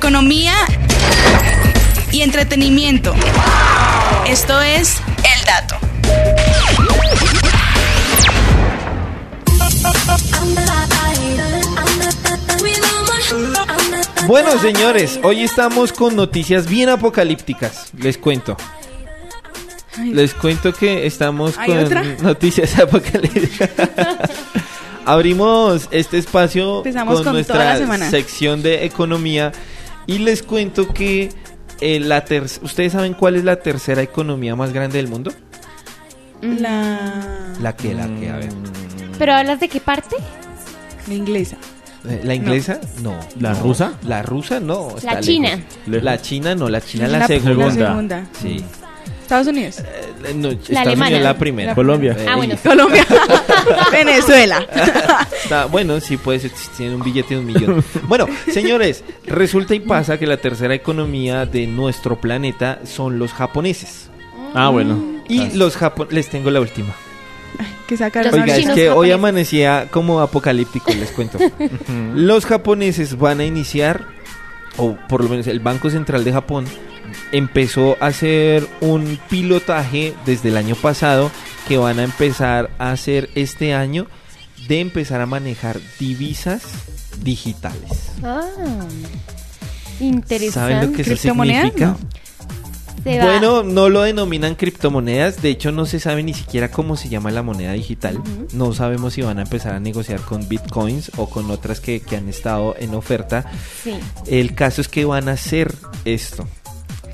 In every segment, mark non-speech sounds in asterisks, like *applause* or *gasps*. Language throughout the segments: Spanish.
economía y entretenimiento. Esto es El Dato. Bueno, señores, hoy estamos con noticias bien apocalípticas. Les cuento. Les cuento que estamos ¿Hay con otra? *laughs* noticias apocalípticas. *laughs* Abrimos este espacio Empezamos con, con nuestra sección de economía y les cuento que eh, la ter- ustedes saben cuál es la tercera economía más grande del mundo. La, La que, la que, a ver. ¿Pero hablas de qué parte? la inglesa. Eh, ¿La inglesa? No. ¿La No. rusa? La rusa no. está La china. lejos. La china no, la china la, la segunda. La segunda. Sí. Estados Unidos. Eh, no, Estados alemana. Unidos la primera. Colombia. Eh, Ah, bueno. Colombia. *laughs* Venezuela. Está- bueno, sí puede ser, si tiene un billete de un millón. Bueno, señores, resulta y pasa que la tercera economía de nuestro planeta son los japoneses. Ah, bueno. Y los japoneses, les tengo la última. que sacaron Los Oiga, es que hoy amanecía como apocalíptico, les cuento. *laughs* Los japoneses van a iniciar, o por lo menos el Banco Central de Japón, empezó a hacer un pilotaje desde el año pasado que van a empezar a hacer este año de empezar a manejar divisas digitales. Ah, interesante. ¿Saben lo que eso significa? No. Bueno, no lo denominan criptomonedas, de hecho no se sabe ni siquiera cómo se llama la moneda digital, no sabemos si van a empezar a negociar con bitcoins o con otras que, que han estado en oferta. Sí. El caso es que van a hacer esto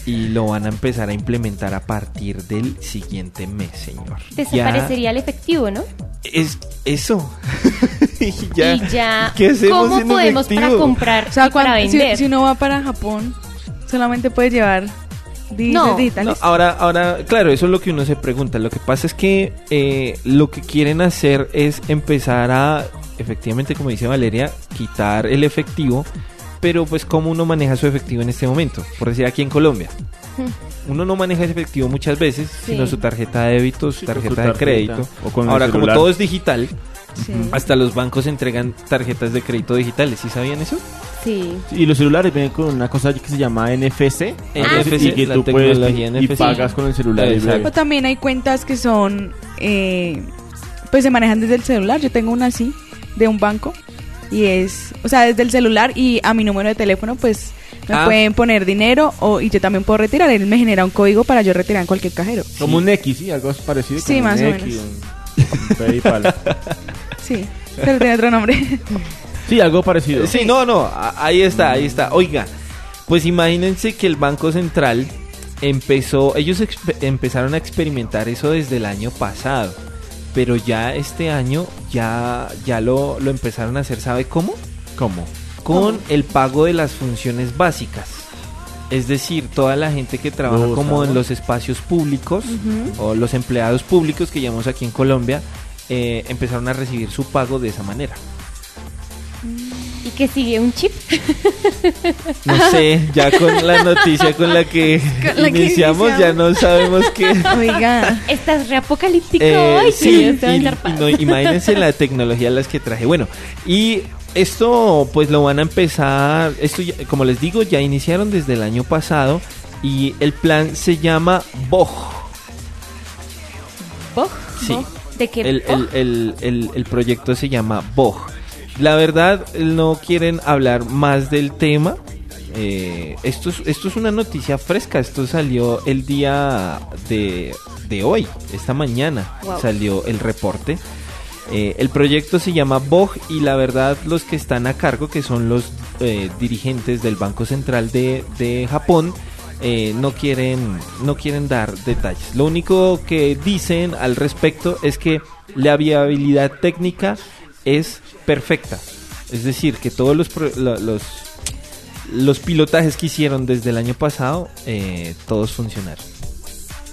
y lo van a empezar a implementar a partir del siguiente mes, señor. Desaparecería el efectivo, ¿no? Es eso. *laughs* y ya, y ya, ¿qué hacemos ¿cómo podemos para comprar O sea, y para cuando, vender? si uno va para Japón, solamente puede llevar No. No, ahora, ahora, claro, eso es lo que uno se pregunta. Lo que pasa es que eh, lo que quieren hacer es empezar a, efectivamente, como dice Valeria, quitar el efectivo. Pero pues, ¿cómo uno maneja su efectivo en este momento? Por decir, aquí en Colombia. *laughs* Uno no maneja ese efectivo muchas veces, Sí. sino su tarjeta de débito, su Sí, tarjeta de crédito. o con el Ahora, como todo es digital, Sí. hasta los bancos entregan tarjetas de crédito digitales. ¿Sí sabían eso? Sí. Y los celulares vienen con una cosa que se llama NFC. NFC, y que la tú puedes tecnología y NFC. pagas con el celular. O también hay cuentas que son, eh, pues se manejan desde el celular. Yo tengo una así, de un banco. Y es, o sea, desde el celular y a mi número de teléfono, pues me Ah. pueden poner dinero o, y yo también puedo retirar. Él me genera un código para yo retirar en cualquier cajero. Como un X, ¿sí? Algo parecido. Sí, como más un o X, menos. un- un PayPal. *laughs* Sí, pero tiene otro nombre. Sí, algo parecido. Sí, no, no, ahí está, ahí está. Oiga, pues imagínense que el Banco Central empezó, ellos empezaron a experimentar eso desde el año pasado, pero ya este año ya, ya lo, lo empezaron a hacer, ¿sabe cómo? ¿Cómo? Con el pago de las funciones básicas. Es decir, toda la gente que trabaja como en los espacios públicos o los empleados públicos que llamamos aquí en Colombia, eh, empezaron a recibir su pago de esa manera. ¿Y que sigue un chip? No sé, ya con la noticia con la que Con la que iniciamos, ya no sabemos qué. Oiga, Estás re apocalíptico Eh, hoy, sí, que te va a y- y no, imagínense la tecnología las que traje. Bueno, y esto pues lo van a empezar, esto ya- como les digo, ya iniciaron desde el año pasado y el plan se llama BOG. ¿Boj? Sí. ¿Boj? ¿De qué? El, boj? el- el- el- el proyecto se llama BOG. La verdad, no quieren hablar más del tema. Eh, esto, es, esto es una noticia fresca. Esto salió el día de, de hoy, esta mañana Wow. salió el reporte. Eh, el proyecto se llama BOG y la verdad los que están a cargo, que son los eh, dirigentes del Banco Central de, de Japón, eh, no quieren no quieren dar detalles. Lo único que dicen al respecto es que la viabilidad técnica es perfecta. Es decir, que todos los los los pilotajes que hicieron desde el año pasado eh, todos funcionaron.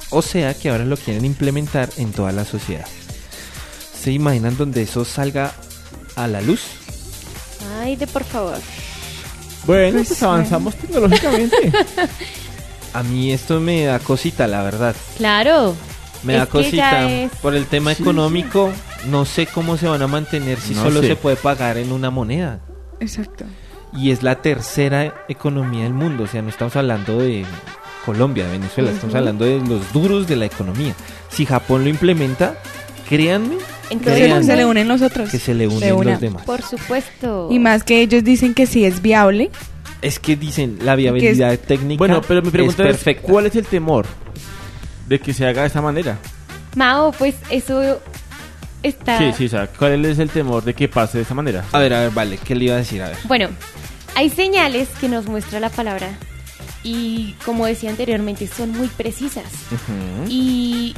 O sea que ahora lo quieren implementar en toda la sociedad. ¿Se imaginan donde eso salga a la luz? Ay, de por favor. Bueno, Pues, pues avanzamos *laughs* tecnológicamente. A mí esto me da cosita, la verdad. Claro. Me Es da cosita. es- Por el tema económico, no sé cómo se van a mantener si No solo sé. se puede pagar en una moneda. exacto. y es la tercera economía del mundo. O sea, no estamos hablando de Colombia, de Venezuela, estamos hablando de los duros de la economía. Si Japón lo implementa, créanme Entonces, Se, Créanme se le unen los otros. que se le unen los demás. por supuesto. Y más que ellos dicen que sí es viable. Es que dicen, la viabilidad técnica Bueno, pero mi pregunta es es. ¿cuál es el temor de que se haga de esta manera? Mao, pues eso está... Sí, sí, o sea, ¿cuál es el temor de que pase de esta manera? A ver, a ver, vale, ¿qué le iba a decir? A ver. Bueno, hay señales que nos muestra la palabra y como decía anteriormente son muy precisas. Y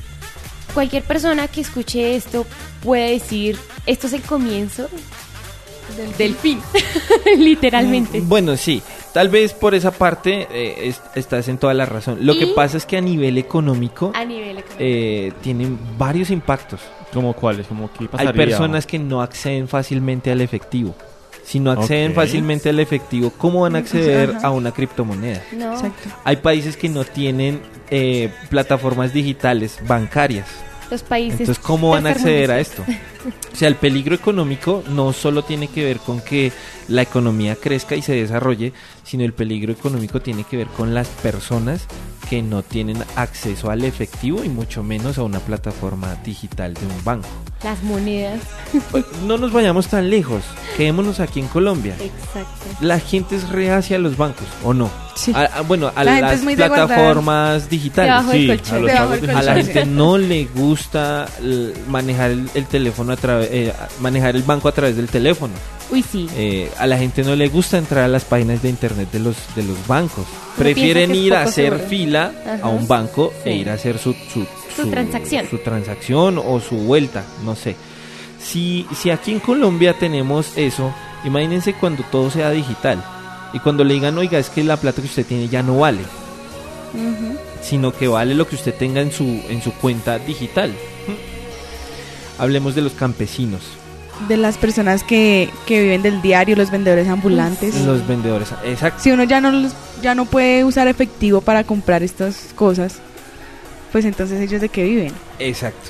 cualquier persona que escuche esto puede decir, esto es el comienzo del, fin, *laughs* literalmente. Bueno, sí, tal vez por esa parte eh, es- estás en toda la razón. Lo que pasa es que a nivel económico A nivel económico. eh, tienen varios impactos. ¿Cómo cuáles? ¿Cómo qué Hay pasaría? personas que no acceden fácilmente al efectivo. Si no acceden fácilmente al efectivo, ¿cómo van a acceder Ajá. a una criptomoneda? no, Exacto. Hay países que no tienen eh, plataformas digitales bancarias. los países. Entonces, ¿cómo van a acceder a esto? O sea, el peligro económico no solo tiene que ver con que la economía crezca y se desarrolle, sino el peligro económico tiene que ver con las personas que no tienen acceso al efectivo y mucho menos a una plataforma digital de un banco. Las monedas. Pues, no nos vayamos tan lejos, quedémonos aquí en Colombia. Exacto. La gente es reacia a los bancos, ¿o no? Sí. A- a- bueno, a La las plataformas digitales. Sí, a los de- A la gente no le gusta manejar el, el teléfono a través, eh, manejar el banco a través del teléfono. Uy, sí. Eh, a la gente no le gusta entrar a las páginas de internet de los de los bancos. Prefieren es ir a hacer seguro. fila Ajá. a un banco e ir a hacer su su, Su transacción. su transacción o su vuelta, no sé. Si si aquí en Colombia tenemos eso, imagínense cuando todo sea digital y cuando le digan, "Oiga, es que la plata que usted tiene ya no vale." Sino que vale lo que usted tenga en su, en su cuenta digital. Hablemos de los campesinos, De las personas que, que viven del diario, los vendedores ambulantes. Los vendedores. Exacto. Si uno ya no, los- ya no puede usar efectivo para comprar estas cosas, pues entonces ellos de qué viven. Exacto.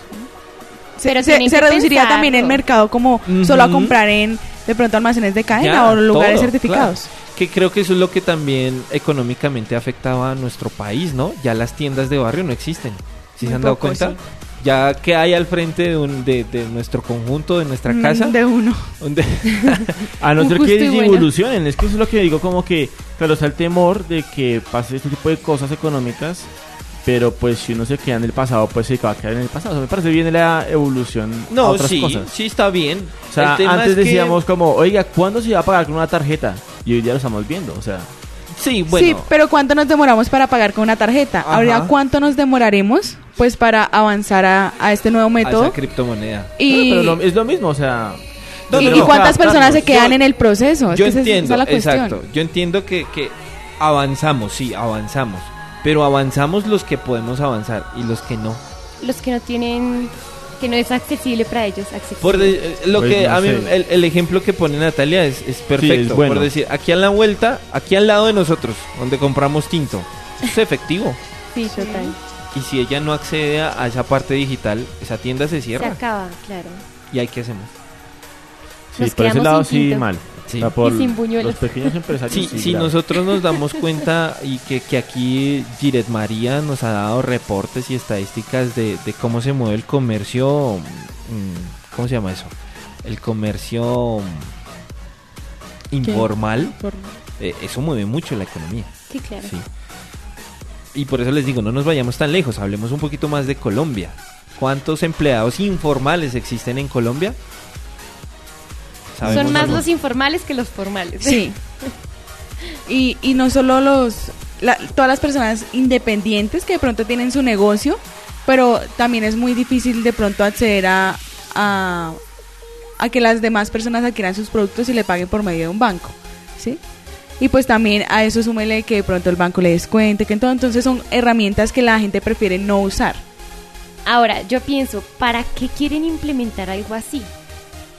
Se, Pero se- reduciría pensarlo. también el mercado como solo a comprar en de pronto almacenes de cadena Ya, o lugares todo, certificados. Que creo que eso es lo que también económicamente afectaba a nuestro país, ¿no? Ya las tiendas de barrio no existen. ¿Sí Muy se han dado poco, cuenta? sí. Ya que hay al frente de, un- de, de nuestro conjunto, de nuestra Mm, casa, De uno. *laughs* *laughs* A no ser que evolucionen, es que eso es lo que digo, como que, claro, está el temor de que pase este tipo de cosas económicas, pero pues si uno se queda en el pasado, pues se va a quedar en el pasado. O sea, me parece bien la evolución a no, otras sí, cosas. sí está bien. O sea, antes que- decíamos como, oiga, ¿cuándo se va a pagar con una tarjeta? Y hoy ya lo estamos viendo, o sea, sí, bueno, Sí, pero ¿cuánto nos demoramos para pagar con una tarjeta? Ajá. Ahora, ¿cuánto nos demoraremos pues para avanzar a, a este nuevo a método? esa criptomoneda. Y, pero lo- es lo mismo, o sea... No, y- no, y no, cuántas personas se quedan Yo- en el proceso? Es Yo que esa es- esa es entiendo, la cuestión. exacto. Yo entiendo que, que avanzamos, sí, avanzamos. Pero avanzamos los que podemos avanzar y los que no. Los que no tienen, que no es accesible para ellos. Accesible. Por de- eh, lo Pues que no a mí, sé. el, el ejemplo que pone Natalia es, es perfecto. es bueno. Por decir, aquí a la vuelta, aquí al lado de nosotros, donde compramos tinto, eso es efectivo. Sí, total. Y si ella no accede a, esa parte digital, esa tienda se Se cierra. acaba, claro. ¿Y ahí qué hacemos? Sí, Nos por ese lado sí tinto. mal. Sí. O sea, por Y sin buñuelos. los pequeños empresarios. Sí, sí, si grave. nosotros nos *laughs* damos cuenta y que, que aquí Giret María nos ha dado reportes y estadísticas de, de cómo se mueve el comercio, mm, ¿cómo se llama eso? El comercio mm, informal, eh, eso mueve mucho la economía. Sí, claro. Sí. Y por eso les digo, no nos vayamos tan lejos, hablemos un poquito más de Colombia. ¿Cuántos empleados informales existen en Colombia? ¿Sabemos Son más los informales que los formales. Sí. *laughs* Y, y no solo los, la- todas las personas independientes que de pronto tienen su negocio, pero también es muy difícil de pronto acceder a, a, a que las demás personas adquieran sus productos y le paguen por medio de un banco, ¿sí? Y pues también a eso súmele que de pronto el banco le descuente, que todo, entonces son herramientas que la gente prefiere no usar. Ahora, yo pienso, ¿para qué quieren implementar algo así?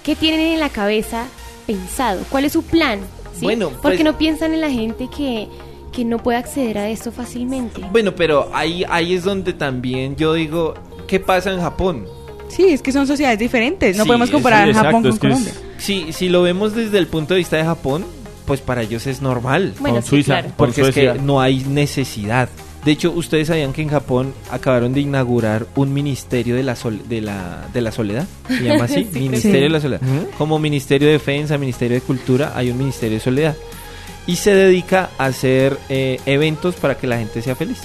¿Qué tienen en la cabeza pensado? ¿Cuál es su plan? ¿Sí? Bueno, ¿Por pues- qué no piensan en la gente que, que no puede acceder a esto fácilmente? Bueno, pero ahí, ahí es donde también yo digo, ¿qué pasa en Japón? Sí, es que son sociedades diferentes, no Sí, podemos comparar sí, Japón con es que es- Colombia. Si, si lo vemos desde el punto de vista de Japón, pues para ellos es normal. Bueno, Con sí, Suiza. claro. Por Porque es que no hay necesidad. De hecho, ustedes sabían que en Japón acabaron de inaugurar un ministerio de la, sol- de la, de la soledad. ¿Se llama así? *laughs* Sí, ministerio que de la soledad. Como Ministerio de Defensa, Ministerio de Cultura, hay un Ministerio de Soledad. Y se dedica a hacer eh, eventos para que la gente sea feliz.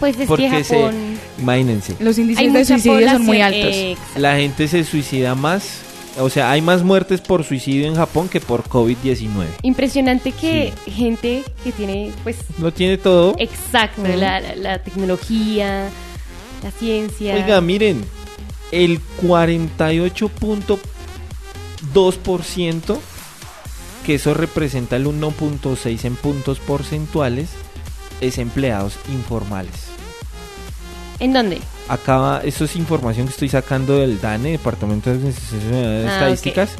Pues es que Porque se- Japón... Imagínense. Los índices de suicidio son muy altos. exacto. La gente se suicida más. O sea, hay más muertes por suicidio en Japón que por COVID-19. Impresionante que gente que tiene, pues, Lo tiene todo. exacto, la, la- la tecnología, la ciencia. Oiga, miren, el 48.2%, que eso representa el 1.6 en puntos porcentuales, es empleados informales. ¿En dónde? Acaba, eso es información que estoy sacando del DANE, Departamento de Ah, Estadísticas,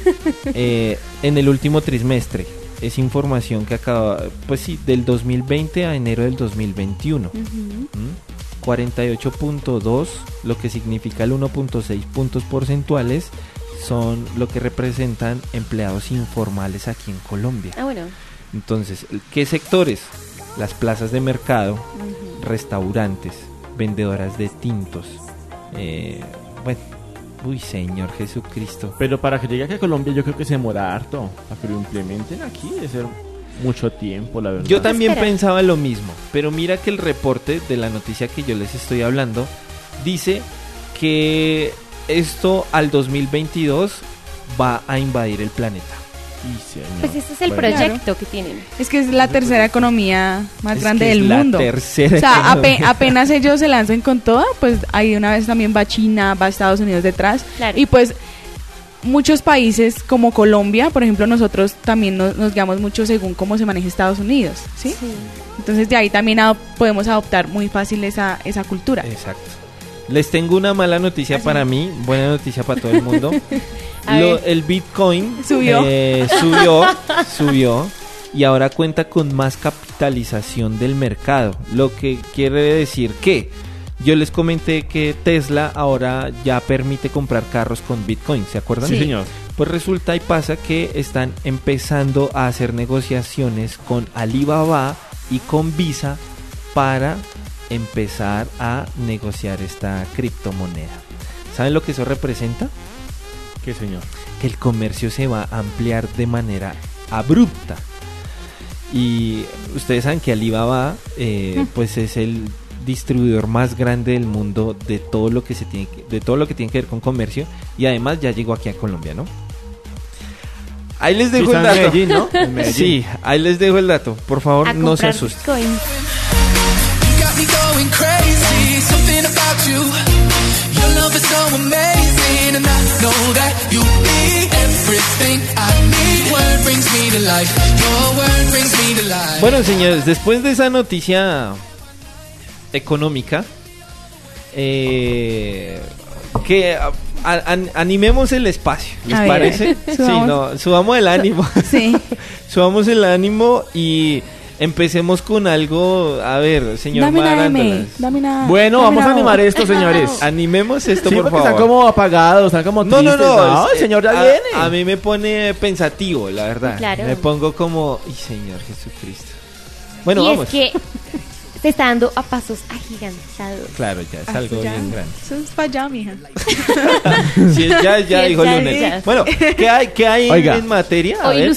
*laughs* eh, en el último trimestre. Es información que acaba, pues sí, del 2020 a enero del 2021. ¿Mm? 48.2, lo que significa el 1.6 puntos porcentuales, son lo que representan empleados informales aquí en Colombia. Ah, bueno. Entonces, ¿qué sectores? Las plazas de mercado, restaurantes, vendedoras de tintos. eh, bueno, uy, Señor Jesucristo. Pero para que llegue aquí a Colombia yo creo que se demora harto. Para que lo implementen aquí debe ser mucho tiempo, la verdad. Yo también Espera. pensaba lo mismo, pero mira que el reporte de la noticia que yo les estoy hablando dice que esto al 2022 va a invadir el planeta. Sí. Pues ese es el Bueno. proyecto que tienen. Es que es la tercera economía más Es grande que es del la mundo. tercera O sea, ape- apenas ellos se lancen con toda, pues ahí de una vez también va China, va Estados Unidos detrás. Claro. Y pues muchos países como Colombia, por ejemplo, nosotros también nos, nos guiamos mucho según cómo se maneja Estados Unidos, ¿sí? Entonces de ahí también podemos adoptar muy fácil esa, esa cultura. Exacto. Les tengo una mala noticia Así. para mí, buena noticia para todo el mundo. *laughs* Lo- el Bitcoin Subió. eh, subió, *laughs* subió y ahora cuenta con más capitalización del mercado, lo que quiere decir que yo les comenté que Tesla ahora ya permite comprar carros con Bitcoin, ¿se acuerdan? Sí, señor. Pues resulta y pasa que están empezando a hacer negociaciones con Alibaba y con Visa para empezar a negociar esta criptomoneda. ¿Saben lo que eso representa? ¿Qué señor? Que el comercio se va a ampliar de manera abrupta. Y ustedes saben que Alibaba eh, pues es el distribuidor más grande del mundo de todo lo que se tiene que- de todo lo que tiene que ver con comercio y además ya llegó aquí a Colombia, ¿no? Ahí les dejo el dato. Medellín, ¿no? En Medellín. Sí, ahí les dejo el dato. Por favor, A no se asusten. Bitcoin. Me going crazy, something about you. Your love is so amazing, and I know that you be everything I need. Word brings me to life, your word brings me to life. Bueno, señores, después de esa noticia económica, eh, que a- a- an- animemos el espacio, ¿les A ver, parece? Sí, no, subamos el ánimo. Sí. *laughs* subamos el ánimo y empecemos con algo. A ver, señor Dame una M, Marándolas. dame una Bueno, dame vamos a una animar esto, señores. *laughs* Animemos esto, Sí, por porque favor. están como apagados, están como No, no, tristes. no. es- el señor ya a, viene. A mí me pone pensativo, la verdad. Claro. Me pongo como, ¡ay, Señor Jesucristo! Bueno, y vamos. es que *laughs* se está dando a pasos agigantados. Claro, ya es Ah, algo ya. bien grande. Eso es para allá, mija. *laughs* Sí, ya, ya Sí, dijo ya, lunes. ya. Bueno, ¿qué hay, qué hay en- Oiga. en materia? A ver.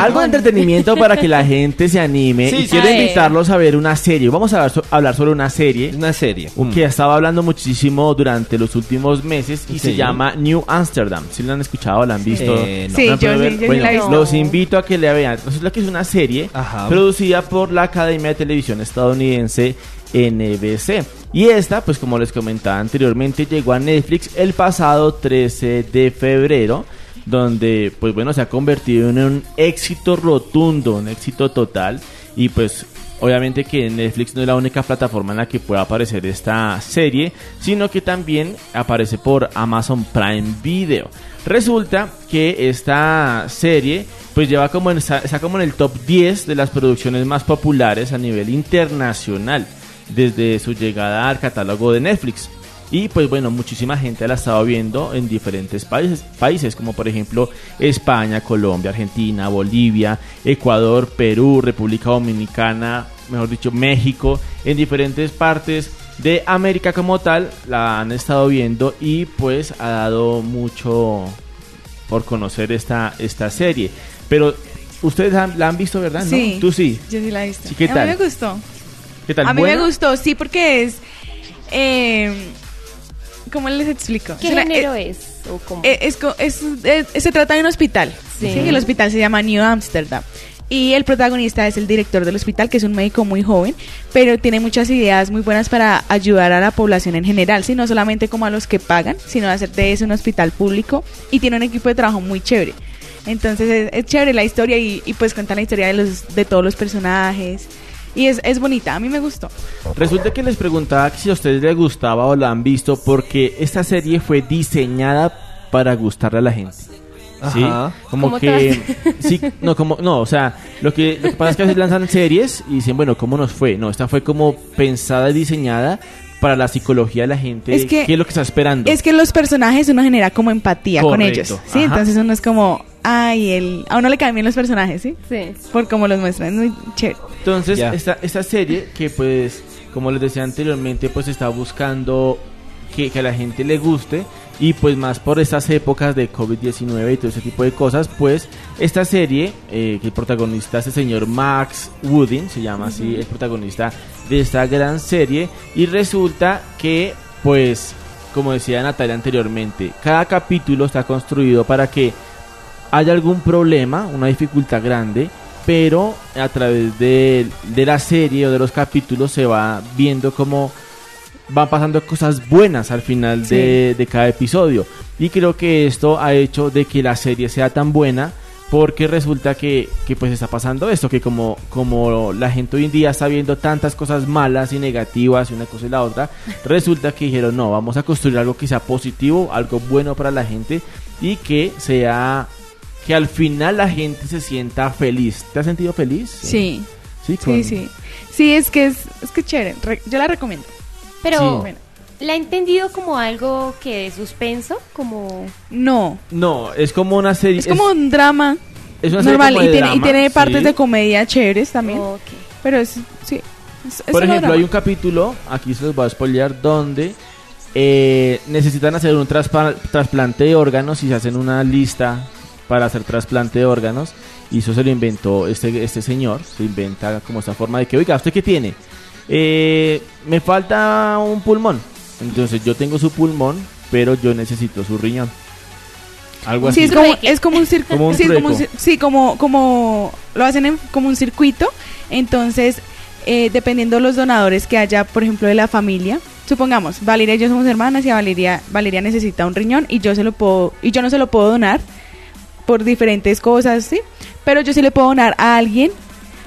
Algo de entretenimiento para que la gente se anime. Sí, y sí. quiero invitarlos a ver una serie. Vamos a hablar, so- hablar sobre una serie una serie. Mm. que estaba hablando muchísimo durante los últimos meses y Sí. se llama New Amsterdam. Si la han escuchado, la han visto. Eh, no. Sí, ¿La han yo sí, yo sí Bueno, la he visto. los invito a que la vean. Resulta que es una serie Ajá. producida por la Academia de Televisión estadounidense NBC. Y esta, pues como les comentaba anteriormente, llegó a Netflix el pasado 13 de febrero, donde, pues bueno, se ha convertido en un éxito rotundo, un éxito total. Y pues obviamente que Netflix no es la única plataforma en la que pueda aparecer esta serie, sino que también aparece por Amazon Prime Video. Resulta que esta serie pues lleva como está como en el top 10 de las producciones más populares a nivel internacional desde su llegada al catálogo de Netflix. Y pues bueno, muchísima gente la ha estado viendo en diferentes países, países como por ejemplo España, Colombia, Argentina, Bolivia, Ecuador, Perú, República Dominicana, mejor dicho México, en diferentes partes de América como tal la han estado viendo y pues ha dado mucho por conocer esta, esta serie. Pero ustedes han- la han visto, ¿verdad? ¿No? Sí. Tú sí. Yo sí la he visto. Sí, ¿qué A tal? mí me gustó. ¿Qué tal? A mí me gustó, sí, porque es... Eh, ¿Cómo les explico? ¿Qué género eh, es? ¿O cómo? eh, es es- es- se trata de un hospital. Sí. Sí. El hospital se llama New Amsterdam. Y el protagonista es el director del hospital, que es un médico muy joven, pero tiene muchas ideas muy buenas para ayudar a la población en general, sí, no solamente como a los que pagan, sino hacer de ese un hospital público y tiene un equipo de trabajo muy chévere. Entonces es, chévere la historia y, y pues cuenta la historia de, los, de todos los personajes y es, es bonita, a mí me gustó. Resulta que les preguntaba si a ustedes les gustaba o la han visto porque esta serie fue diseñada para gustarle a la gente. ¿Sí? Como que sí, no como no, o sea, lo que lo que pasa es que a veces lanzan series y dicen, bueno, ¿cómo nos fue? No, esta fue como pensada y diseñada para la psicología de la gente, Es que- qué es lo que está esperando. Es que los personajes uno genera como empatía con Correcto, ellos, ¿sí? ajá. Entonces uno es como, ay, el... a uno le caen bien los personajes, ¿sí? Sí. Por cómo los muestran, es muy chévere. Entonces, Ya. esta, esta serie que pues, como les decía anteriormente, pues está buscando que, que a la gente le guste y pues más por estas épocas de COVID-19 y todo ese tipo de cosas, pues esta serie, eh, que el protagonista es el señor Max Wooding, se llama así el protagonista de esta gran serie y resulta que pues, como decía Natalia anteriormente, cada capítulo está construido para que haya algún problema, una dificultad grande, pero a través de, de la serie o de los capítulos se va viendo cómo van pasando cosas buenas al final de, de cada episodio. Y creo que esto ha hecho de que la serie sea tan buena porque resulta que, que pues está pasando esto, que como, como la gente hoy en día está viendo tantas cosas malas y negativas y una cosa y la otra, *laughs* resulta que dijeron, no, vamos a construir algo que sea positivo, algo bueno para la gente y que sea que al final la gente se sienta feliz. ¿Te has sentido feliz? Sí, Sí, sí, con- sí. Sí, es que es, es que chévere. Re- yo la recomiendo. Pero. Bueno, ¿la he entendido como algo que de suspenso? Como... no, No, es como una serie. es como un drama es una serie normal como y de tiene, y drama, tiene partes sí. de comedia chéveres también. Ok. Pero es, sí. es- es Por solo ejemplo, drama. hay un capítulo, aquí se los voy a spoilear, donde eh, necesitan hacer un traspa- trasplante de órganos y se hacen una lista para hacer trasplante de órganos. Y eso se lo inventó este, este señor. Se inventa como esta forma de que, oiga, ¿usted qué tiene? Eh, me falta un pulmón. Entonces yo tengo su pulmón, pero yo necesito su riñón. Algo así. Sí, es como, es como un circuito. Como un sí, es como un sí, como, como lo hacen en, como un circuito. Entonces, eh, dependiendo los donadores que haya, por ejemplo, de la familia. Supongamos, Valeria y yo somos hermanas y a Valeria, Valeria necesita un riñón y yo se lo puedo, y yo no se lo puedo donar por diferentes cosas, ¿sí? Pero yo sí le puedo donar a alguien,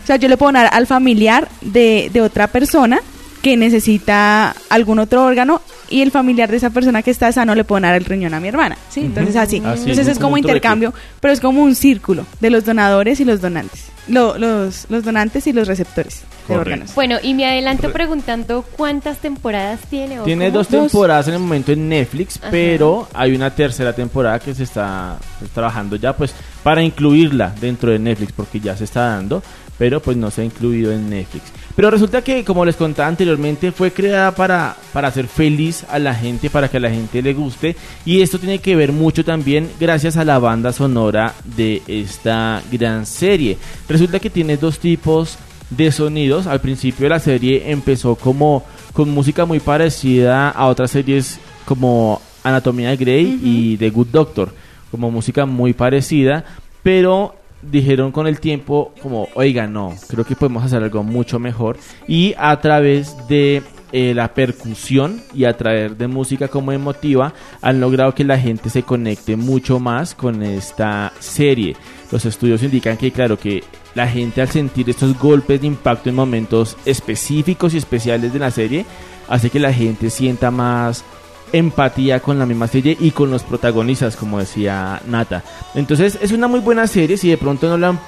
sea, yo le puedo donar al familiar de, de otra persona que necesita algún otro órgano y el familiar de esa persona que está sano le puede donar el riñón a mi hermana, ¿sí? Entonces así. Así, Entonces es como como un trueque. intercambio, pero es como un círculo de los donadores y los donantes. Lo- los, los donantes y los receptores de Correcto. órganos. Bueno, y me adelanto Re- preguntando cuántas temporadas tiene. o Tiene cómo? dos temporadas en el momento en Netflix, Ajá. pero hay una tercera temporada que se está trabajando ya pues para incluirla dentro de Netflix porque ya se está dando, pero pues no se ha incluido en Netflix. Pero resulta que como les contaba anteriormente fue creada para para hacer feliz a la gente, para que a la gente le guste y esto tiene que ver mucho también gracias a la banda sonora de esta gran serie. Resulta que tiene dos tipos de sonidos. Al principio de la serie empezó como con música muy parecida a otras series como Anatomía de Grey y The Good Doctor, como música muy parecida, pero dijeron con el tiempo como, oiga, no, creo que podemos hacer algo mucho mejor y a través de eh, la percusión y a través de música como emotiva han logrado que la gente se conecte mucho más con esta serie. Los estudios indican que claro que la gente al sentir estos golpes de impacto en momentos específicos y especiales de la serie hace que la gente sienta más empatía con la misma serie y con los protagonistas, como decía Nata. Entonces es una muy buena serie, si de pronto no la han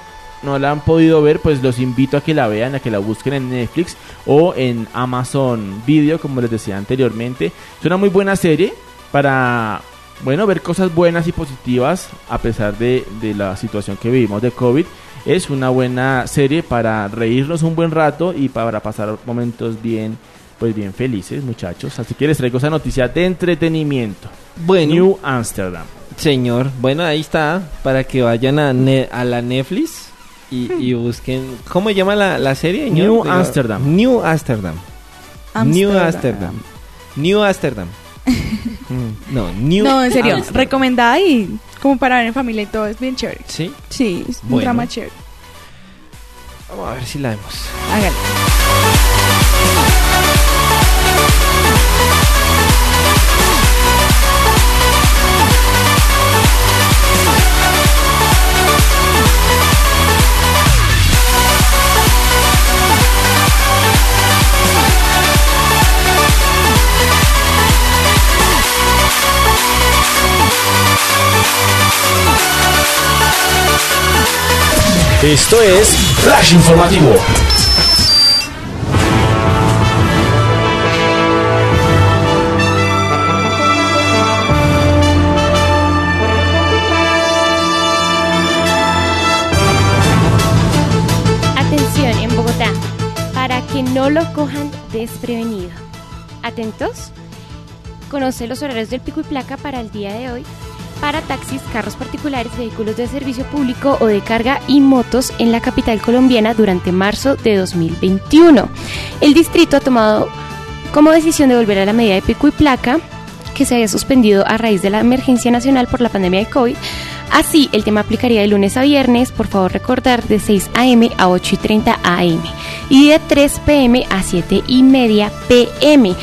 no la han podido ver, pues los invito a que la vean, a que la busquen en Netflix o en Amazon Video, como les decía anteriormente. Es una muy buena serie para, bueno, ver cosas buenas y positivas a pesar de, de la situación que vivimos de COVID. Es una buena serie para reírnos un buen rato y para pasar momentos bien, pues bien felices, muchachos. Así que les traigo esa noticia de entretenimiento. Bueno, New Amsterdam. señor, bueno, ahí está, para que vayan a, Ne- a la Netflix y, y busquen, ¿cómo se llama la, la serie? New Amsterdam. New Amsterdam. New Amsterdam. New Amsterdam. *laughs* Mm, no, New No, en serio, Amsterdam. recomendada y como para ver en familia y todo, es bien chévere. Sí, Sí, es un Bueno. drama chévere. vamos a ver si la vemos. Hágale. Esto es Flash Informativo. Atención en Bogotá, para que no lo cojan desprevenido. Atentos, conoce los horarios del pico y placa para el día de hoy para taxis, carros particulares, vehículos de servicio público o de carga y motos en la capital colombiana durante marzo de 2021. El distrito ha tomado como decisión de volver a la medida de pico y placa que se había suspendido a raíz de la emergencia nacional por la pandemia de COVID. Así, el tema aplicaría de lunes a viernes, por favor recordar, de 6 a.m. a 8 y 30 a.m. y de 3 p.m. a 7 y media p.m.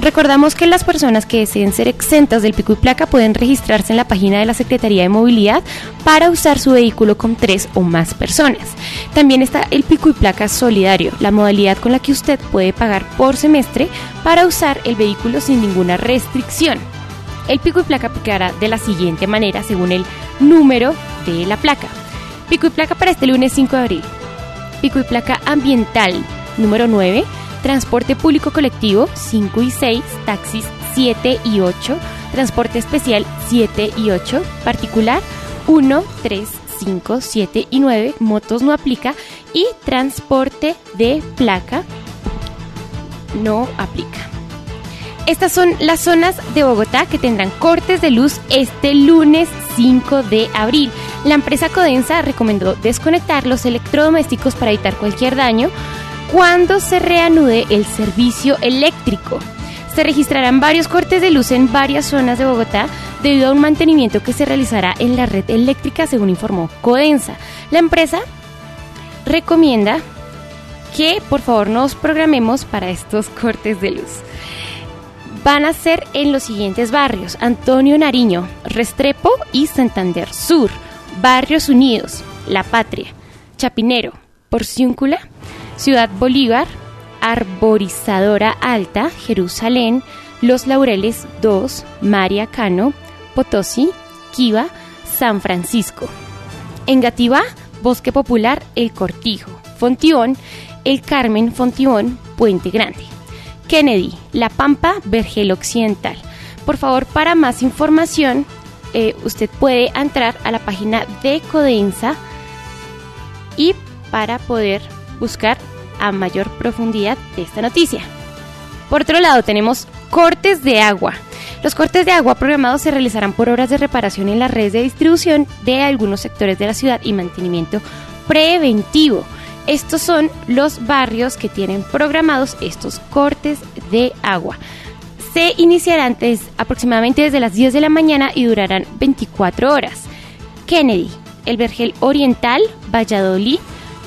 Recordamos que las personas que deseen ser exentas del pico y placa pueden registrarse en la página de la Secretaría de Movilidad para usar su vehículo con tres o más personas. También está el pico y placa solidario, la modalidad con la que usted puede pagar por semestre para usar el vehículo sin ninguna restricción. El pico y placa aplicará de la siguiente manera según el número de la placa. Pico y placa para este lunes 5 de abril. Pico y placa ambiental número 9, transporte público colectivo 5 y 6, taxis 7 y 8, transporte especial 7 y 8, particular 1, 3, 5, 7 y 9, motos no aplica. Y transporte de placa no aplica. Estas son las zonas de Bogotá que tendrán cortes de luz este lunes 5 de abril. La empresa Codensa recomendó desconectar los electrodomésticos para evitar cualquier daño cuando se reanude el servicio eléctrico. Se registrarán varios cortes de luz en varias zonas de Bogotá debido a un mantenimiento que se realizará en la red eléctrica, según informó Codensa. La empresa recomienda que por favor nos programemos para estos *laughs* cortes de luz. Van a ser en los siguientes barrios: Antonio Nariño, Restrepo y Santander Sur, Barrios Unidos, La Patria, Chapinero, Porciúncula, Ciudad Bolívar, Arborizadora Alta, Jerusalén, Los Laureles 2, María Cano, Potosí, Kiva, San Francisco. En Gativá, Bosque Popular, El Cortijo, Fontión, El Carmen, Fontión, Puente Grande. Kennedy, La Pampa, Vergel Occidental. Por favor, para más información, eh, usted puede entrar a la página de Codensa y para poder buscar a mayor profundidad de esta noticia. Por otro lado, tenemos cortes de agua. Los cortes de agua programados se realizarán por obras de reparación en las redes de distribución de algunos sectores de la ciudad y mantenimiento preventivo. Estos son los barrios que tienen programados estos cortes de agua. Se iniciarán des- aproximadamente desde las 10 de la mañana y durarán 24 horas. Kennedy, El Vergel Oriental, Valladolid,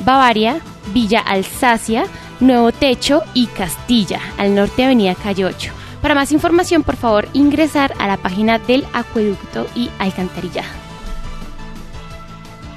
Bavaria, Villa Alsacia, Nuevo Techo y Castilla, al norte de Avenida Calle 8. Para más información, por favor, ingresar a la página del Acueducto y Alcantarillado.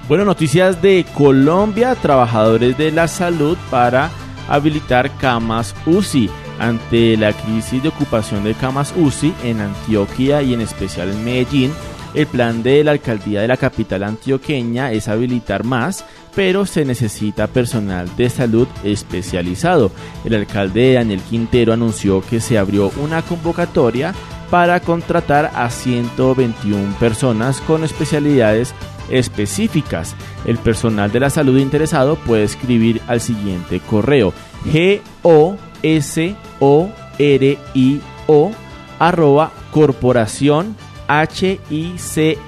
Bueno, noticias de Colombia, trabajadores de la salud para habilitar camas UCI ante la crisis de ocupación de camas UCI en Antioquia y en especial en Medellín. El plan de la alcaldía de la capital antioqueña es habilitar más pero se necesita personal de salud especializado. El alcalde Daniel Quintero anunció que se abrió una convocatoria para contratar a 121 personas con especialidades específicas. El personal de la salud interesado puede escribir al siguiente correo g o s o r i o arroba corporación hicm.org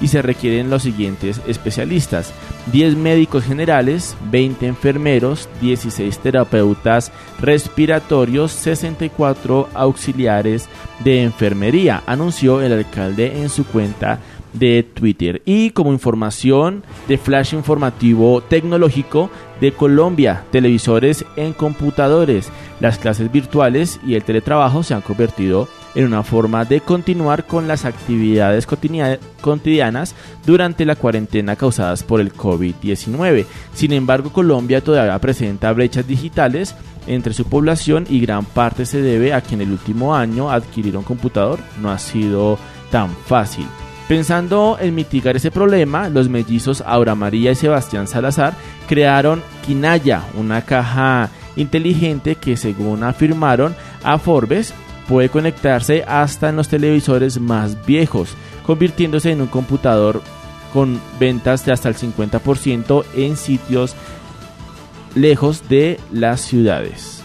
y se requieren los siguientes especialistas. 10 médicos generales, 20 enfermeros, 16 terapeutas respiratorios, 64 auxiliares de enfermería, anunció el alcalde en su cuenta de Twitter. Y como información de flash informativo tecnológico de Colombia, televisores en computadores, las clases virtuales y el teletrabajo se han convertido en una forma de continuar con las actividades cotidianas durante la cuarentena causadas por el COVID-19. Sin embargo, Colombia todavía presenta brechas digitales entre su población y gran parte se debe a que en el último año adquirir un computador no ha sido tan fácil. Pensando en mitigar ese problema, los mellizos Aura María y Sebastián Salazar crearon Kinaya, una caja inteligente que según afirmaron a Forbes puede conectarse hasta en los televisores más viejos, convirtiéndose en un computador con ventas de hasta el 50% en sitios lejos de las ciudades.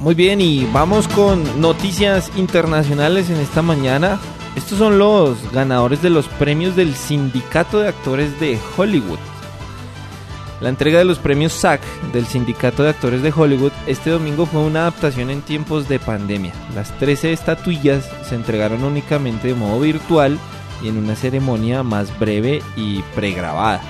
Muy bien, y vamos con noticias internacionales en esta mañana. Estos son los ganadores de los premios del Sindicato de Actores de Hollywood. La entrega de los premios SAG del Sindicato de Actores de Hollywood este domingo fue una adaptación en tiempos de pandemia. Las 13 estatuillas se entregaron únicamente de modo virtual y en una ceremonia más breve y pregrabada.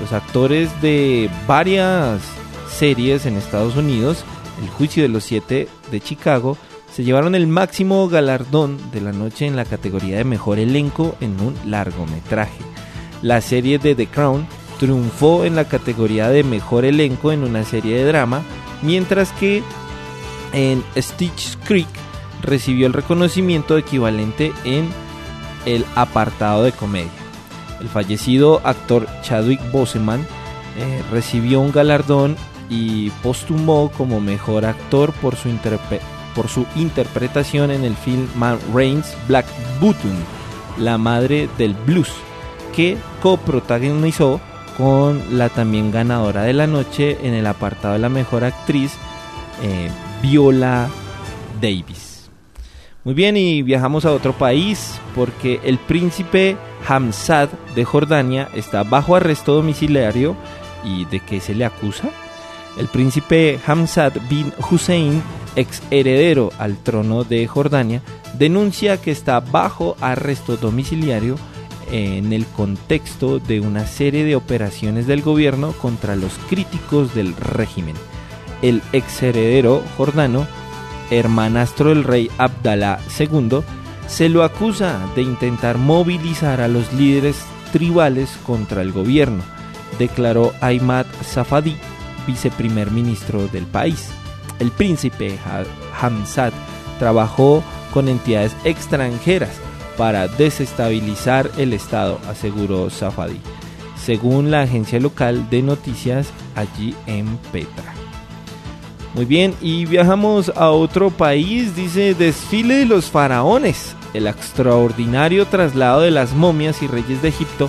Los actores de varias series en Estados Unidos el juicio de los siete de Chicago, se llevaron el máximo galardón de la noche en la categoría de mejor elenco en un largometraje. La serie de The Crown triunfó en la categoría de mejor elenco en una serie de drama, mientras que en Stitch Creek recibió el reconocimiento equivalente en el apartado de comedia. El fallecido actor Chadwick Boseman eh, recibió un galardón y postumó como mejor actor por su, por su interpretación en el film Man Reigns Black Button, la madre del blues, que coprotagonizó con la también ganadora de la noche en el apartado de la mejor actriz, eh, Viola Davis. Muy bien, y viajamos a otro país porque el príncipe Hamzad de Jordania está bajo arresto domiciliario. ¿Y de qué se le acusa? El príncipe Hamzat bin Hussein, ex heredero al trono de Jordania, denuncia que está bajo arresto domiciliario en el contexto de una serie de operaciones del gobierno contra los críticos del régimen. El ex heredero jordano, hermanastro del rey Abdalá II, se lo acusa de intentar movilizar a los líderes tribales contra el gobierno, declaró Ahmad Safadi, viceprimer ministro del país. El príncipe Hamzat trabajó con entidades extranjeras para desestabilizar el Estado, aseguró Safadi, según la agencia local de noticias allí en Petra. Muy bien, y viajamos a otro país, dice desfile de los faraones, el extraordinario traslado de las momias y reyes de Egipto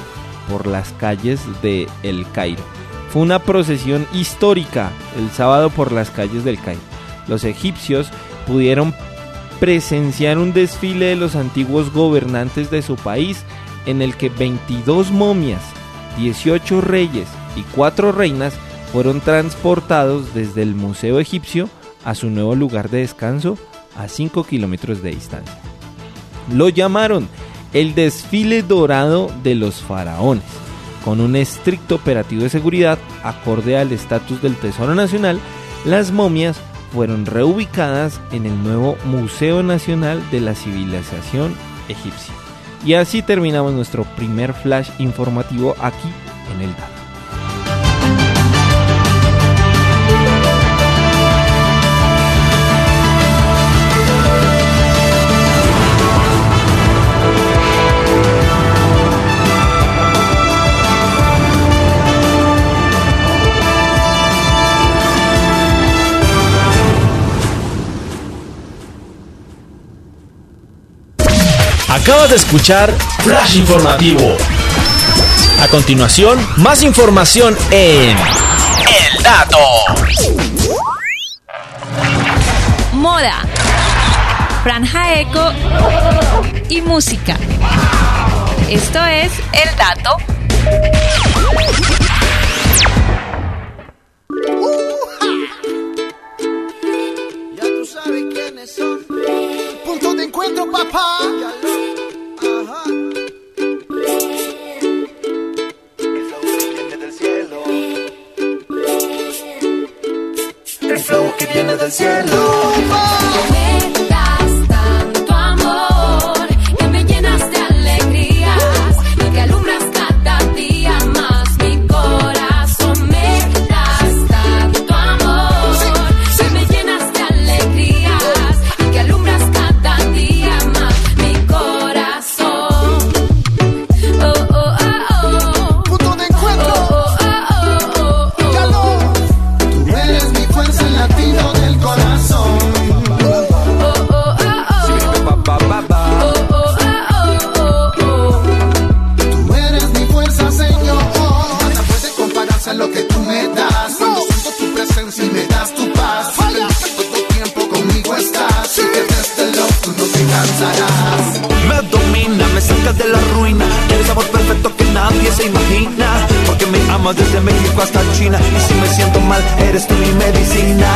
por las calles de El Cairo. Fue una procesión histórica el sábado por las calles del Cairo. Los egipcios pudieron presenciar un desfile de los antiguos gobernantes de su país en el que 22 momias, 18 reyes y 4 reinas fueron transportados desde el Museo Egipcio a su nuevo lugar de descanso a 5 kilómetros de distancia. Lo llamaron el desfile dorado de los faraones con un estricto operativo de seguridad acorde al estatus del Tesoro Nacional, las momias fueron reubicadas en el nuevo Museo Nacional de la Civilización Egipcia. Y así terminamos nuestro primer flash informativo aquí en el dato. Acabas de escuchar Flash Informativo. A continuación, más información en El Dato. Moda, franja eco y música. Esto es El Dato. Ya tú sabes quiénes son punto de encuentro, papá. El flow que viene del cielo. El flow que viene del cielo. de la ruina. El sabor perfecto que nadie se imagina. Porque me amas desde México hasta China. Y si me siento mal, eres tú mi medicina.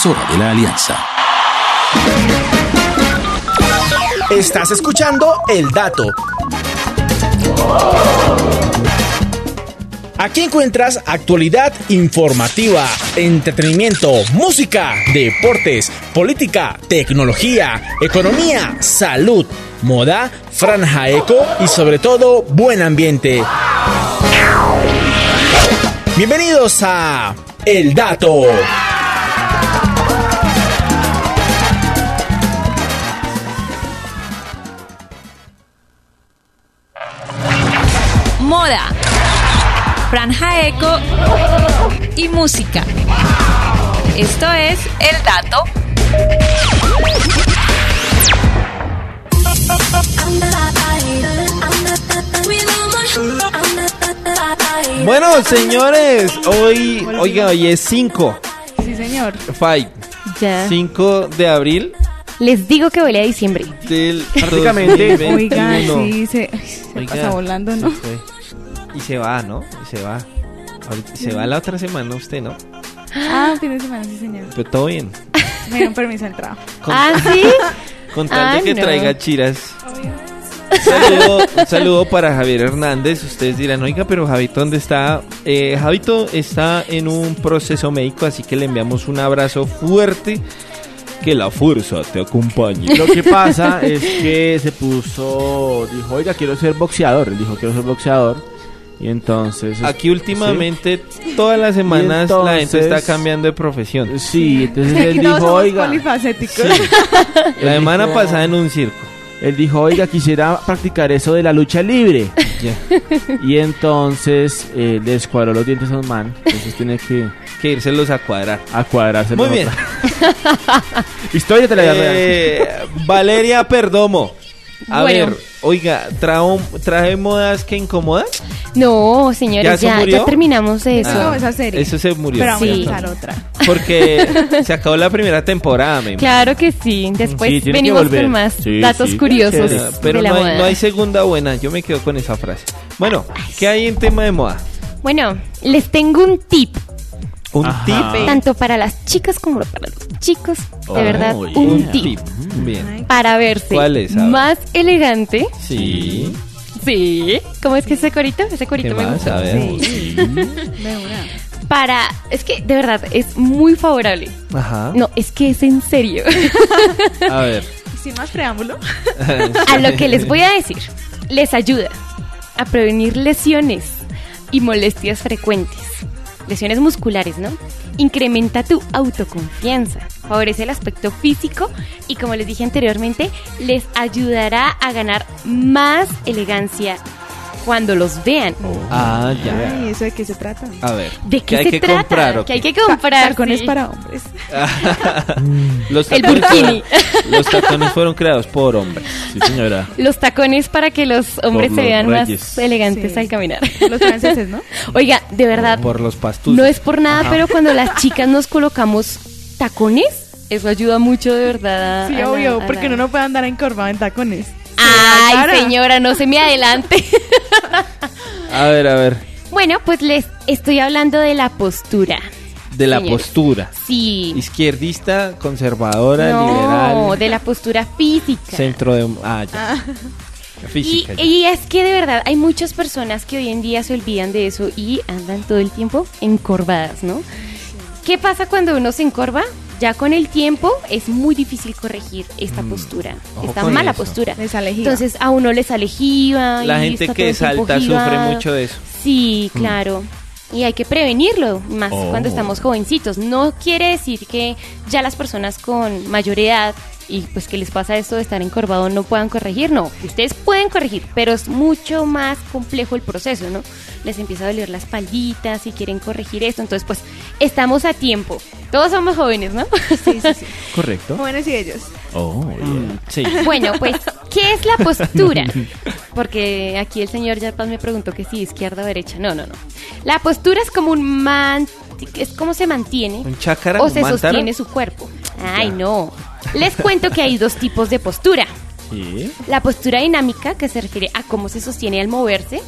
Emisora de la Alianza. Estás escuchando El Dato. Aquí encuentras actualidad informativa, entretenimiento, música, deportes, política, tecnología, economía, salud, moda, franja eco y sobre todo buen ambiente. Bienvenidos a El Dato. Franja eco y música. Esto es El Dato. Bueno, señores, hoy, oiga, hoy es 5, Sí, señor. 5, Ya. 5 de abril Les digo que huele a diciembre. del Prácticamente. 2021. Oiga, sí, se, ay, se Oiga, pasa volando, ¿no? fue. Y se va, ¿no? Y se va. Ahorita- se va la otra semana usted, ¿no? Ah, fin de semana, sí, señor. Pero todo bien. Me dieron permiso al trabajo. Con, ¿Ah, sí? *laughs* con tal de Ah, que no. traiga chiras. Un saludo, *laughs* un saludo para Javier Hernández. Ustedes dirán, oiga, pero Javito, ¿dónde está? Eh, Javito está en un proceso médico, así que le enviamos un abrazo fuerte. Que la fuerza te acompañe. Lo que pasa es que se puso, dijo, oiga, quiero ser boxeador. Él dijo, quiero ser boxeador. Y entonces... Aquí últimamente, todas las semanas, la gente está cambiando de profesión. Sí, entonces él dijo, somos oiga... polifacéticos. La semana dijo- pasada en un circo. Él dijo, oiga, quisiera practicar eso de la lucha libre. *laughs* Ya. Y entonces eh, le descuadró los dientes a un man. Entonces tiene que Que irselos a cuadrar. a cuadrarse. Muy bien. *laughs* Historia de la vida. Eh, Valeria Perdomo. A Bueno. ver, oiga, trao- ¿traje modas que incomodan? No, ¿Ya señores, se ya, terminamos de eso. Ah, esa serie. Eso se murió. Pero vamos Sí. a empezar otra. Porque *laughs* se acabó la primera temporada, me. Claro que sí. Después Sí, venimos con más Sí, datos sí, curiosos Pero de la no hay, moda. no hay segunda buena. Yo me quedo con esa frase. Bueno, ¿qué hay en tema de moda? Bueno, les tengo un tip, Un Ajá. tip. tanto para las chicas como para los chicos. De Oh, verdad, yeah. un Un tip. Bien. Para verse más elegante. Sí. Sí. ¿Cómo es que ese corito? Ese ¿Qué corito me más? gusta. A ver. Sí. *laughs* Una. Para. Es que de verdad es muy favorable. Ajá. No, es que es en serio. A ver. *laughs* Sin más preámbulo. *laughs* a lo que les voy a decir, les ayuda a prevenir lesiones y molestias frecuentes. Lesiones musculares, ¿no? Incrementa tu autoconfianza, favorece el aspecto físico y como les dije anteriormente, les ayudará a ganar más elegancia cuando los vean. Ah, ya. Ay, ¿eso de qué se trata? A ver. ¿De qué hay se que trata? comprar? que hay qué? que comprar. Tacones sí. para hombres. *laughs* Los El burkini. fueron- los tacones fueron creados por hombres. Sí, señora. *laughs* Los tacones para que los hombres Por se vean reyes. más elegantes Sí. al caminar. *laughs* Los franceses, ¿no? Oiga, de verdad, Por los pastuzos. No es por nada, pero cuando las chicas nos colocamos tacones, eso ayuda mucho de verdad. a- Sí, a la- obvio, a porque la- uno no puede andar encorvado en tacones. Ay, señora, no se me adelante. *laughs* A ver, a ver. bueno, pues les estoy hablando de la postura. De la Señores. postura. Sí. Izquierdista, conservadora, No, liberal. de la postura física. Centro de. Ah, ya. Y, Física. ya. y es que de verdad hay muchas personas que hoy en día se olvidan de eso y andan todo el tiempo encorvadas, ¿no? ¿Qué pasa cuando uno se encorva? Ya con el tiempo es muy difícil corregir esta postura, Mm. ojo esta mala eso. postura. Le sale. Entonces a uno le sale jiba. La y gente que salta sufre jibado. mucho de eso. Sí, claro. Y hay que prevenirlo, más Oh. cuando estamos jovencitos. No quiere decir que ya las personas con mayor edad y pues que les pasa esto de estar encorvado no puedan corregir, no. Ustedes pueden corregir, pero es mucho más complejo el proceso, ¿no? Les empieza a doler la espaldita si quieren corregir esto. Entonces, pues, estamos a tiempo. Todos somos jóvenes, ¿no? Sí, sí, sí. *laughs* Correcto. Jóvenes y ellos. Oh, yeah. Sí. *laughs* Bueno, pues, ¿qué es la postura? *laughs* Porque aquí el señor Yarpaz me preguntó que si izquierda o derecha. No, no, no. La postura es como un man... Es como se mantiene Un chácara, o se sostiene su cuerpo. Ay, no. Les cuento que hay dos tipos de postura. Sí. La postura dinámica, que se refiere a cómo se sostiene al moverse,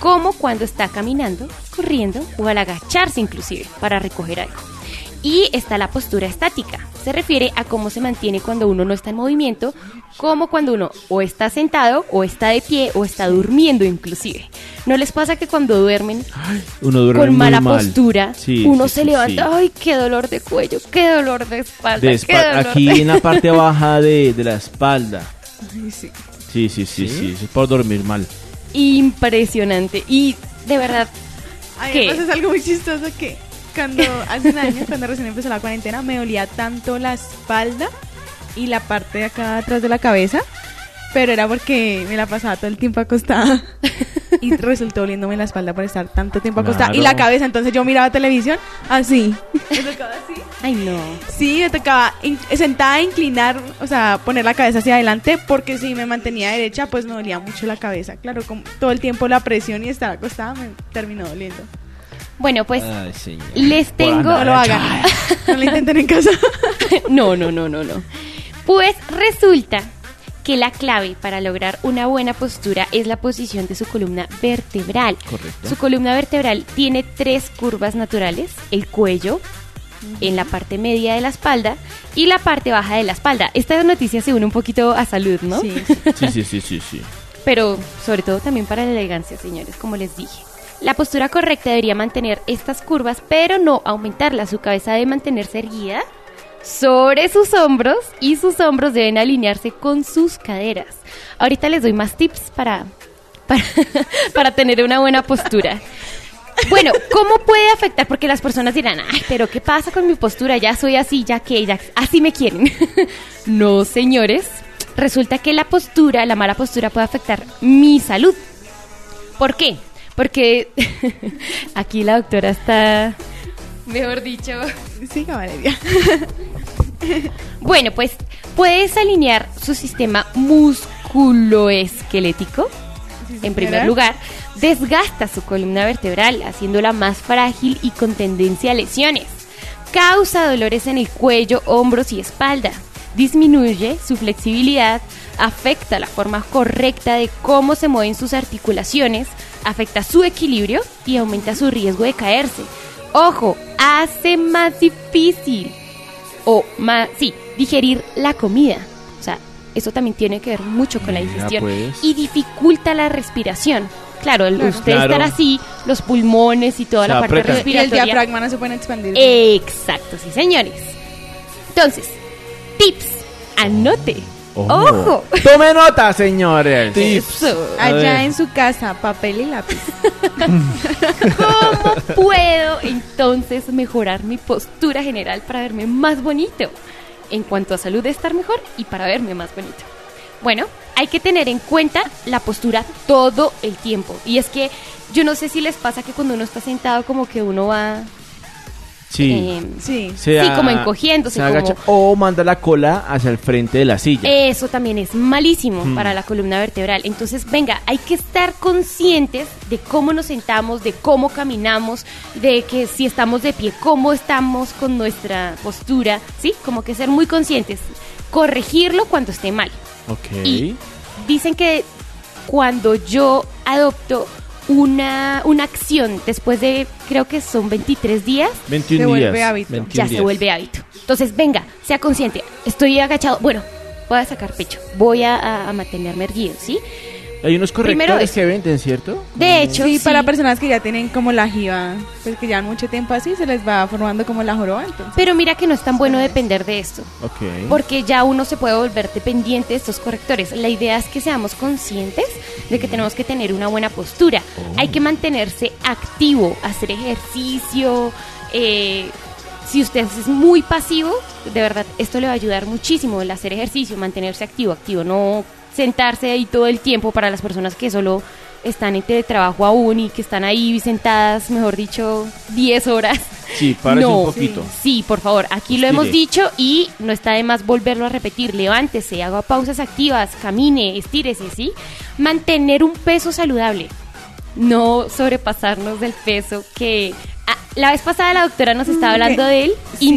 como cuando está caminando, corriendo o al agacharse inclusive para recoger algo. Y está la postura estática. Se refiere a cómo se mantiene cuando uno no está en movimiento, como cuando uno o está sentado, o está de pie, o está durmiendo inclusive. ¿No les pasa que cuando duermen Uno duerme con mala mal. postura, Sí, uno sí, se sí, levanta, sí. ay, qué dolor de cuello, qué dolor de espalda, De qué dolor aquí de-". en la parte baja de, de la espalda. Ay, sí. Sí, sí, sí, sí, es por dormir mal. Impresionante. Y de verdad, Ay, es algo muy chistoso que cuando hace un año, cuando recién empezó la cuarentena, me dolía tanto la espalda y la parte de acá atrás de la cabeza, pero era porque me la pasaba todo el tiempo acostada y resultó doliéndome la espalda por estar tanto tiempo acostada y la cabeza, entonces yo miraba televisión así. Me tocaba así. ay no. Sí, me tocaba in- sentada inclinar, o sea, poner la cabeza hacia adelante porque si me mantenía derecha pues me dolía mucho la cabeza. Claro, como todo el tiempo la presión y estar acostada me terminó doliendo. Bueno, pues Ay, señor. les tengo... No lo hagan. No *laughs* lo intenten en casa. *laughs* no, no, no, no, no. Pues resulta que la clave para lograr una buena postura es la posición de su columna vertebral. Correcto. Su columna vertebral tiene tres curvas naturales, el cuello, en la parte media de la espalda y la parte baja de la espalda. Esta noticia se une un poquito a salud, ¿no? Sí. Sí, sí, sí, sí, sí. pero sobre todo también para la elegancia, señores, como les dije. La postura correcta debería mantener estas curvas, pero no aumentarlas. Su cabeza debe mantenerse erguida sobre sus hombros y sus hombros deben alinearse con sus caderas. Ahorita les doy más tips para, *laughs* para, tener una buena postura. Bueno, ¿cómo puede afectar? Porque las personas dirán, ay, pero ¿qué pasa con mi postura? Ya soy así, ya que, así me quieren. *laughs* no, señores. Resulta que la postura, la mala postura puede afectar mi salud. ¿Por qué? Porque *laughs* aquí la doctora está, mejor dicho, Sí, Valeria. *laughs* bueno, pues puedes alinear su sistema musculoesquelético. En primer lugar, desgasta su columna vertebral, haciéndola más frágil y con tendencia a lesiones. Causa dolores en el cuello, hombros y espalda. Disminuye su flexibilidad, afecta la forma correcta de cómo se mueven sus articulaciones, afecta su equilibrio y aumenta su riesgo de caerse. Ojo, hace más difícil o más, sí, digerir la comida. O sea, eso también tiene que ver mucho con la digestión pues. y dificulta la respiración. Claro, al Claro. usted Claro. estar así, los pulmones y toda Se la parte aprieta. Y el respiratoria. diafragma no se puede expandir. Exacto, sí, señores. Entonces, tips. Anote. Ojo. *laughs* Tome nota, señores. Eso. A Allá en su casa, papel y lápiz. *laughs* ¿Cómo puedo entonces mejorar mi postura general para verme más bonito? En cuanto a salud, estar mejor y para verme más bonito. Bueno, hay que tener en cuenta la postura todo el tiempo. Y es que yo no sé si les pasa que cuando uno está sentado como que uno va... Sí. eh, Sí. Sí, a- como encogiéndose, se agacha como- O manda la cola hacia el frente de la silla. Eso también es malísimo Hmm. para la columna vertebral. Entonces, venga, hay que estar conscientes de cómo nos sentamos, de cómo caminamos, de que si estamos de pie, cómo estamos con nuestra postura, ¿sí? Como que ser muy conscientes. Corregirlo cuando esté mal. ok. Y dicen que cuando yo adopto una, una acción después de, creo que son 23 días, 21 Se vuelve días. hábito. 21 ya se vuelve hábito. Entonces, venga, sea consciente. Estoy agachado. Bueno, voy a sacar pecho. Voy a, a- a mantenerme erguido, ¿sí? Hay unos correctores que venden, ¿cierto? De hecho, Sí, sí, para personas que ya tienen como la jiba, pues que llevan mucho tiempo así, se les va formando como la joroba, entonces. Pero mira que no es tan bueno depender de esto. Ok. Porque ya uno se puede volver dependiente de estos correctores. La idea es que seamos conscientes de que tenemos que tener una buena postura. Hay que mantenerse activo, hacer ejercicio. eh, si usted es muy pasivo, de verdad, esto le va a ayudar muchísimo el hacer ejercicio, mantenerse activo, activo, no sentarse ahí todo el tiempo para las personas que solo están en teletrabajo aún y que están ahí sentadas, mejor dicho, 10 horas. Sí, párese No, un poquito. Sí, por favor, aquí lo hemos dicho y no está de más volverlo a repetir. Levántese, haga pausas activas, camine, estírese, ¿sí? Mantener un peso saludable. No sobrepasarnos del peso que... ah, la vez pasada la doctora nos estaba Mm, hablando del sí.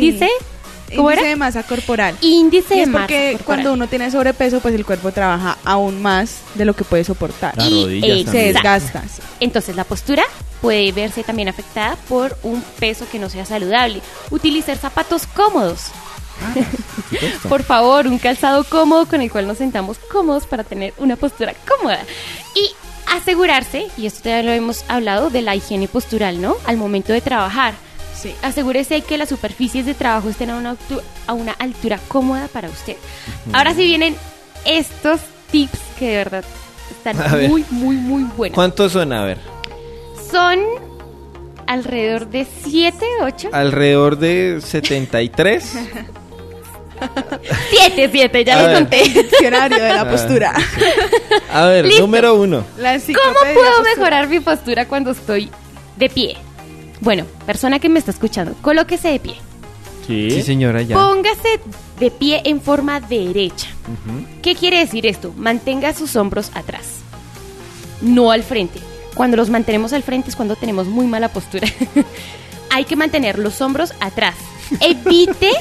Índice ¿Cómo índice era? de masa corporal. Índice Y de es masa porque corporal. cuando uno tiene sobrepeso, pues el cuerpo trabaja aún más de lo que puede soportar. Las Y- Se desgasta. Entonces la postura puede verse también afectada por un peso que no sea saludable. Utilizar zapatos cómodos. *laughs* Por favor, un calzado cómodo con el cual nos sentamos cómodos para tener una postura cómoda. Y asegurarse, y esto ya lo hemos hablado, de la higiene postural, ¿no? Al momento de trabajar. Sí. Asegúrese de que las superficies de trabajo estén a una, a una altura cómoda para usted. Ahora sí vienen estos tips que de verdad están A ver. muy, muy, muy buenos. ¿Cuántos son? A ver. Son alrededor de 7, 8. Alrededor de 73. 7, 7, ya ver. conté. *laughs* Diccionario de la Ah, postura. A ver, Listo. número uno. ¿Cómo puedo mejorar mi postura cuando estoy de pie? Bueno, persona que me está escuchando, colóquese de pie. Sí, Sí. señora, ya. Póngase de pie en forma derecha. ¿Qué quiere decir esto? Mantenga sus hombros atrás, no al frente. Cuando los mantenemos al frente es cuando tenemos muy mala postura. *laughs* Hay que mantener los hombros atrás. Evite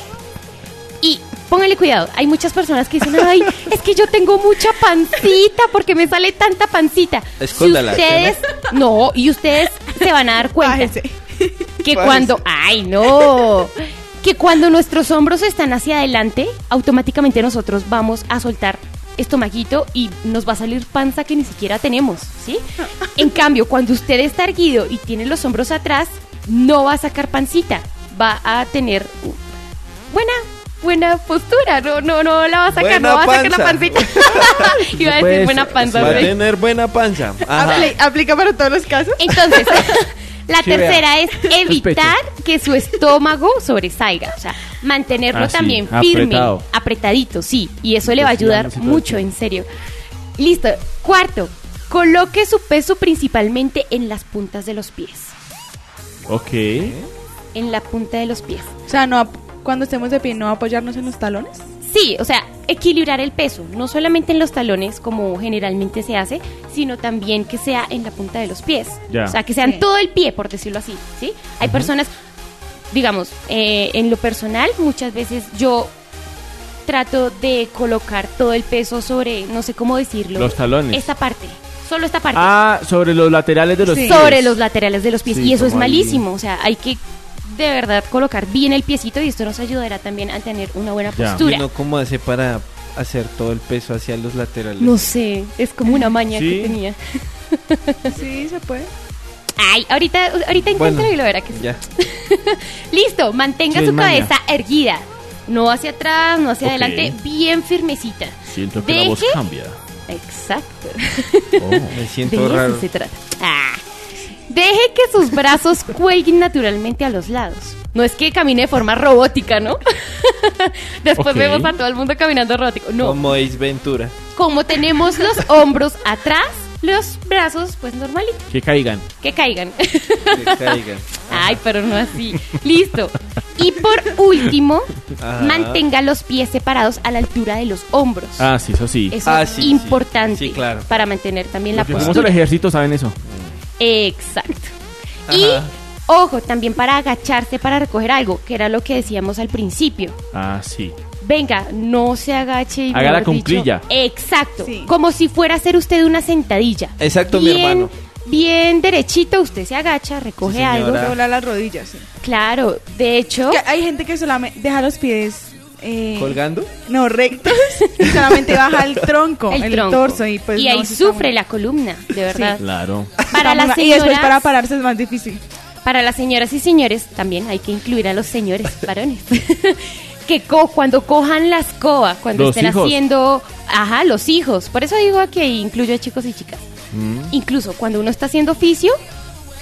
*laughs* y póngale cuidado. Hay muchas personas que dicen, ay, es que yo tengo mucha pancita porque me sale tanta pancita. Escóndala, Si ustedes, no, y ustedes se van a dar cuenta Bájese. *laughs* que cuando, ay no, que cuando nuestros hombros están hacia adelante, automáticamente nosotros vamos a soltar estomaguito y nos va a salir panza que ni siquiera tenemos, ¿sí? En *laughs* cambio, cuando usted está erguido y tiene los hombros atrás, no va a sacar pancita, va a tener buena buena postura, no no no la va a sacar, Buena no va a sacar la pancita. *laughs* Iba a decir Pues, buena panza. Va a tener buena panza. Ajá. Apli- ¿Aplica para todos los casos? Entonces, la Sí, tercera es *laughs* evitar que su estómago sobresalga. O sea, mantenerlo Ah, sí, también firme, apretado. apretadito, sí. Y eso le va a ayudar y todo mucho, en serio. Listo. Cuarto, coloque su peso principalmente en las puntas de los pies. Ok. En la punta de los pies. O sea, no ap- cuando estemos de pie, no apoyarnos en los talones. Sí, o sea, equilibrar el peso, no solamente en los talones como generalmente se hace, sino también que sea en la punta de los pies. Ya. O sea, que sean Sí. todo el pie, por decirlo así, ¿sí? Hay personas, digamos, eh, en lo personal, muchas veces yo trato de colocar todo el peso sobre, no sé cómo decirlo. Los talones. Esta parte, solo esta parte. Ah, sobre los laterales de los Sí. pies. sobre los laterales de los pies. Sí, y eso es ahí. malísimo. O sea, hay que de verdad colocar bien el piecito y esto nos ayudará también a tener una buena Ya. postura. Y no cómo hace para hacer todo el peso hacia los laterales. No sé, es como una maña Sí. que tenía. *laughs* Sí, se puede. Ay, ahorita, ahorita Bueno, y lo verá que sí. Ya. *laughs* Listo, mantenga Sí, su maña. cabeza erguida. No hacia atrás, no hacia adelante, bien firmecita. Siento que la voz cambia. Exacto. Oh. *laughs* Me siento De raro. eso se trata. Ah. Deje que sus brazos *laughs* cuelguen naturalmente a los lados. No es que camine de forma robótica, ¿no? *laughs* Después vemos a todo el mundo caminando robótico. No, Como Ace Ventura. como tenemos los *laughs* hombros atrás, los brazos pues normalitos, Que caigan. que caigan. Que caigan. Ay, pero no así. Listo. Y por último, Ajá. mantenga los pies separados a la altura de los hombros. Ah, sí, eso sí. Eso Ah, es sí, importante Sí, claro. para mantener también la Los que fuimos al postura. ejército saben eso. Exacto. Y ojo, también para agacharse para recoger algo, que era lo que decíamos al principio. Ah, sí. Venga, no se agache y Haga la cumplilla. Exacto. Sí. Como si fuera a hacer usted una sentadilla. Exacto, mi hermano. Bien derechito, usted se agacha, recoge Sí, algo. Dobla las rodillas. sí. Claro, de hecho, Que hay gente que solamente deja los pies. Eh, ¿Colgando? No, rectos. y solamente baja el tronco, *laughs* el, el, tronco. torso. Y, pues, y ahí sufre muy- la columna, de verdad. Claro. Para las muy- Y después señoras, para pararse es más difícil. para las señoras y señores, también hay que incluir a los señores varones. *laughs* que co- cuando cojan la escoba, cuando Los estén hijos. haciendo, ajá, los hijos. Por eso digo que incluyo a chicos y chicas. Mm. Incluso cuando uno está haciendo oficio,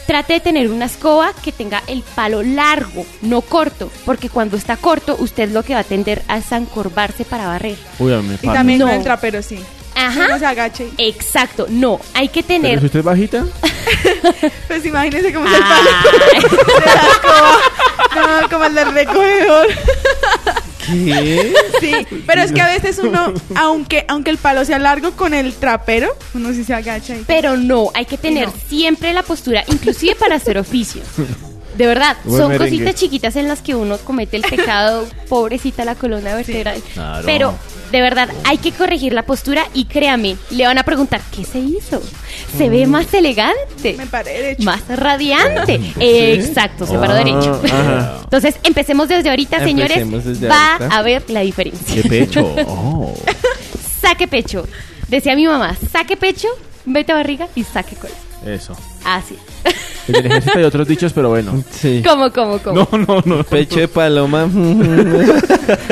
trate de tener una escoba que tenga el palo largo, no corto, porque cuando está corto, usted lo que va a tender a es a encorvarse para barrer. Uy, a mí me Y también No. con el trapero, sí. Ajá. Uno se agache. Exacto, no, hay que Pero tener si usted es bajita, *laughs* Pues imagínense cómo es el palo de la escoba. No, como el del recogedor. ¿Qué? Sí, pero es que a veces uno, aunque aunque el palo sea largo con el trapero, uno sí se agacha. Y... Pero no, hay que tener no. siempre la postura, inclusive para hacer oficio. De verdad, Buen son merengue. cositas chiquitas en las que uno comete el pecado, *laughs* pobrecita la columna vertebral. Claro. Pero de verdad, hay que corregir la postura y créame, le van a preguntar, ¿qué se hizo? Se ve más elegante, Me paré derecho. más radiante. *laughs* Exacto, se paró Ah, derecho. ajá. Entonces, empecemos desde ahorita, señores. Empecemos desde Va ahorita. a ver la diferencia. Qué pecho. *laughs* Oh. Saque pecho. Decía mi mamá, saque pecho, vete a barriga y saque cola. Eso. Así. En el ejército hay otros dichos, pero bueno. Sí. ¿Cómo, cómo, cómo? No, no, no. Pecho de paloma. *laughs*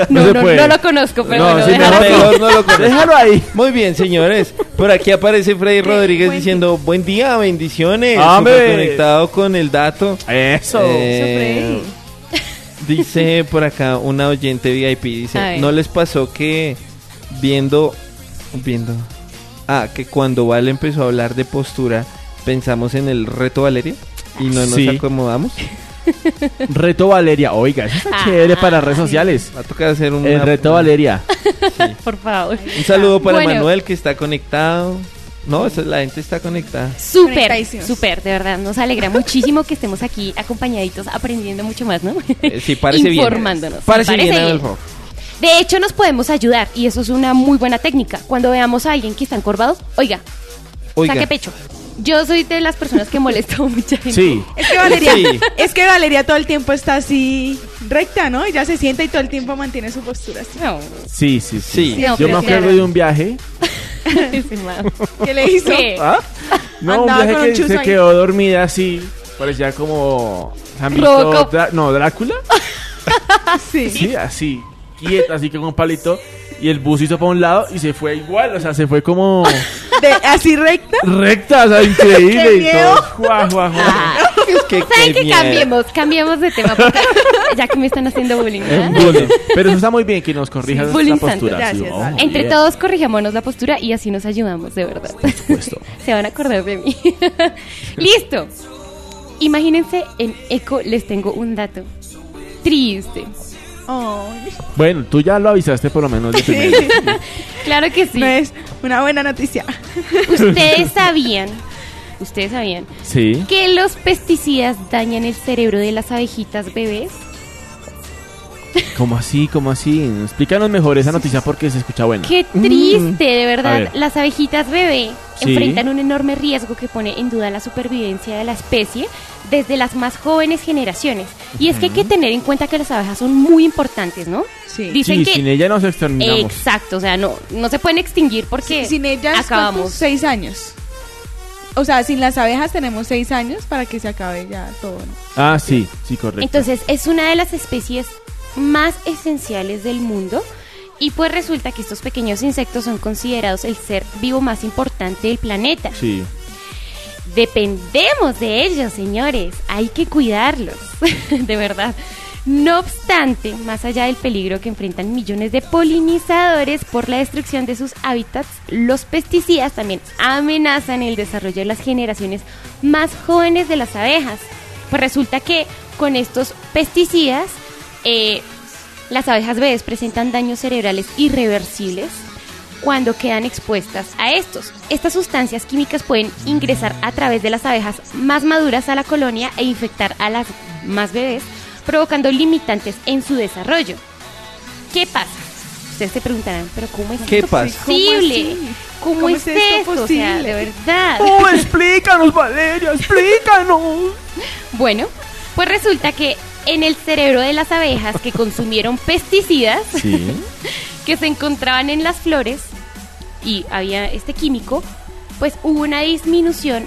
No, no se no, puede. no lo conozco, pero No, bueno, sí, déjalo mejor así. Mejor no lo conozco. Déjalo ahí. Muy bien, señores. Por aquí aparece Freddy Rodríguez buen diciendo buen día, bendiciones. ¡Hombre! Súper conectado con el dato. Eso. Eh, *laughs* dice por acá una oyente VIP, dice. ¿no les pasó que viendo, viendo, ah, que cuando Val empezó a hablar de postura, pensamos en el reto Valeria y no nos Sí. acomodamos? *laughs* Reto Valeria. Oiga, eso está Ah. chévere para redes sociales. Va a tocar hacer un El reto Valeria. *laughs* Por favor. Un saludo para Bueno. Manuel que está conectado. No, esa- la gente está conectada. Súper, Conectadísimos. súper, de verdad. Nos alegra muchísimo que estemos aquí acompañaditos, aprendiendo mucho más, ¿no? Eh, sí, parece bien. Informándonos. Parece, Parece bien, bien. Adolfo. De hecho, nos podemos ayudar y eso es una muy buena técnica. Cuando veamos a alguien que está encorvado, oiga, Oiga, saque pecho. Yo soy de las personas que molesto a *laughs* mucha gente. Sí. Es que Valeria, Sí. es que Valeria todo el tiempo está así recta, ¿no? Ella se sienta y todo el tiempo mantiene su postura así. No, Sí, sí, sí. Sí. No, Yo me acuerdo claro. de un viaje. *laughs* ¿Qué le hizo? ¿Qué? ¿Ah? No, un viaje con que un chuzo se ahí. quedó dormida así. Parecía como. ¿Han visto? No, Drácula. *laughs* Sí. Sí, así. Quieta, así que con un palito. Y el bus hizo para un lado y se fue igual. O sea, se fue como. *laughs* De- así recta. recta, o sea, *laughs* increíble. ¡Qué y todo. Juá, juá, juá. Ah, *laughs* es que ¿Saben qué miedo. Cambiemos, cambiemos de tema porque ya que me están haciendo bullying. ¿verdad? Bullying. Pero eso está muy bien que nos corrijas Sí, la postura. santo. sí. Oh. Entre bien. todos corrijémonos la postura y así nos ayudamos, de verdad. Por supuesto. Se van a acordar de mí. Listo. Imagínense, en Eco les tengo un dato. Triste. Bueno, tú ya lo avisaste por lo menos de sí. primero. *laughs* Claro que sí. No es una buena noticia. Ustedes *laughs* sabían, ustedes sabían Sí. que los pesticidas dañan el cerebro de las abejitas bebés. ¿Cómo así? ¿Cómo así? Explícanos mejor esa noticia porque se escucha buena. Qué triste, de A verdad. ver. Las abejitas bebé Sí. enfrentan un enorme riesgo que pone en duda la supervivencia de la especie desde las más jóvenes generaciones. Y es que hay que tener en cuenta que las abejas son muy importantes, ¿no? Sí. Dicen Sí, que sin ella nos exterminamos. Exacto, o sea, no, no se pueden extinguir porque Sin ellas, acabamos. Seis años. O sea, sin las abejas tenemos seis años para que se acabe ya todo. ¿no? Ah, sí, sí, correcto. Entonces, es una de las especies más esenciales del mundo. Y pues resulta que estos pequeños insectos son considerados el ser vivo más importante del planeta. Sí. Dependemos de ellos, señores. Hay que cuidarlos, *laughs* de verdad. No obstante, más allá del peligro que enfrentan millones de polinizadores por la destrucción de sus hábitats, los pesticidas también amenazan el desarrollo de las generaciones más jóvenes de las abejas. Pues resulta que con estos pesticidas, eh, las abejas bebés presentan daños cerebrales irreversibles cuando quedan expuestas a estos. Estas sustancias químicas pueden ingresar a través de las abejas más maduras a la colonia e infectar a las más bebés, provocando limitantes en su desarrollo. ¿Qué pasa? Ustedes se preguntarán, pero ¿cómo es ¿Qué esto pasa? posible? ¿Cómo, ¿Cómo es, es esto esto? O sea, posible? de verdad. ¡Oh, *laughs* explícanos, Valeria! ¡Explícanos! Bueno, pues resulta que en el cerebro de las abejas que consumieron pesticidas, Sí. *laughs* que se encontraban en las flores y había este químico, pues hubo una disminución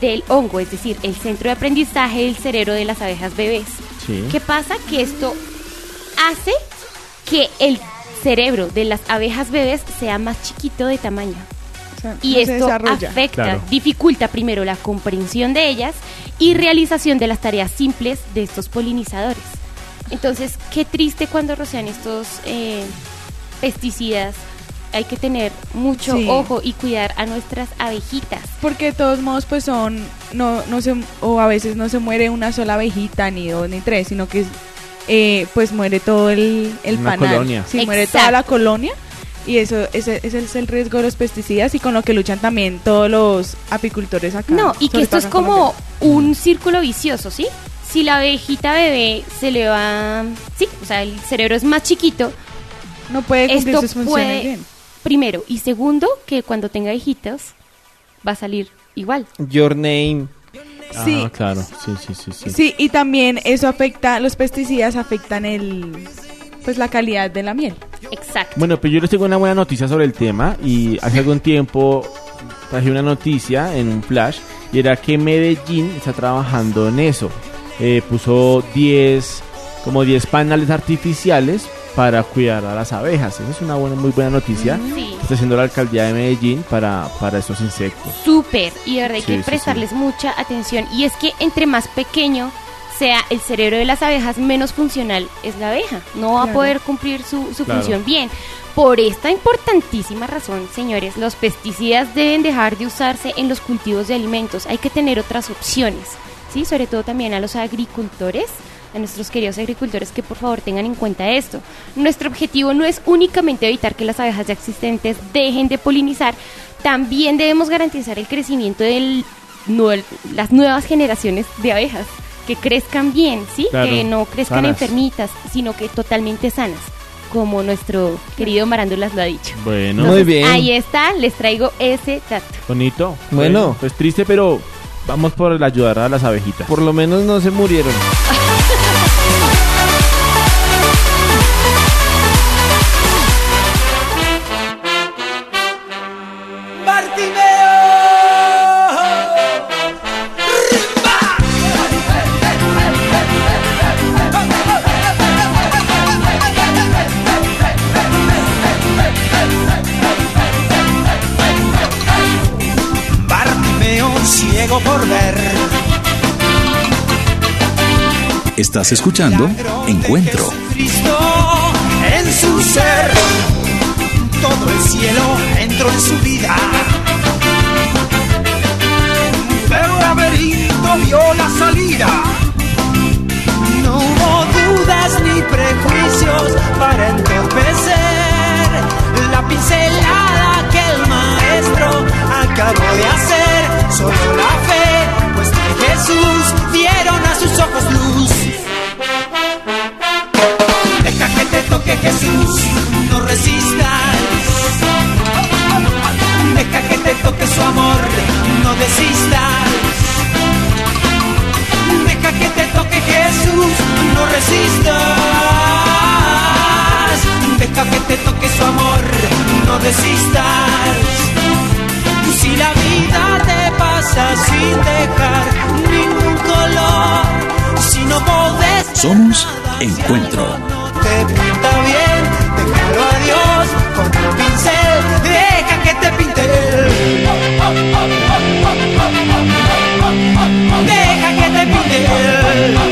del hongo, es decir, el centro de aprendizaje del cerebro de las abejas bebés. Sí. ¿Qué pasa? Que esto hace que el cerebro de las abejas bebés sea más chiquito de tamaño. O sea, Y no esto afecta, Claro. dificulta primero la comprensión de ellas y realización de las tareas simples de estos polinizadores. Entonces, qué triste cuando rocian estos eh, pesticidas. Hay que tener mucho Sí. ojo y cuidar a nuestras abejitas. Porque de todos modos, pues son, no, no se, o a veces no se muere una sola abejita, ni dos, ni tres, sino que eh, pues muere todo el, el Una panal. colonia. Sí, muere toda la colonia. Y eso ese, ese es el riesgo de los pesticidas y con lo que luchan también todos los apicultores acá. No, y que esto es como Colombia. un círculo vicioso, ¿sí? si la abejita bebé se le va, sí, o sea, el cerebro es más chiquito, No puede cumplir esto sus funciones puede, bien. primero, y segundo, que cuando tenga hijitas va a salir igual. Your name. Sí. Ah, claro. Sí, sí, sí, sí. Sí, y también eso afecta, los pesticidas afectan el, pues la calidad de la miel. Exacto. Bueno, pero yo les tengo una buena noticia sobre el tema y hace algún tiempo traje una noticia en un flash y era que Medellín está trabajando en eso. Eh, puso 10, como 10 paneles artificiales para cuidar a las abejas. Esa es una buena, muy buena noticia. Sí. que Está haciendo la alcaldía de Medellín para, para estos insectos. Súper, y de verdad hay Sí, que sí, prestarles mucha atención. Y es que entre más pequeño sea el cerebro de las abejas, menos funcional es la abeja. No va a poder cumplir su, su Claro. función bien. Por esta importantísima razón, señores, los pesticidas deben dejar de usarse en los cultivos de alimentos. Hay que tener otras opciones, ¿sí? Sobre todo también a los agricultores, a nuestros queridos agricultores, que por favor tengan en cuenta esto. Nuestro objetivo no es únicamente evitar que las abejas ya existentes dejen de polinizar, también debemos garantizar el crecimiento de las nuevas generaciones de abejas, que crezcan bien, ¿sí? Claro, que no crezcan sanas. enfermitas, sino que totalmente sanas, como nuestro querido Marándulas lo ha dicho. Bueno, Muy bien. Ahí está, les traigo ese dato. bonito. Bueno. pues triste, pero vamos por el ayudar a las abejitas. Por lo menos no se murieron. *laughs* Estás escuchando Encuentro. Cristo en su ser. Todo el cielo entró en su vida. Pero laberinto vio la salida. No hubo dudas ni prejuicios para entorpecer la pincelada que el maestro acabó de hacer. Solo la fe, pues de Jesús dieron a sus ojos luz. Que Jesús, no resistas. Deja que te toque su amor, no desistas. Deja que te toque Jesús, no resistas. Deja que te toque su amor, no desistas. Si la vida te pasa sin dejar ningún color, si no podés Somos Encuentro. Te pinta bien, déjalo a Dios con un pincel, deja que te pinte él. Deja que te pinte él.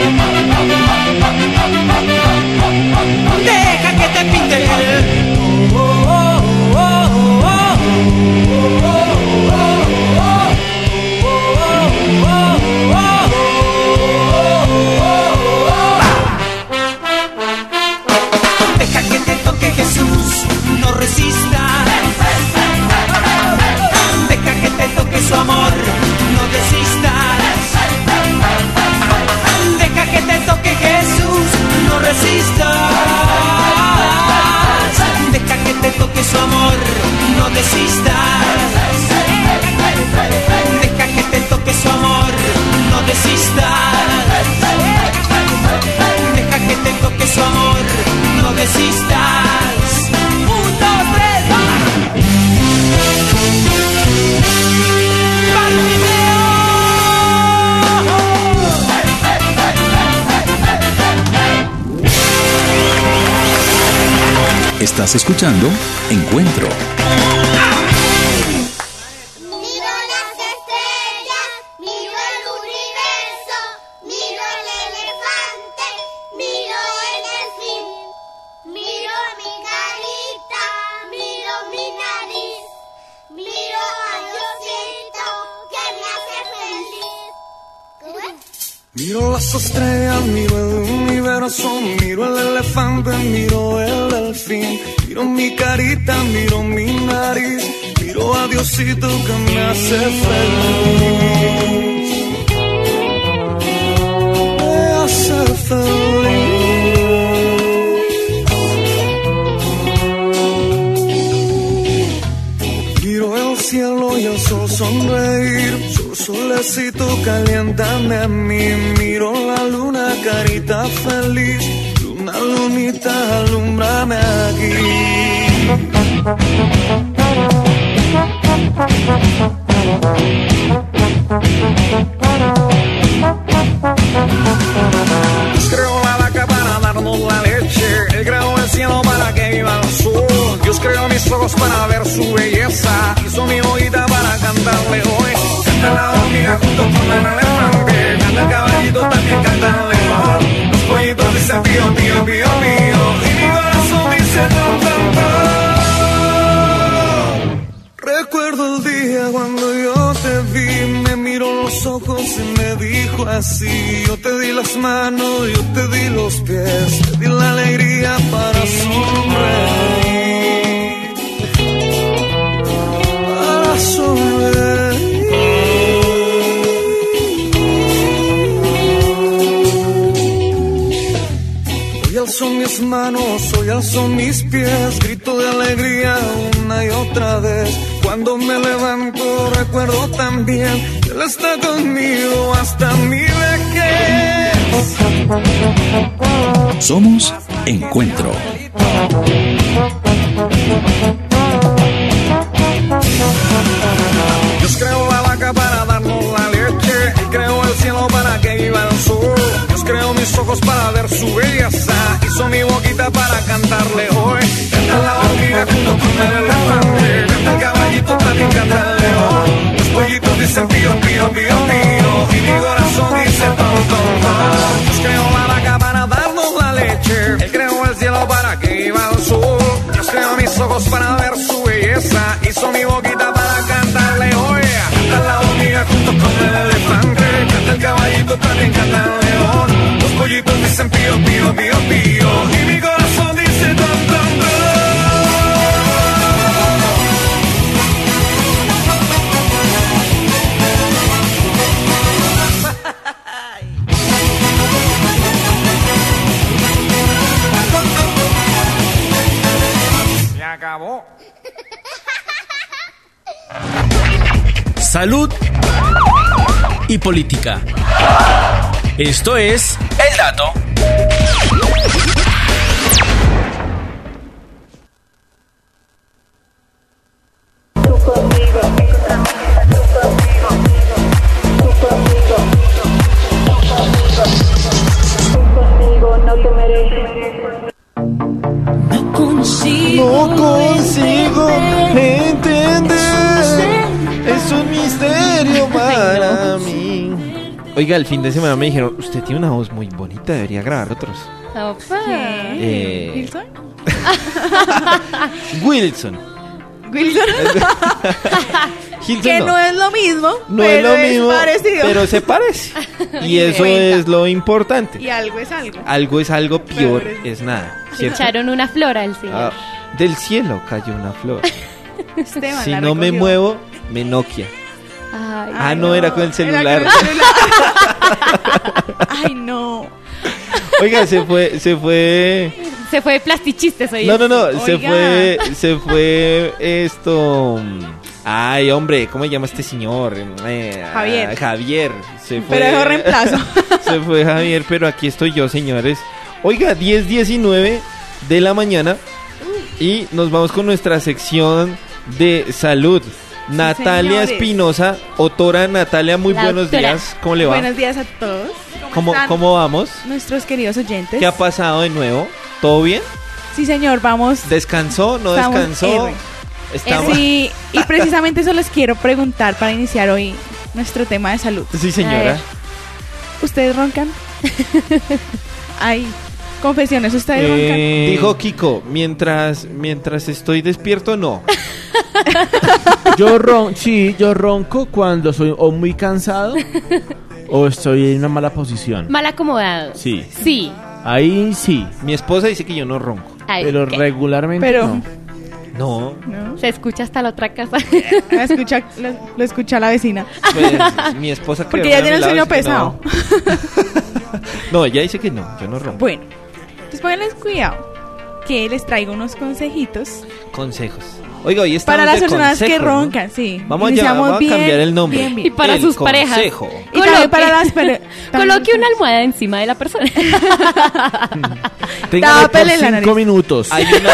Que su amor, no desistas. Deja que te toque su amor, no desistas. Deja que te toque su amor, no desistas. Estás escuchando Encuentro. carita, miro mi nariz, miro a Diosito que me hace feliz. Me hace feliz. Miro el cielo y el sol sonreír, su solecito calienta en mí ojos y me dijo así, yo te di las manos, yo te di los pies, te di la alegría para sonreír. Para sonreír. Hoy alzo mis manos, hoy alzo mis pies, grito de alegría una y otra vez. Cuando me levanto recuerdo también Él está conmigo hasta mi vejez. Somos Encuentro. Dios creó la vaca para darnos la leche. Él creó el cielo para que viva el sol. Dios creó mis ojos para ver su belleza. Hizo mi boquita para cantarle hoy. Canta la hormiga junto con el elefante. Canta el caballito, también canta el león. Pollitos dicen pío, pío, pío, pío. Y mi corazón dice ton, ton, ton. Dios creó la vaca para darnos la leche. Él creó el cielo para que viva el sol. Dios creó mis ojos para ver su belleza. Hizo mi boquita para cantarle hoy. Canta la hormiga junto con el elefante. Canta el caballito, también canta el león. Los pollitos dicen pío, pío, pío, pío. Y mi corazón dice ton, ton, ton. Salud y política. Esto es El Dato. No consigo, No consigo Oiga, el fin de semana me dijeron, usted tiene una voz muy bonita, debería grabar otros. Opa. Eh, ¿Wilson? *laughs* Wilson. Wilson. *laughs* Hilton que no. es lo mismo, No es pero lo mismo, parecido. pero se parece. *laughs* Y eso Cuenta. es lo importante. Y algo es algo. Algo es algo, peor Peor es nada. Se ¿cierto? echaron una flor al señor. Ah, del cielo cayó una flor. Esteban si no me muevo, me Nokia. Ay, Ah, no, era con el celular. con el celular. *laughs* Ay, no. Oiga, se fue, se fue. Se fue hoy. No, no, no, se fue, se fue esto. Ay, hombre, ¿cómo se llama este señor? Eh, Javier. ah, Javier. Se fue. Pero dejó reemplazo. *laughs* se fue Javier, pero aquí estoy yo, señores. Oiga, 10:19 de la mañana y nos vamos con nuestra sección de salud. Natalia señores. Espinosa, autora Natalia, muy La buenos días. ¿Cómo le va? Buenos días a todos. ¿Cómo, están ¿Cómo vamos? Nuestros queridos oyentes. ¿Qué ha pasado de nuevo? ¿Todo bien? Sí, señor, vamos. ¿Descansó? ¿No Estamos descansó? R. Estamos... Sí, y *laughs* precisamente eso les quiero preguntar para iniciar hoy nuestro tema de salud. Sí, A señora. ver. ¿Ustedes roncan? *laughs* Ay, confesiones, ¿ustedes roncan? Eh, Dijo Kiko, mientras, mientras estoy despierto, no. *laughs* *laughs* Yo ron sí, yo ronco cuando soy o muy cansado o estoy en una mala posición. Mal acomodado. Sí. Sí. Ahí sí, Mi esposa dice que yo no ronco. Ay, pero ¿qué? regularmente Pero- no. No, ¿No? Se escucha hasta la otra casa. *laughs* Lo escucha, lo, lo escucha la vecina. pues mi esposa que Porque ella tiene el sueño pesado. No. *laughs* No, ella dice que no, yo no ronco. Bueno, entonces pónganles cuidado que les traigo unos consejitos Consejos. Oiga, hoy estamos Para las de personas que consejo, ¿no? roncan, sí. Vamos a, vamos a bien, cambiar el nombre. bien, bien. Y para El sus parejas. consejo. Y también para las *laughs* Coloque una almohada encima de la persona. Téngale por Tápele la cinco nariz. minutos. *laughs* Hay, una,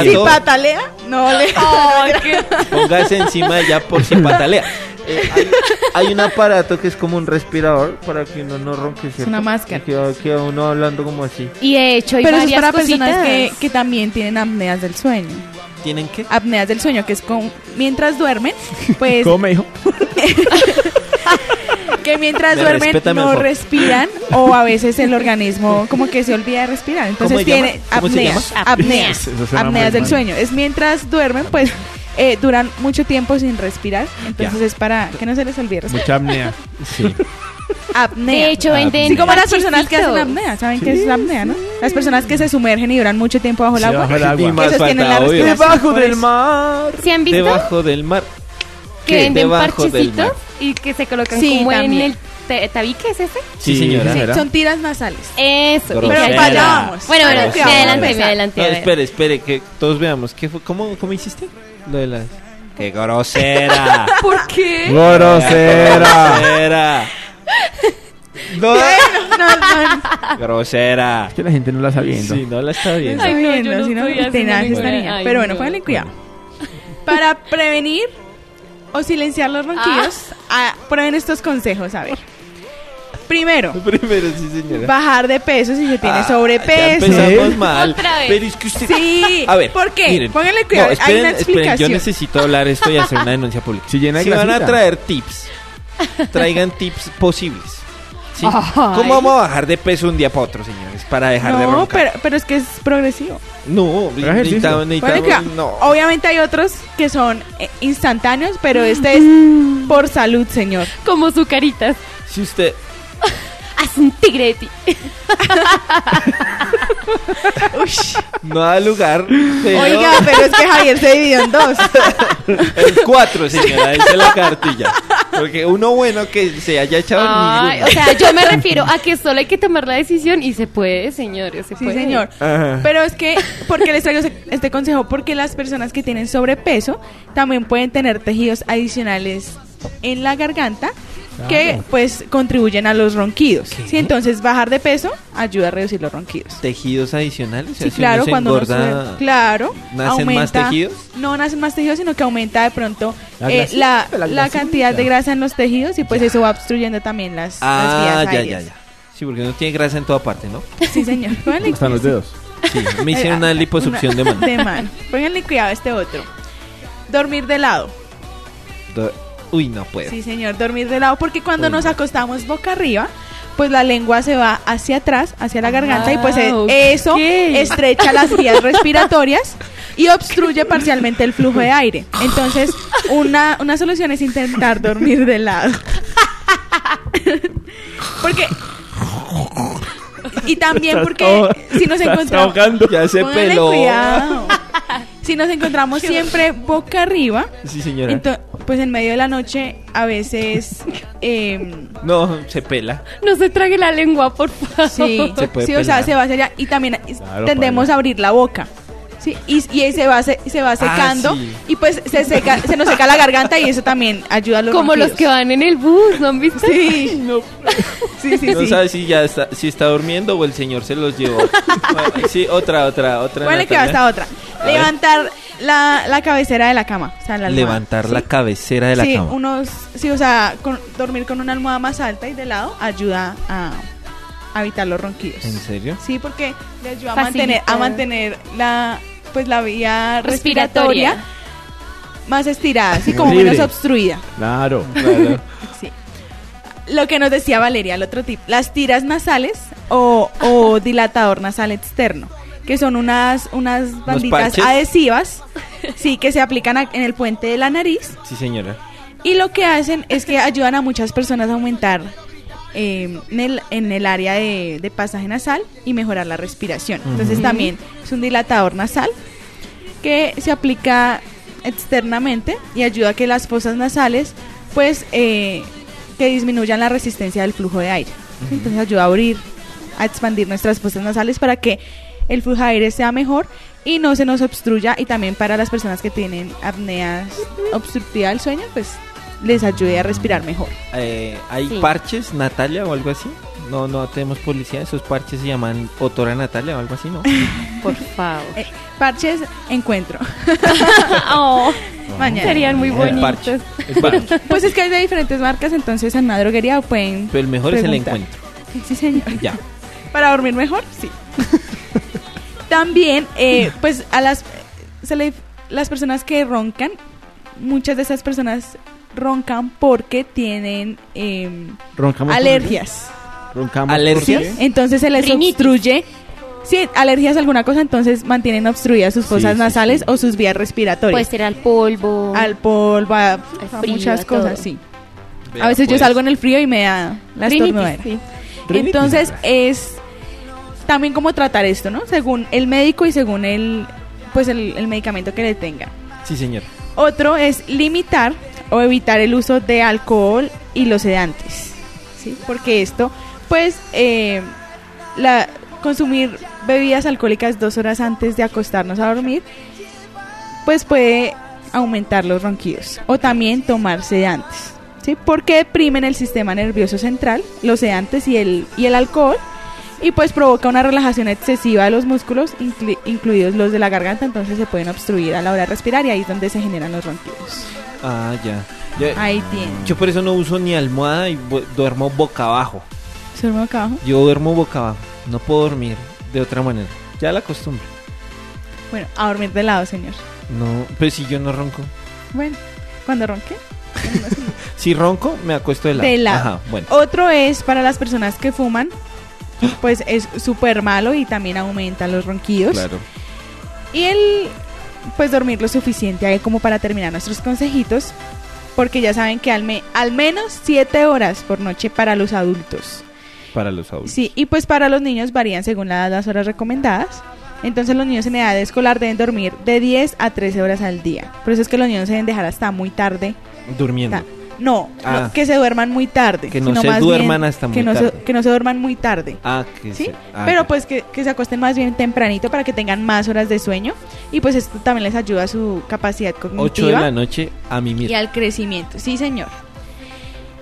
hay Si patalea, no le. *laughs* Póngase encima de ella por si patalea. Eh, hay, hay un aparato que es como un respirador para que uno no ronque. ¿cierto? una máscara. Y Queda, uno hablando como así. Y de hecho hay Pero eso es varias para personas cositas. que, que también tienen apneas del sueño. ¿Tienen qué? Apneas del sueño, que es con mientras duermen, *laughs* pues ¿Cómo me dijo? *laughs* que mientras Me duermen respeta no mejor. respiran o a veces el organismo como que se olvida de respirar. Entonces ¿Cómo se llama? tiene ¿Cómo se apneas, llama? apneas, Eso suena apneas muy del mal. sueño. Es mientras duermen, pues eh, duran mucho tiempo sin respirar. Entonces Ya. es para que no se les olvide respirar. Mucha apnea. Sí. Apnea. De hecho, venden Sí, como las personas que hacen apnea, ¿saben qué es la apnea, no? Las personas que se sumergen y duran mucho tiempo bajo el agua. bajo el agua. *laughs* Más esos tienen la respiración. Debajo por del eso. mar. ¿Se han visto? Debajo del mar. que ¿Qué? venden Debajo del parchecitos mar. y que se colocan Sí, como también. en el ta- tabique, ¿es ese? Sí, señora. Sí, son tiras nasales. Eso. Grosera. Pero para allá vamos. Bueno, bueno, me adelanté, me adelanté. No, a ver. espere, espere, que todos veamos. ¿Qué fue? ¿Cómo, ¿Cómo hiciste? Lo de las... ¡Qué grosera! *laughs* ¿Por qué? Grosera. *laughs* ¡Grosera! *laughs* No, No, no, grosera. Es que la gente no la está viendo. Sí, no la está viendo. Ay, no, yo viendo, no si no, tenaz esta niña. Ay, Pero bueno, no. pónganle cuidado. Para prevenir o silenciar los ronquidos, ah, prueben estos consejos, a ver. Primero, *laughs* Primero, sí, señora. bajar de peso si se tiene Ah, sobrepeso. Ya empezamos mal. Otra vez. Pero es que usted... Sí, A ver, ¿por qué? miren. Pónganle cuidado, No, hay esperen, una esperen, yo explicación. necesito hablar esto y hacer una denuncia pública. *laughs* Si llena Si van a traer tips, *laughs* traigan tips posibles. ¿Cómo vamos a bajar de peso un día para otro, señores? Para dejar de No, roncar. pero, pero es que es progresivo. No, necesitamos, necesitamos, no. Obviamente hay otros que son eh, instantáneos, pero este es por salud, señor. Como su caritas. Si usted... *laughs* Haz un tigre de ti. *laughs* No da lugar, pero... Oiga, pero es que Javier se dividió en dos. El 4, señora, dice la cartilla. Porque uno bueno que se haya echado Ay, ninguno. o sea, yo me refiero a que *laughs* solo hay que tomar la decisión y se puede, señores, se Sí, puede. señor. Ajá. Pero es que, ¿por qué les traigo este consejo? Porque las personas que tienen sobrepeso también pueden tener tejidos adicionales en la garganta que pues contribuyen a los ronquidos. ¿Qué? Sí, entonces bajar de peso ayuda a reducir los ronquidos. Tejidos adicionales. Sí, si claro, se cuando uno engorda, sube- claro, ¿nacen más tejidos? No nacen más tejidos, sino que aumenta de pronto La eh, la, la la grasita. cantidad de grasa en los tejidos y pues eso va obstruyendo también las, las Ah, vías ya, ya, ya. Sí, porque no tiene grasa en toda parte, ¿no? Sí, señor. *laughs* Están los dedos. Sí, me *laughs* hicieron una liposucción de mano. *laughs* De mano. Pónganle cuidado a este otro. Dormir de lado. Do- Uy, no puedo. Sí, señor, dormir de lado porque cuando Uy, nos no. acostamos boca arriba, pues la lengua se va hacia atrás, hacia la garganta y pues eh, Ah, eso estrecha las vías *laughs* respiratorias y obstruye parcialmente el flujo de aire. Entonces, una, una solución es intentar dormir de lado. *laughs* porque y también porque si nos encontramos Ya se peló. cuidado. *laughs* Si nos encontramos *laughs* siempre boca arriba, Sí, señora. ento- pues en medio de la noche a veces *laughs* eh, No, se pela. No se trague la lengua, por favor. sí, Se puede sí, o sea, se va hacia allá y también Claro, tendemos Paula. a abrir la boca. Sí, y, y se va se, se va secando Ah, sí. y pues se seca se nos seca la garganta y eso también ayuda a los Como los que van en el bus, ¿no han visto? Sí. sí, sí, no sí. sabe si ya está, si está durmiendo o el señor se los llevó. Bueno, sí, otra, otra, otra. Ponle que va Natalia. esta otra. Levantar la, la cabecera de la cama, o sea, la almohada, Levantar ¿sí? la cabecera de la sí, cama. unos, sí, o sea, con- dormir con una almohada más alta y de lado ayuda a, a evitar los ronquidos. ¿En serio? Sí, porque le ayuda a Facilita. mantener, a mantener la, pues la vía Respiratoria. respiratoria, más estirada, así como Libre. menos obstruida. Claro. *laughs* Claro. Sí. Lo que nos decía Valeria, el otro tip, las tiras nasales o, o *laughs* dilatador nasal externo, que son unas, unas banditas adhesivas, *laughs* sí, que se aplican a- en el puente de la nariz Sí, señora. y lo que hacen es que ayudan a muchas personas a aumentar eh, en, el, en el área de, de pasaje nasal y mejorar la respiración. Entonces también es un dilatador nasal que se aplica externamente y ayuda a que las fosas nasales pues eh, que disminuyan la resistencia del flujo de aire. Entonces ayuda a abrir, a expandir nuestras fosas nasales para que el flujo de aire sea mejor y no se nos obstruya y también para las personas que tienen apneas obstructiva del sueño, pues les ayude a respirar mejor. Eh, ¿Hay Sí. parches, Natalia, o algo así? No, no tenemos policía. Esos parches se llaman Otora Natalia o algo así, ¿no? *laughs* Por favor. Eh, parches, encuentro. *laughs* Oh, *laughs* Mañana. serían muy El parche. bonitos. El parche. Pues es que hay de diferentes marcas, entonces en una droguería pueden... Pero el mejor es el encuentro. Sí, señor. Ya. Para dormir mejor, sí. También, eh, pues a las, se le- las personas que roncan, muchas de esas personas roncan porque tienen em, alergias. Roncamos ¿Alergias? Entonces se les Rinitis. obstruye. Sí, alergias a alguna cosa, entonces mantienen obstruidas sus fosas sí, nasales sí. o sus vías respiratorias. Puede ser al polvo. al polvo, a, frío, muchas a todo. cosas, sí. Vea, a veces yo pues. salgo en el frío y me da la Rinitis, estornudera. sí. Rinitis. Entonces es también cómo tratar esto, ¿no? Según el médico y según el pues el, el medicamento que le tenga. Sí, señor. Otro es limitar o evitar el uso de alcohol y los sedantes, ¿sí? Porque esto, pues, eh, la consumir bebidas alcohólicas dos horas antes de acostarnos a dormir, pues puede aumentar los ronquidos. O también tomar sedantes, ¿sí? Porque deprimen el sistema nervioso central, los sedantes y el, y el alcohol, y pues provoca una relajación excesiva de los músculos, inclu- incluidos los de la garganta, entonces se pueden obstruir a la hora de respirar y ahí es donde se generan los ronquidos. Ah, ya. Ya- Ahí tiene. Yo por eso no uso ni almohada y duermo boca abajo. ¿Se duerme acá abajo? Yo duermo boca abajo. No puedo dormir de otra manera. Ya la costumbre. Bueno, a dormir de lado, señor. No, pero si yo no ronco. Bueno, cuando ronque. *laughs* Si ronco, me acuesto de lado. De lado. Ajá, bueno. Otro es para las personas que fuman, pues es súper malo y también aumenta los ronquidos. Claro. Y el, pues dormir lo suficiente ahí como para terminar nuestros consejitos, porque ya saben que al, me- al menos 7 horas por noche para los adultos. Para los adultos. Sí, y pues para los niños varían según la- las horas recomendadas. Entonces los niños en edad escolar deben dormir de 10 a 13 horas al día. Por eso es que los niños se deben dejar hasta muy tarde. Durmiendo. No, Ah. no, que se duerman muy tarde. Que no sino se más duerman bien hasta muy que no tarde. Se, que no se duerman muy tarde. Ah, que ¿Sí? se- ah, Pero pues que, que se acuesten más bien tempranito para que tengan más horas de sueño. Y pues esto también les ayuda a su capacidad 8 de cognitiva la noche a mí y mismo. al crecimiento. Sí, señor.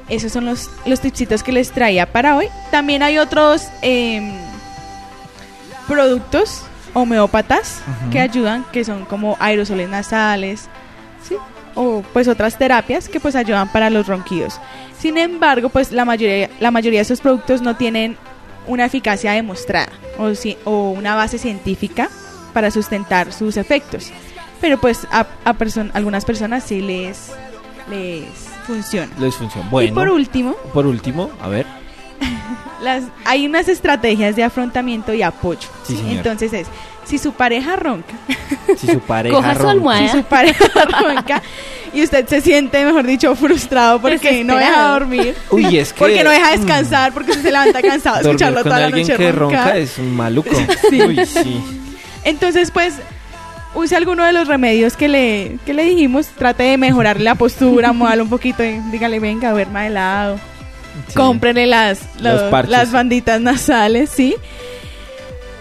Esos son los, los tipsitos que les traía para hoy. También hay otros em, productos homeópatas que ayudan, que son como aerosoles nasales, ¿sí? O pues otras terapias que pues ayudan para los ronquidos. Sin embargo, pues la mayoría, la mayoría de estos productos no tienen una eficacia demostrada o, o una base científica para sustentar sus efectos. Pero pues a, a perso- algunas personas sí les, les funciona. Les funciona. Bueno. Y por último, por último, a ver. *laughs* las, hay unas estrategias de afrontamiento y apoyo. Sí, ¿sí? Entonces es, si su pareja ronca, Si su pareja Coja su ronca. almohada. si su pareja *laughs* ronca y usted se siente, mejor dicho, frustrado porque no deja dormir, Uy, es que. porque no deja mm, descansar, porque usted se levanta cansado de escucharlo con toda la alguien noche que ronca es un maluco. *laughs* Sí. Uy, sí. Entonces, pues, use alguno de los remedios que le, que le dijimos. Trate de mejorarle la postura, *laughs* muévalo un poquito. y dígale, venga, duerma de lado. Sí. Cómprele las, Los los- parches. las banditas nasales, ¿sí?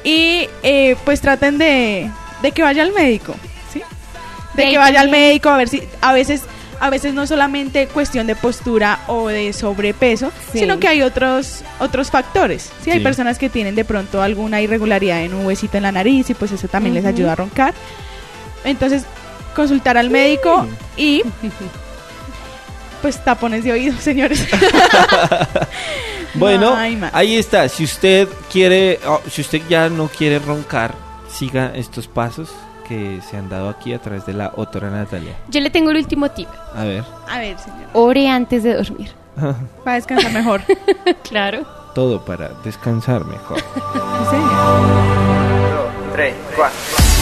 Y eh, pues traten de, de que vaya al médico, ¿sí? De que vaya al médico a ver si a veces a veces no solamente cuestión de postura o de sobrepeso, Sí. sino que hay otros otros factores. ¿sí? Hay personas que tienen de pronto alguna irregularidad en un huesito en la nariz y pues eso también les ayuda a roncar. Entonces, consultar al médico y *laughs* pues tapones de oído, señores. *laughs* *laughs* *laughs* Bueno, ahí está. Si usted quiere, oh, si usted ya no quiere roncar, siga estos pasos que se han dado aquí a través de la autora Natalia. Yo le tengo el último tip. A ver. A ver, señor. Ore antes de dormir. *laughs* Para descansar mejor. *laughs* Claro. Todo para descansar mejor. Sí, señor. costaba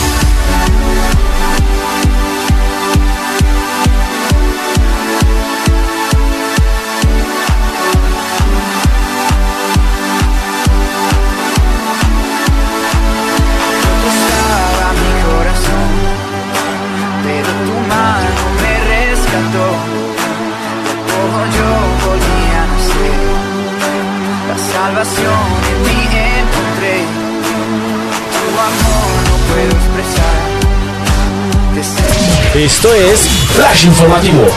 Esto es Flash Informativo.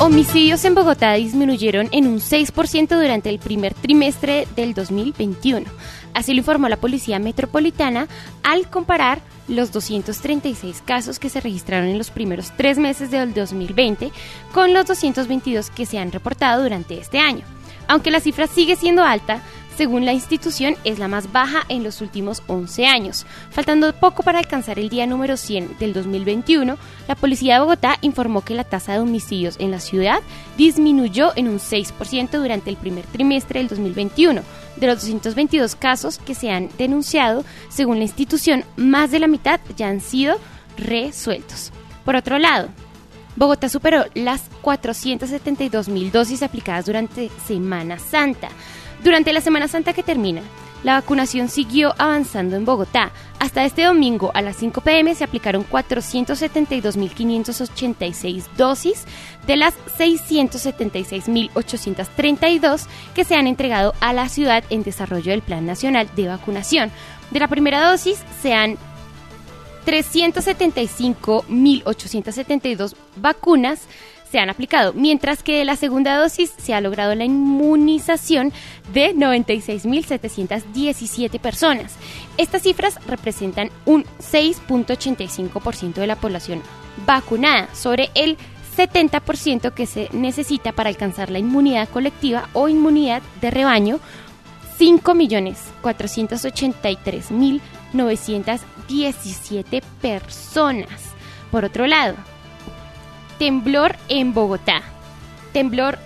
Homicidios en Bogotá disminuyeron en un 6% durante el primer trimestre del 2021. Así lo informó la Policía Metropolitana al comparar los 236 casos que se registraron en los primeros tres meses del 2020 con los 222 que se han reportado durante este año. Aunque la cifra sigue siendo alta, según la institución es la más baja en los últimos 11 años. Faltando poco para alcanzar el día número 100 del 2021, la Policía de Bogotá informó que la tasa de homicidios en la ciudad disminuyó en un 6% durante el primer trimestre del 2021. De los 222 casos que se han denunciado, según la institución, más de la mitad ya han sido resueltos. Por otro lado, Bogotá superó las 472 mil dosis aplicadas durante Semana Santa. Durante la Semana Santa que termina, la vacunación siguió avanzando en Bogotá. Hasta este domingo a las 5 pm se aplicaron 472.586 dosis de las 676.832 que se han entregado a la ciudad en desarrollo del Plan Nacional de Vacunación. De la primera dosis se han 375.872 vacunas se han aplicado, mientras que de la segunda dosis se ha logrado la inmunización de 96.717 personas. Estas cifras representan un 6.85% de la población vacunada sobre el 70% que se necesita para alcanzar la inmunidad colectiva o inmunidad de rebaño 5.483.917 personas. Por otro lado, temblor en Bogotá. Temblor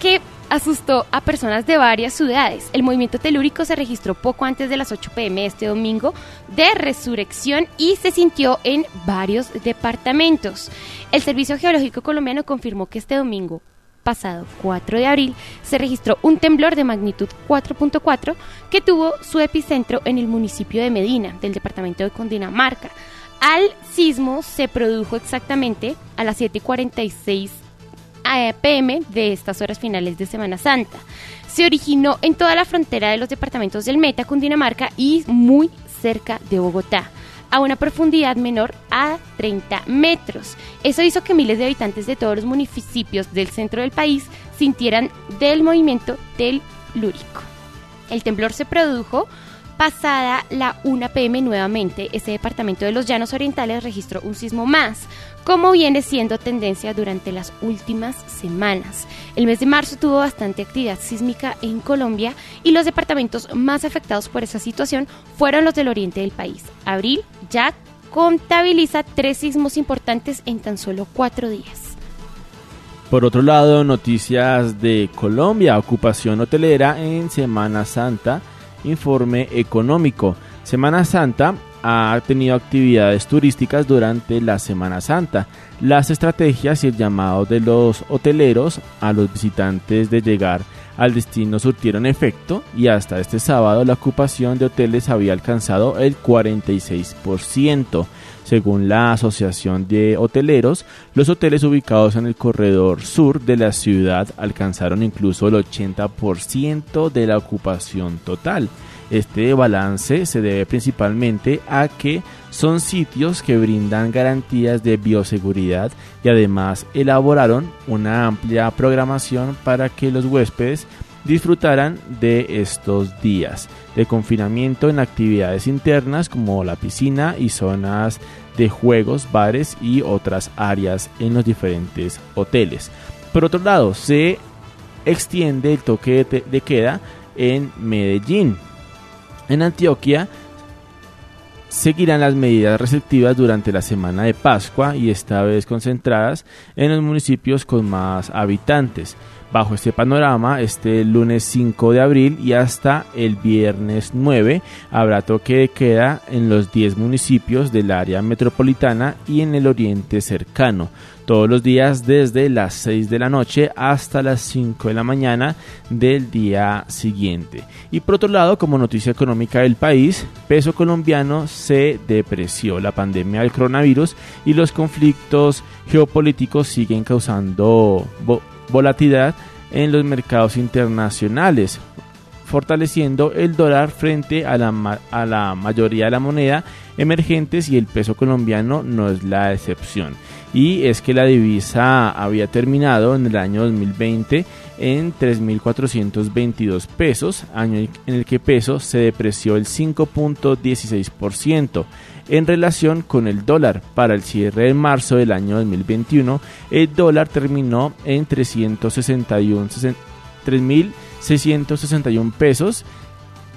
que asustó a personas de varias ciudades. El movimiento telúrico se registró poco antes de las 8 pm este domingo de resurrección y se sintió en varios departamentos. El Servicio Geológico Colombiano confirmó que este domingo pasado 4 de abril se registró un temblor de magnitud 4.4 que tuvo su epicentro en el municipio de Medina, del departamento de Cundinamarca. Al sismo se produjo exactamente a las 7:46 pm de estas horas finales de Semana Santa. Se originó en toda la frontera de los departamentos del Meta, Cundinamarca y muy cerca de Bogotá, a una profundidad menor a 30 metros. Eso hizo que miles de habitantes de todos los municipios del centro del país sintieran del movimiento del lúrico. El temblor se produjo pasada la 1 pm nuevamente. Ese departamento de los Llanos Orientales registró un sismo más, como viene siendo tendencia durante las últimas semanas. El mes de marzo tuvo bastante actividad sísmica en Colombia y los departamentos más afectados por esa situación fueron los del oriente del país. Abril ya contabiliza tres sismos importantes en tan solo cuatro días. Por otro lado, noticias de Colombia, ocupación hotelera en Semana Santa, informe económico. Semana Santa ha tenido actividades turísticas durante la Semana Santa. Las estrategias y el llamado de los hoteleros a los visitantes de llegar al destino surtieron efecto y hasta este sábado la ocupación de hoteles había alcanzado el 46%. Según la Asociación de Hoteleros, los hoteles ubicados en el corredor sur de la ciudad alcanzaron incluso el 80% de la ocupación total. Este balance se debe principalmente a que son sitios que brindan garantías de bioseguridad y además elaboraron una amplia programación para que los huéspedes disfrutaran de estos días de confinamiento en actividades internas como la piscina y zonas de juegos, bares y otras áreas en los diferentes hoteles. Por otro lado, se extiende el toque de, de queda en Medellín. En Antioquia seguirán las medidas restrictivas durante la semana de Pascua y esta vez concentradas en los municipios con más habitantes. Bajo este panorama, este lunes 5 de abril y hasta el viernes 9 habrá toque de queda en los 10 municipios del área metropolitana y en el oriente cercano, todos los días desde las 6 de la noche hasta las 5 de la mañana del día siguiente. Y por otro lado, como noticia económica del país, peso colombiano se depreció. La pandemia del coronavirus y los conflictos geopolíticos siguen causando volatilidad en los mercados internacionales, fortaleciendo el dólar frente a la, a la mayoría de la moneda emergentes y el peso colombiano no es la excepción. Y es que la divisa había terminado en el año 2020 en 3.422 pesos, año en el que peso se depreció el 5.16%. En relación con el dólar, para el cierre de marzo del año 2021, el dólar terminó en 361, 3.661 pesos,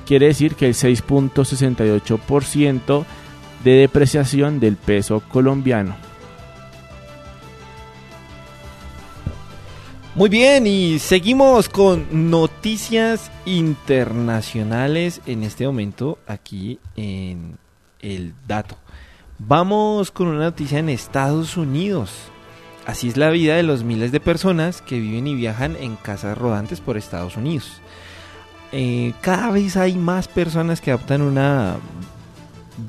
quiere decir que el 6.68% de depreciación del peso colombiano. Muy bien, y seguimos con noticias internacionales en este momento aquí en El Dato. Vamos con una noticia en Estados Unidos. Así es la vida de los miles de personas que viven y viajan en casas rodantes por Estados Unidos. Eh, cada vez hay más personas que adoptan una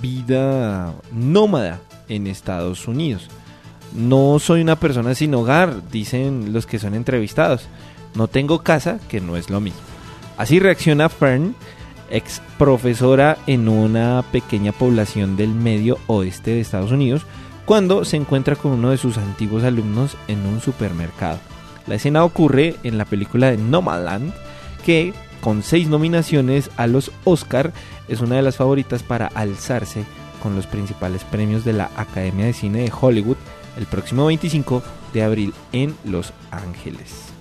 vida nómada en Estados Unidos. No soy una persona sin hogar, dicen los que son entrevistados. No tengo casa, que no es lo mismo. Así reacciona Fern, ex profesora en una pequeña población del medio oeste de Estados Unidos, cuando se encuentra con uno de sus antiguos alumnos en un supermercado. La escena ocurre en la película de Nomadland, que con seis nominaciones a los Oscar es una de las favoritas para alzarse con los principales premios de la Academia de Cine de Hollywood el próximo 25 de abril en Los Ángeles.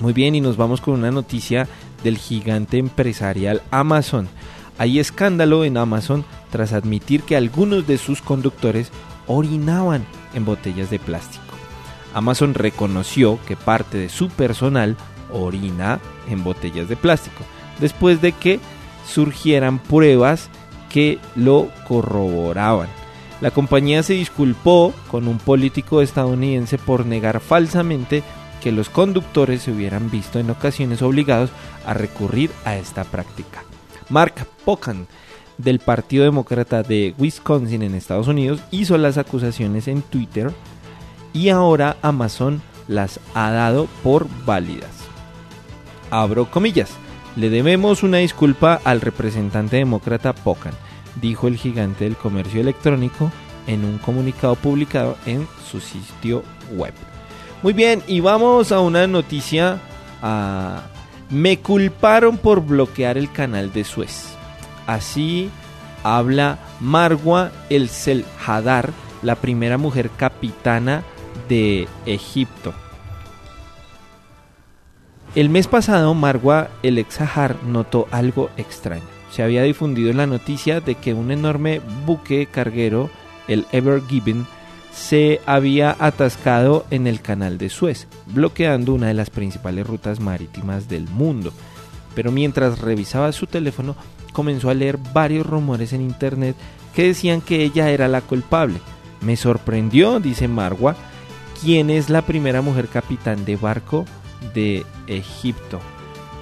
Muy bien, y nos vamos con una noticia del gigante empresarial Amazon. Hay escándalo en Amazon tras admitir que algunos de sus conductores orinaban en botellas de plástico. Amazon reconoció que parte de su personal orina en botellas de plástico, después de que surgieran pruebas que lo corroboraban. La compañía se disculpó con un político estadounidense por negar falsamente que los conductores se hubieran visto en ocasiones obligados a recurrir a esta práctica. Mark Pocan, del Partido Demócrata de Wisconsin en Estados Unidos, hizo las acusaciones en Twitter y ahora Amazon las ha dado por válidas. Abro comillas. Le debemos una disculpa al representante demócrata Pocan, dijo el gigante del comercio electrónico en un comunicado publicado en su sitio web. Muy bien, y vamos a una noticia. me culparon por bloquear el canal de Suez. Así habla Marwa El Selhadar, la primera mujer capitana de Egipto. El mes pasado, Marwa El Exahar notó algo extraño. Se había difundido la noticia de que un enorme buque carguero, el Ever Given, se había atascado en el canal de Suez, bloqueando una de las principales rutas marítimas del mundo. Pero mientras revisaba su teléfono, comenzó a leer varios rumores en internet que decían que ella era la culpable. Me sorprendió, dice Marwa, quién es la primera mujer capitán de barco de Egipto.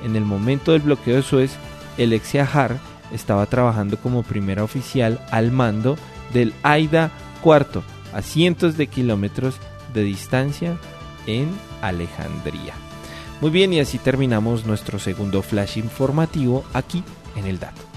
En el momento del bloqueo de Suez, el ex Yahar estaba trabajando como primera oficial al mando del Aida IV a cientos de kilómetros de distancia en Alejandría. Muy bien, y así terminamos nuestro segundo flash informativo aquí en el dato.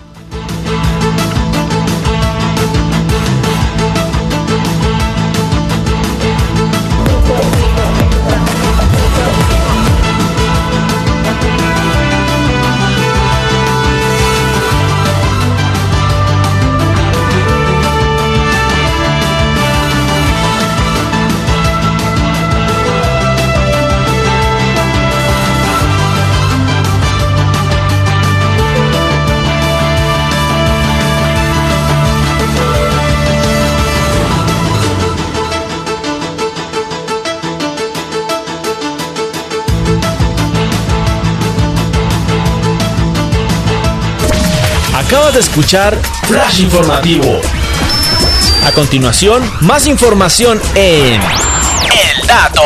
Acabas de escuchar Flash Informativo. A continuación, más información en El Dato.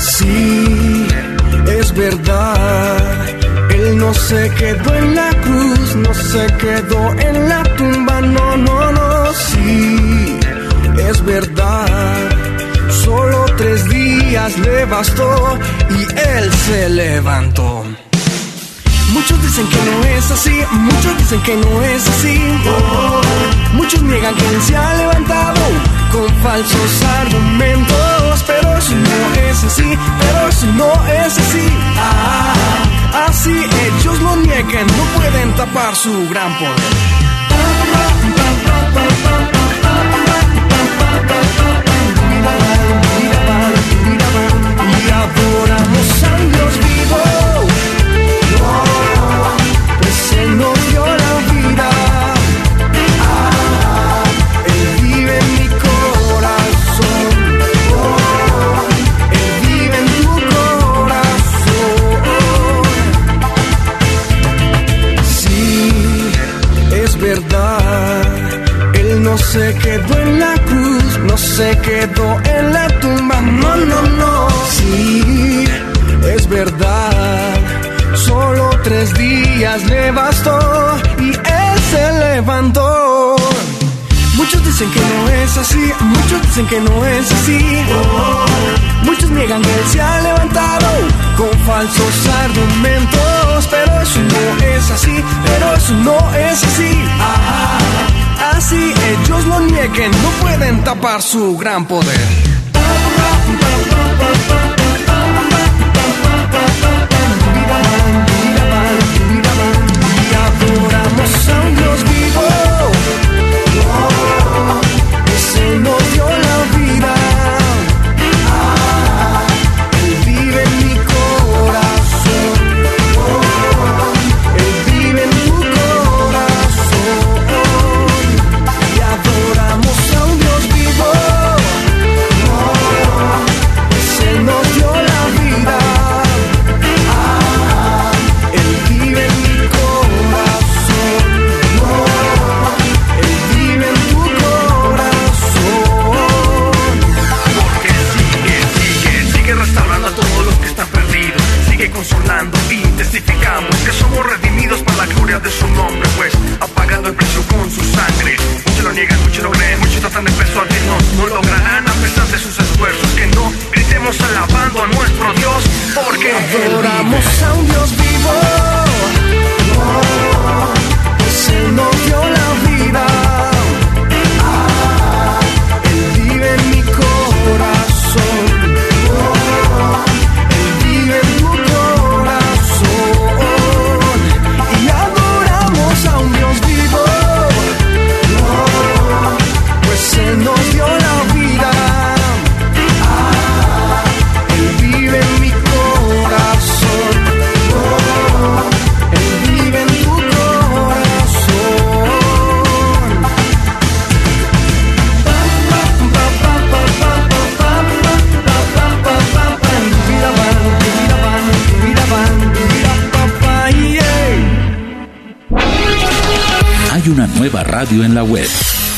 Sí, es verdad. Él no se quedó en la cruz, no se quedó en la tumba, no, no, no. Sí, es verdad. Solo tres días le bastó y él se levantó. Muchos dicen que no es así, muchos dicen que no es así. Muchos niegan que él se ha levantado con falsos argumentos, pero eso no es así, pero eso no es así. Ah, así ellos lo niegan, no pueden tapar su gran poder. Se quedó en la cruz, no se quedó en la tumba. No, no, no. Sí, es verdad. Solo tres días le bastó y él se levantó. Muchos dicen que no es así, muchos dicen que no es así. Muchos niegan que él se ha levantado con falsos argumentos, pero eso no es así, pero eso no es así. Ah, así ellos lo nieguen, no pueden tapar su gran poder.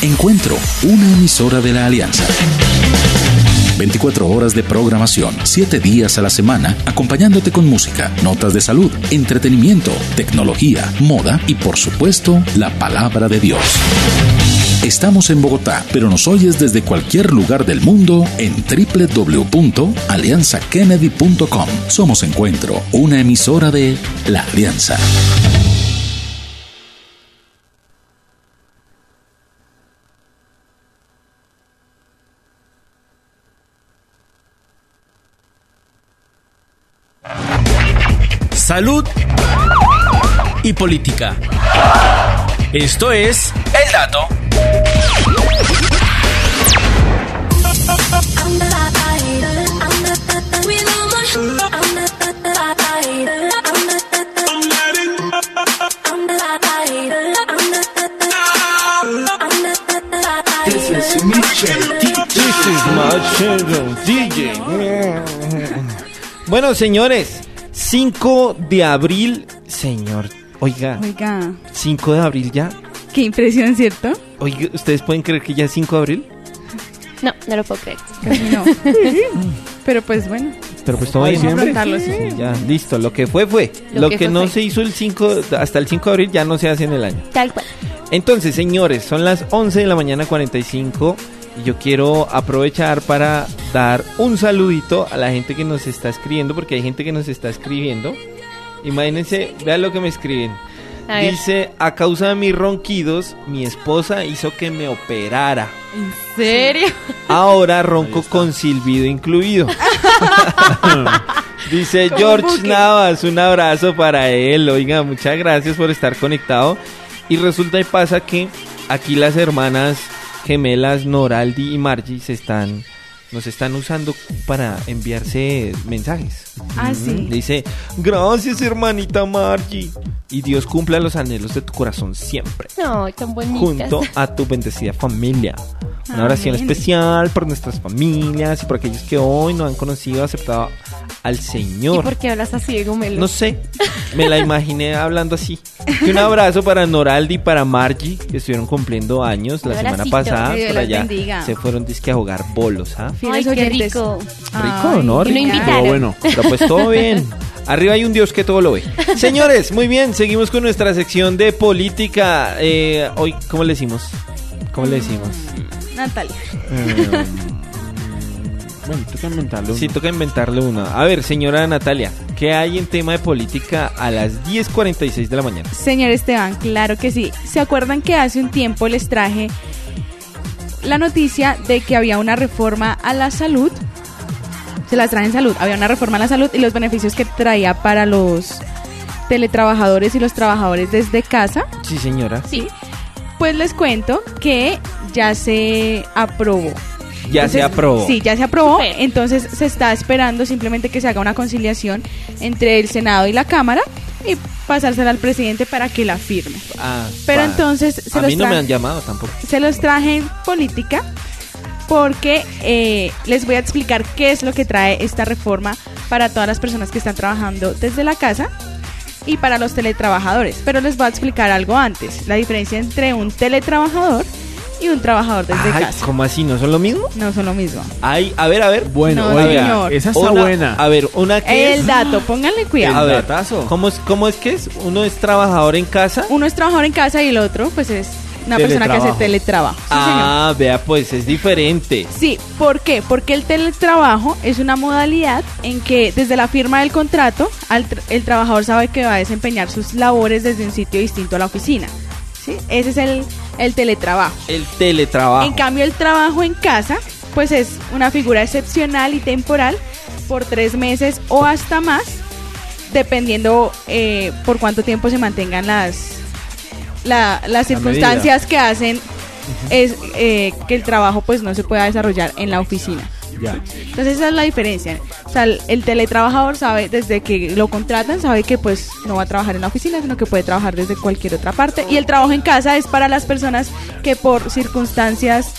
Encuentro, una emisora de la Alianza. 24 horas de programación, 7 días a la semana, acompañándote con música, notas de salud, entretenimiento, tecnología, moda y por supuesto, la palabra de Dios. Estamos en Bogotá, pero nos oyes desde cualquier lugar del mundo en www.alianzakennedy.com. Somos Encuentro, una emisora de la Alianza. Salud y política. Esto es El Dato. This is Michelle DJ. Bueno, señores, 5 de abril, señor. Oiga, Oiga, 5 de abril ya. qué impresión, ¿cierto? Oiga, ¿ustedes pueden creer que ya es 5 de abril? No, no lo puedo creer. Casi no. *laughs* Pero pues bueno, Pero pues todo sí. Sí, ya, listo. Lo que fue, fue. Lo Lo, que que, fue, no fue. se hizo el 5, hasta el 5 de abril ya no se hace en el año. Tal cual. Entonces, señores, son las 11 de la mañana 45 y yo quiero aprovechar para dar un saludito a la gente que nos está escribiendo, porque hay gente que nos está escribiendo. Imagínense, vean lo que me escriben. A. Dice, a causa de mis ronquidos, mi esposa hizo que me operara. ¿En serio? Ahora ronco con silbido incluido. *laughs* Dice George. Navas, un abrazo para él. Oiga, muchas gracias por estar conectado. Y resulta y pasa que aquí las hermanas gemelas Noraldi y Margie se están nos están usando para enviarse mensajes. Ah, sí. Dice, gracias hermanita Margie. Y Dios cumpla los anhelos de tu corazón siempre No, tan bonitas. junto a tu bendecida familia. Una oración Amén. especial por nuestras familias y por aquellos que hoy no han conocido, aceptado al ¿Y Señor. por qué hablas así de gomelo? No sé, me la imaginé hablando así. Y un abrazo para Noraldi y para Margie, que estuvieron cumpliendo años la semana pasada. Que Dios por allá bendiga. se fueron disque a jugar bolos, ¿ah? Fieles Ay, qué oyentes. rico. Rico, ¿no? Y no Rico. invitaron. Estuvo bueno. Pero pues todo *laughs* bien. Arriba hay un Dios que todo lo ve. *laughs* Señores, muy bien, seguimos con nuestra sección de política. Eh, hoy, ¿cómo le decimos? ¿Cómo le decimos? Natalia. Eh, bueno, toca inventarlo. Sí, toca inventarle una. A ver, señora Natalia, ¿qué hay en tema de política a las 10.46 de la mañana? Señor Esteban, claro que sí. ¿Se acuerdan que hace un tiempo les traje la noticia de que había una reforma a la salud? Se las traje en salud. Había una reforma a la salud y los beneficios que traía para los teletrabajadores y los trabajadores desde casa. Sí, señora. Sí. Pues les cuento que ya se aprobó. Ya se aprobó. Sí, ya se aprobó. Entonces se está esperando simplemente que se haga una conciliación entre el Senado y la Cámara y pasársela al presidente para que la firme. Ah, Pero entonces se a los mí no me han llamado tampoco. Se los traje en política porque eh, les voy a explicar qué es lo que trae esta reforma para todas las personas que están trabajando desde la casa y para los teletrabajadores. Pero les voy a explicar algo antes, la diferencia entre un teletrabajador y un trabajador desde Ay, casa. ¿cómo así? ¿No son lo mismo? No son lo mismo. Ay, a ver, a ver. Bueno, No, oiga, señor. esa está Una- buena. A ver, una que El es... dato, pónganle A cuidado. ver, datazo. ¿cómo es, ¿cómo es que es? Uno es trabajador en casa. Uno es trabajador en casa y el otro pues es una persona que hace Teletrabajo. señor. ah, vea, pues es diferente. Sí, ¿por qué? Porque el teletrabajo es una modalidad en que desde la firma del contrato al tr- el trabajador sabe que va a desempeñar sus labores desde un sitio distinto a la oficina. ¿sí? Ese es el, el teletrabajo. El teletrabajo. En cambio, el trabajo en casa, pues es una figura excepcional y temporal por tres meses o hasta más, dependiendo eh, por cuánto tiempo se mantengan las, la- las circunstancias que hacen es eh, que el trabajo pues no se pueda desarrollar en la oficina. Ya. Entonces esa es la diferencia. O sea, el, el teletrabajador sabe desde que lo contratan, sabe que pues no va a trabajar en la oficina, sino que puede trabajar desde cualquier otra parte. Y el trabajo en casa es para las personas que por circunstancias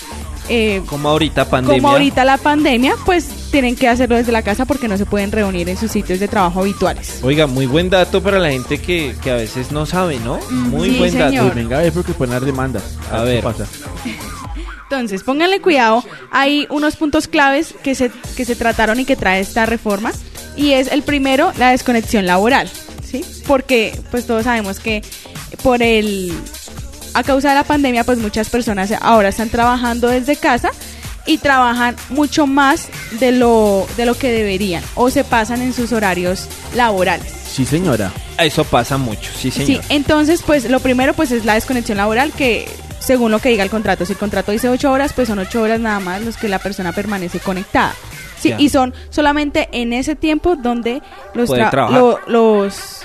eh, Como ahorita pandemia. como ahorita la pandemia, pues tienen que hacerlo desde la casa porque no se pueden reunir en sus sitios de trabajo habituales. Oiga, muy buen dato para la gente que, que a veces no sabe, ¿no? Muy sí, buen señor. dato. Pues venga a ver porque pueden dar demandas. A qué ver. pasa. *laughs* Entonces, pónganle cuidado, hay unos puntos claves que se, que se trataron y que trae esta reforma. Y es el primero, la desconexión laboral, ¿sí? Porque pues todos sabemos que por el... A causa de la pandemia, pues muchas personas ahora están trabajando desde casa y trabajan mucho más de lo, de lo que deberían o se pasan en sus horarios laborales. Sí, señora. Eso pasa mucho, sí, señor. Sí, entonces, pues lo primero pues es la desconexión laboral que según lo que diga el contrato, si el contrato dice ocho horas, pues son ocho horas nada más los que la persona permanece conectada. Sí, y son solamente en ese tiempo donde los tra- lo- los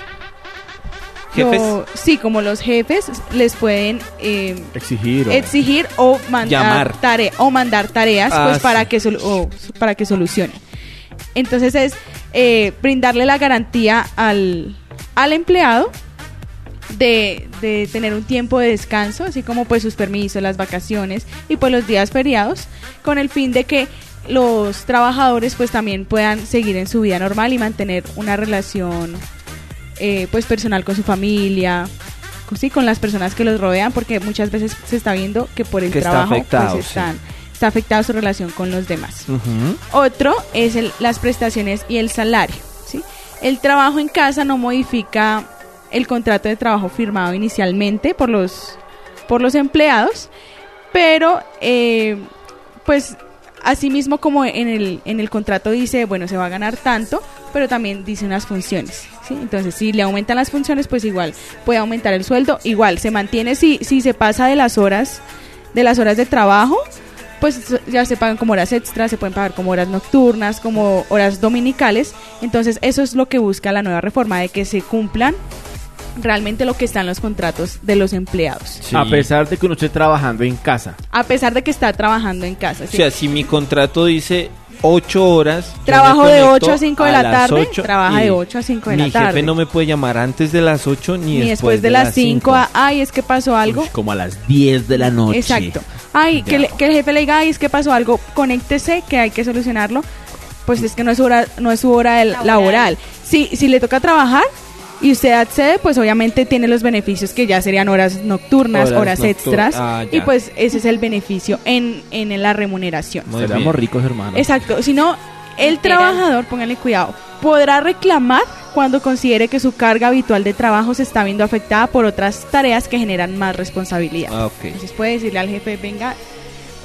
Jefes. lo- sí, como los jefes les pueden eh, Exigir. o- exigir o mandar Llamar. tare- o mandar tareas Ah, pues para sí. que o para que solucionen. Entonces es eh, brindarle la garantía al, al empleado de, de tener un tiempo de descanso, así como pues sus permisos, las vacaciones y pues los días feriados, con el fin de que los trabajadores pues también puedan seguir en su vida normal y mantener una relación eh, pues personal con su familia, con, sí, con las personas que los rodean, porque muchas veces se está viendo que por el Que está trabajo afectado, pues, sí. están, está afectada su relación con los demás. Otro es el- las prestaciones y el salario. ¿sí? El trabajo en casa no modifica el contrato de trabajo firmado inicialmente por los, por los empleados, pero eh, pues asimismo como en el, en el contrato dice, bueno, se va a ganar tanto, pero también dice unas funciones. ¿Sí? Entonces, si le aumentan las funciones, pues igual puede aumentar el sueldo, igual se mantiene si, si se pasa de las horas de las horas de trabajo, pues ya se pagan como horas extras, se pueden pagar como horas nocturnas, como horas dominicales. Entonces, eso es lo que busca la nueva reforma, de que se cumplan realmente lo que está en los contratos de los empleados. Sí. A pesar de que uno esté trabajando en casa. A pesar de que está trabajando en casa. O ¿sí? sea, si mi contrato dice 8 horas. Trabajo de conecto 8 a 5 de la tarde, 8 trabaja de 8 a 5 de mi la tarde. jefe no me puede llamar antes de las 8 ni, Ni después de las 5, ay, es que pasó algo. Uy, como a las 10 de la noche. Exacto. Ay, que, le- que el jefe le diga, ay, es que pasó algo, conéctese, que hay que solucionarlo. Pues es que no es hora, no es su hora del- laboral. Laboral. Si, si le toca trabajar y usted accede, pues obviamente tiene los beneficios que ya serían horas nocturnas, Horas horas, noctur- extras. ah, y pues ese es el beneficio en, en la remuneración. Bien. ricos, hermano. Exacto. Si no, el Literal. trabajador, pónganle cuidado, podrá reclamar cuando considere que su carga habitual de trabajo se está viendo afectada por otras tareas que generan más responsabilidad. Ah, ok. Entonces puede decirle al jefe, venga,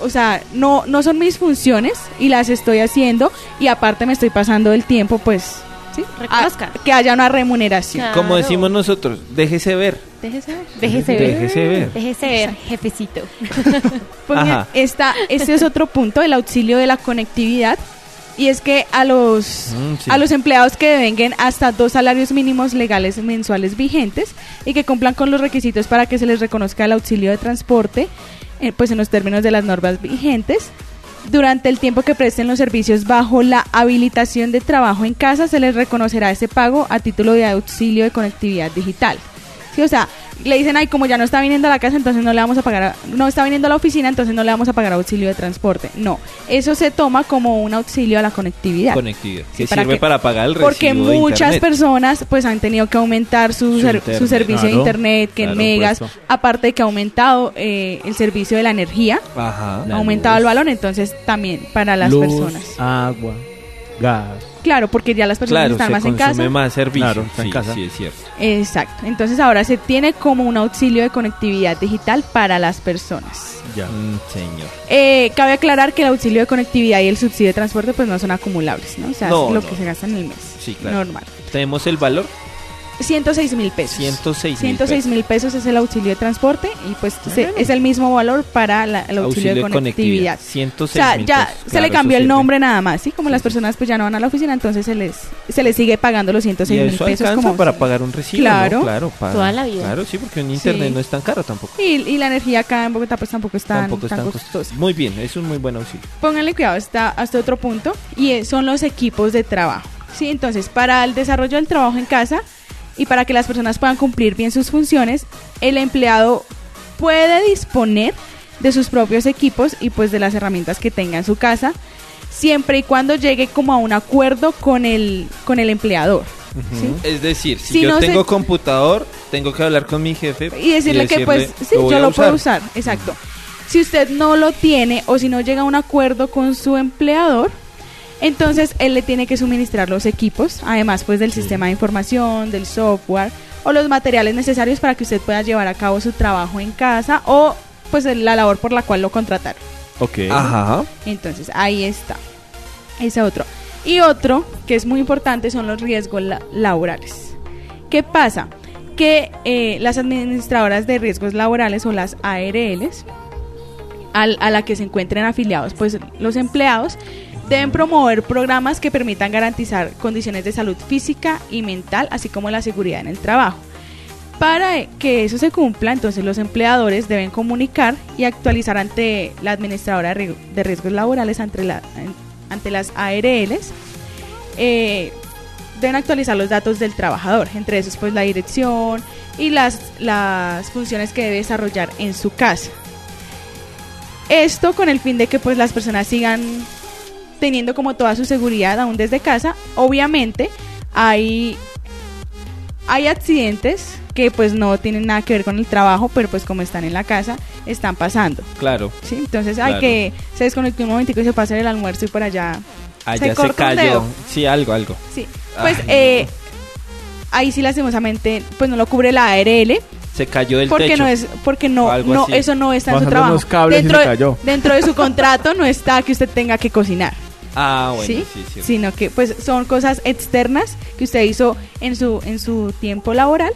o sea, no, no son mis funciones y las estoy haciendo y aparte me estoy pasando el tiempo, pues, ¿sí? Reconozca. A- que haya una remuneración. Claro. Como decimos nosotros, déjese ver. Déjese ver. Déjese ver. Déjese ver. Déjese ver, jefecito. *laughs* Pues Ajá. bien, esta, este es otro punto, el auxilio de la conectividad. Y es que a los, Mm, sí. a los empleados que devenguen hasta dos salarios mínimos legales mensuales vigentes y que cumplan con los requisitos para que se les reconozca el auxilio de transporte, eh, pues en los términos de las normas vigentes, durante el tiempo que presten los servicios bajo la habilitación de trabajo en casa, se les reconocerá ese pago a título de auxilio de conectividad digital. O sea, le dicen, ay, como ya no está viniendo a la casa, entonces no le vamos a pagar, a- no está viniendo a la oficina, entonces no le vamos a pagar auxilio de transporte. No, eso se toma como un auxilio a la conectividad. Conectividad. Sí, Que ¿para sirve qué? para pagar el recibo Porque muchas personas pues han tenido que aumentar su, Su ser- su servicio de internet, que en claro, megas, puesto. aparte de que ha aumentado eh, el servicio de la energía, Ajá. ha aumentado el valor, entonces también para las Luz, personas. agua, gas. Claro, porque ya las personas Claro, están se más en consume casa. más servicio. Claro, está en sí, casa. sí, es cierto. Exacto. Entonces ahora se tiene como un auxilio de conectividad digital para las personas. Ya. Mm, señor. Eh, cabe aclarar que el auxilio de conectividad y el subsidio de transporte pues no son acumulables, ¿no? O sea, No, es lo no. que se gasta en el mes. Sí, claro. Normal. Tenemos el valor 106 mil pesos. 106 mil 106 mil pesos es el auxilio de transporte y pues se- es el mismo valor para la- el auxilio, de conectividad. 106 O sea, ya pesos. se Claro, le cambió el sirve. nombre nada más, ¿sí? Como las personas pues ya no van a la oficina, entonces se les se les sigue pagando los Y 106 mil eso pesos como para auxilio. pagar un recibo, Claro. ¿no? Claro, para- Toda la vida. Claro, sí, porque un internet Sí. no es tan caro tampoco. Y, y la energía acá en Bogotá pues tampoco es tan, tampoco es tan tan costosa. costoso. Muy bien, es un muy buen auxilio. Pónganle cuidado hasta, hasta otro punto y es- son los equipos de trabajo. Sí, entonces para el desarrollo del trabajo en casa y para que las personas puedan cumplir bien sus funciones, el empleado puede disponer de sus propios equipos y pues de las herramientas que tenga en su casa, siempre y cuando llegue como a un acuerdo con el, con el empleador. ¿sí? Es decir, si, Si yo no se- tengo computador, tengo que hablar con mi jefe y decirle que pues sí, yo lo puedo usar, exacto. Si usted no lo tiene o si no llega a un acuerdo con su empleador, entonces él le tiene que suministrar los equipos, además pues del sistema de información, del software o los materiales necesarios para que usted pueda llevar a cabo su trabajo en casa o pues la labor por la cual lo contrataron. Ok. Ajá. Entonces, ahí está. Ese otro. Y otro que es muy importante son los riesgos la- laborales. ¿Qué pasa? Que eh, las administradoras de riesgos laborales o las ARLs, al- a la que se encuentren afiliados, pues los empleados deben promover programas que permitan garantizar condiciones de salud física y mental, así como la seguridad en el trabajo. Para que eso se cumpla, entonces los empleadores deben comunicar y actualizar ante la administradora de ri- de riesgos laborales ante las ARLs eh, deben actualizar los datos del trabajador, entre esos pues la dirección y las, las funciones que debe desarrollar en su casa. Esto con el fin de que pues las personas sigan teniendo como toda su seguridad aún desde casa. Obviamente hay, hay accidentes que pues no tienen nada que ver con el trabajo, pero pues como están en la casa, están pasando. Claro. ¿sí? Entonces hay Claro. que se desconectó un momentico y se pasa el almuerzo y por allá Allá se, corta un cayó. dedo. Sí, algo, algo. Sí, pues Ay, eh, ahí sí lastimosamente pues no lo cubre la ARL Se cayó del porque techo. no es porque no no así. eso no está en su trabajo. unos cables y dentro, se de- cayó. dentro de su contrato no está que usted tenga que cocinar. Ah, bueno, ¿sí? sí, sí. Sino que pues son cosas externas que usted hizo en su en su tiempo laboral,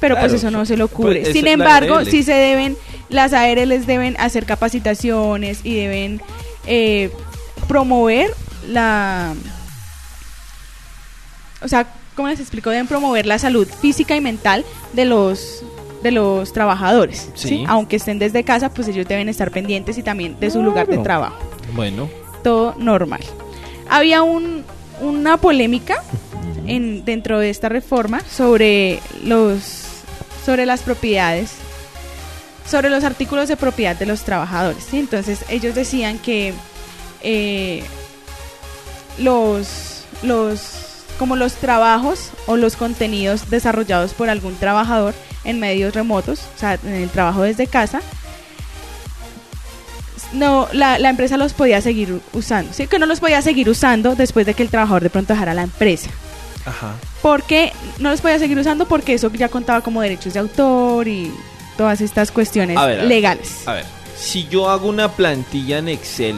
pero Claro, pues eso no se lo cubre. pues, Sin es la embargo, sí se deben las ARLs deben hacer capacitaciones y deben eh, promover la o sea, ¿cómo les explico? Deben promover la salud física y mental de los de los trabajadores, Sí. Aunque estén desde casa, pues ellos deben estar pendientes y también de su lugar de trabajo Bueno, todo normal. Había un, una polémica en, dentro de esta reforma sobre los sobre las propiedades, sobre los artículos de propiedad de los trabajadores. Entonces ellos decían que eh, los los como los trabajos o los contenidos desarrollados por algún trabajador en medios remotos, o sea, en el trabajo desde casa, no, la, la empresa los podía seguir usando. Sí, que no los podía seguir usando después de que el trabajador de pronto dejara la empresa. ajá. Porque no los podía seguir usando porque eso ya contaba como derechos de autor y todas estas cuestiones A ver, a ver. legales. A ver, si yo hago una plantilla en Excel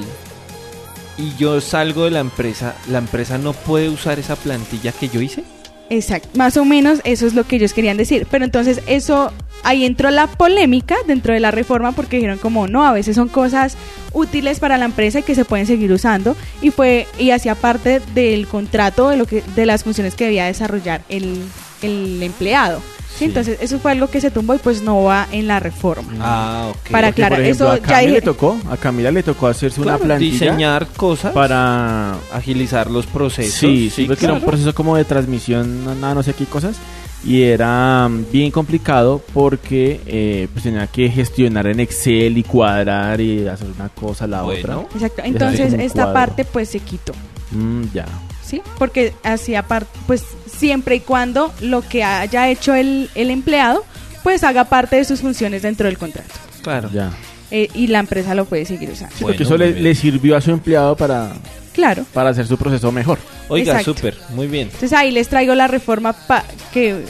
y yo salgo de la empresa, ¿la empresa no puede usar esa plantilla que yo hice? Exacto, más o menos eso es lo que ellos querían decir. Pero entonces eso, ahí entró la polémica dentro de la reforma porque dijeron como no, a veces son cosas útiles para la empresa y que se pueden seguir usando y fue y hacía parte del contrato de lo que de las funciones que debía desarrollar el, el empleado. ¿Sí? Entonces eso fue algo que se tumbó y pues no va en la reforma. Ah, ok. Para Porque, por aclarar, ejemplo, eso a ya Camila dije- le tocó, a Camila le tocó hacerse una Claro, plantilla diseñar cosas para agilizar los procesos. Sí, sí, porque era un proceso como de transmisión, no- nada, no sé qué cosas. Y era mm, bien complicado porque eh, pues tenía que gestionar en Excel y cuadrar y hacer una cosa, la Bueno. otra. Exacto. Entonces hacer como un esta cuadro. parte pues se quitó. Mm, ya. ¿sí? Porque hacía parte, pues siempre y cuando lo que haya hecho el, el empleado, pues haga parte de sus funciones dentro del contrato. Claro. Ya. Eh, y la empresa lo puede seguir usando. Sí, porque Bueno, eso le, sirvió a su empleado para, Claro. para hacer su proceso mejor. Oiga, súper, muy bien. Entonces ahí les traigo la reforma pa- que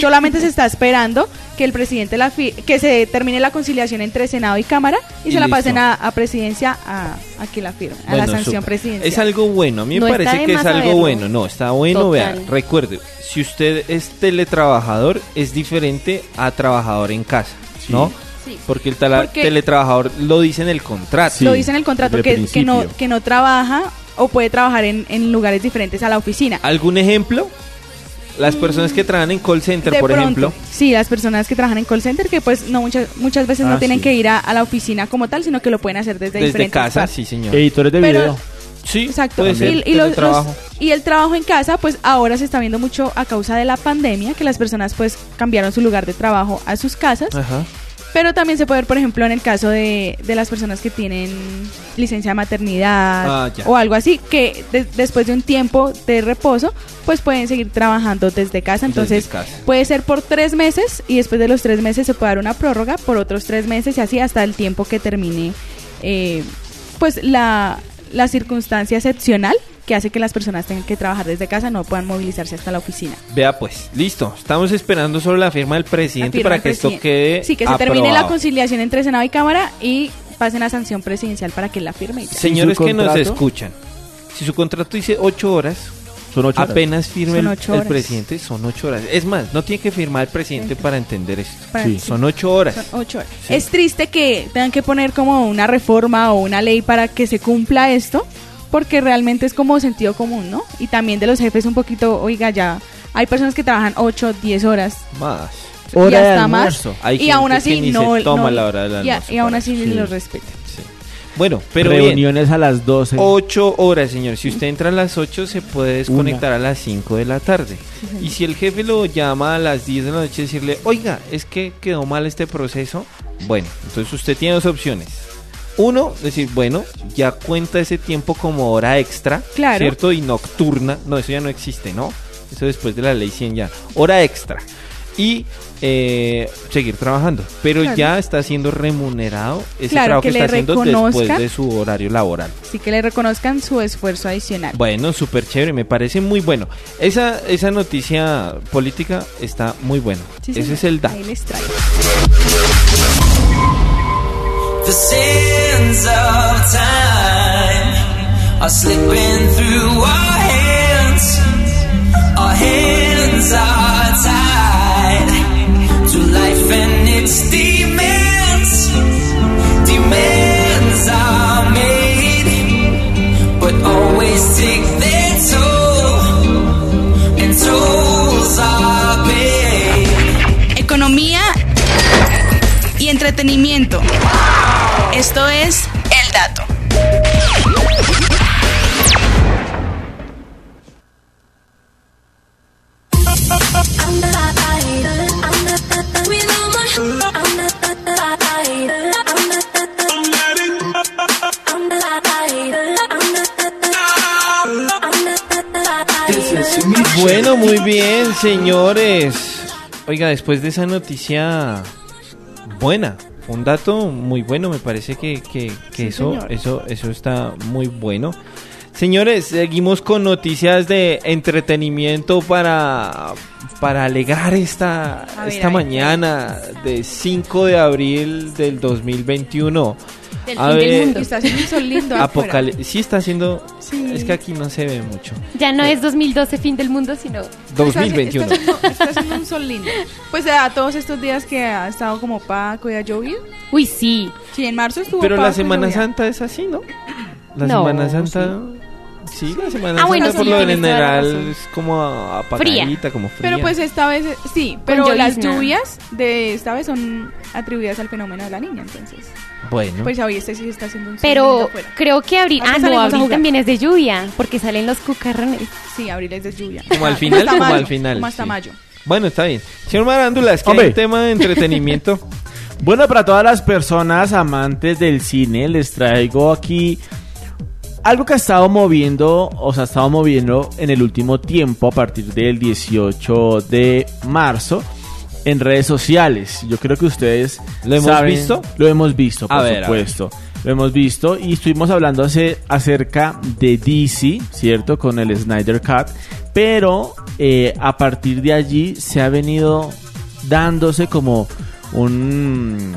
solamente se está esperando que el presidente la fi- que se termine la conciliación entre Senado y Cámara y, Y se la listo. pasen a, a presidencia a, a que la firme, a la sanción presidencial. Es algo bueno, a mí me No parece que es algo saberlo. bueno. No, está bueno, Total. vea, recuerde, si usted es teletrabajador, es diferente a trabajador en casa, Sí. ¿no? Sí. Porque el Porque- teletrabajador lo dice en el contrato. Sí, lo dice en el contrato que, no que no trabaja o puede trabajar en, en lugares diferentes a la oficina. ¿Algún ejemplo? Las personas que trabajan en call center, De por pronto, ejemplo. Sí, las personas que trabajan en call center que pues no muchas muchas veces Ah, no tienen sí. que ir a, a la oficina como tal, sino que lo pueden hacer desde, Desde diferentes casa, partes. sí, señor. Editores de Pero- video. sí, Exacto. puede ser. Y, y los- y el trabajo en casa, pues ahora se está viendo mucho a causa de la pandemia, que las personas pues cambiaron su lugar de trabajo a sus casas. Ajá. Pero también se puede ver, por ejemplo, en el caso de, de las personas que tienen licencia de maternidad Ah, o algo así, que de- después de un tiempo de reposo, pues pueden seguir trabajando desde casa. Entonces, Desde casa. puede ser por tres meses y después de los tres meses se puede dar una prórroga por otros tres meses y así hasta el tiempo que termine, eh, pues la, la circunstancia excepcional que hace que las personas tengan que trabajar desde casa, no puedan movilizarse hasta la oficina. Vea pues, listo. Estamos esperando solo la firma del presidente firma para del que esto quede Sí, que se termine la conciliación entre Senado y Cámara y pasen a sanción presidencial para que la firme. y. Señores ¿Y su que nos escuchan, si su contrato dice ocho horas, Son ocho horas. apenas firme Son el, ocho el horas. presidente, son ocho horas. Es más, no tiene que firmar el presidente para entender esto. Para- Sí. Son ocho horas. Son ocho horas. Sí. Es triste que tengan que poner como una reforma o una ley para que se cumpla esto, porque realmente es como sentido común, ¿no? Y también de los jefes un poquito, oiga, ya hay personas que trabajan 8, 10 horas Más. y Hora de hasta más. almuerzo. Hay y aún así no, toma no- la hora del y a- almuerzo y, aún para así Sí. los respeta. Sí. Bueno, pero bien. Reuniones a las 12. 8 horas, señor. Si usted entra a las 8, se puede desconectar a las 5 de la tarde. Y si el jefe lo llama a las 10 de la noche, decirle, oiga, es que quedó mal este proceso. Bueno, entonces usted tiene dos opciones. Uno, decir, bueno, ya cuenta ese tiempo como hora extra, Claro. ¿cierto? Y nocturna. No, eso ya no existe, ¿no? Eso después de la ley 100 ya. Hora extra. Y eh, seguir trabajando. Pero Claro. ya está siendo remunerado ese Claro, trabajo que, que está haciendo después de su horario laboral. Así que le reconozcan su esfuerzo adicional. Bueno, súper chévere, me parece muy bueno. Esa, esa noticia política está muy buena. Sí, Ese señor. es el dato. Ahí les traigo. The sands of time are slipping through our hands. Our hands are tied to life and its demands. Esto es El Dato. Bueno, muy bien, señores. Oiga, después de esa noticia buena, un dato muy bueno, me parece que, que- que Sí, eso, señor. eso, eso está muy bueno. Señores, seguimos con noticias de entretenimiento para, para alegrar esta, ver, esta mañana de 5 de abril del 2021. Del A fin del mundo. Está haciendo un sol lindo afuera. Apocalipsis. Sí está haciendo... Sí. Es que aquí no se ve mucho. Ya no es 2012 fin del mundo, sino Está, 2021. está haciendo, está *laughs* haciendo un sol lindo. Pues a todos estos días que ha estado como opaco y ha llovido. Uy, sí. Sí, en marzo estuvo Pero la Semana. Santa es así, ¿no? La No, Semana Santa... Sí, la Semana Ah, bueno, Santa por sí, lo general es como apagadita, como fría. Pero pues esta vez, sí, pero las lluvias de esta vez son atribuidas al fenómeno de la niña, entonces. Bueno, Pues hoy este sí está haciendo un Pero creo que abril. Ah, no, abril también es de lluvia, porque salen los cucarrones. Sí, abril es de lluvia. como al final, como al final. Como hasta sí. mayo. Bueno, está bien. Señor Marándula, es que hay Hombre. un tema de entretenimiento. *laughs* Bueno, para todas las personas amantes del cine, les traigo aquí algo que ha estado moviendo, o sea, ha estado moviendo en el último tiempo, a partir del 18 de marzo, en redes sociales. Yo creo que ustedes ¿Lo hemos saben- visto? Lo hemos visto, por ver, supuesto. Lo hemos visto y estuvimos hablando hace- acerca de DC, ¿cierto? Con el Snyder Cut. Pero eh, a partir de allí se ha venido dándose como un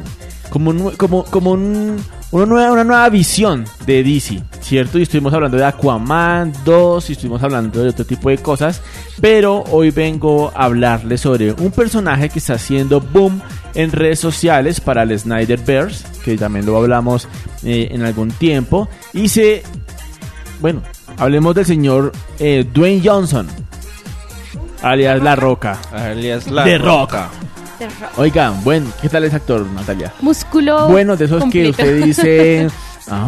como un, como, como un, una, nueva, una nueva visión de DC, ¿cierto? Y estuvimos hablando de Aquaman 2 y estuvimos hablando de otro tipo de cosas, pero hoy vengo a hablarles sobre un personaje que está haciendo boom en redes sociales para el Snyderverse, que también lo hablamos eh, en algún tiempo, y se, bueno, hablemos del señor eh, Dwayne Johnson, alias La Roca. Alias La The Roca. Oigan, bueno, ¿qué tal es actor, Natalia? Músculo. Bueno, de esos que usted dice. *laughs* Ah,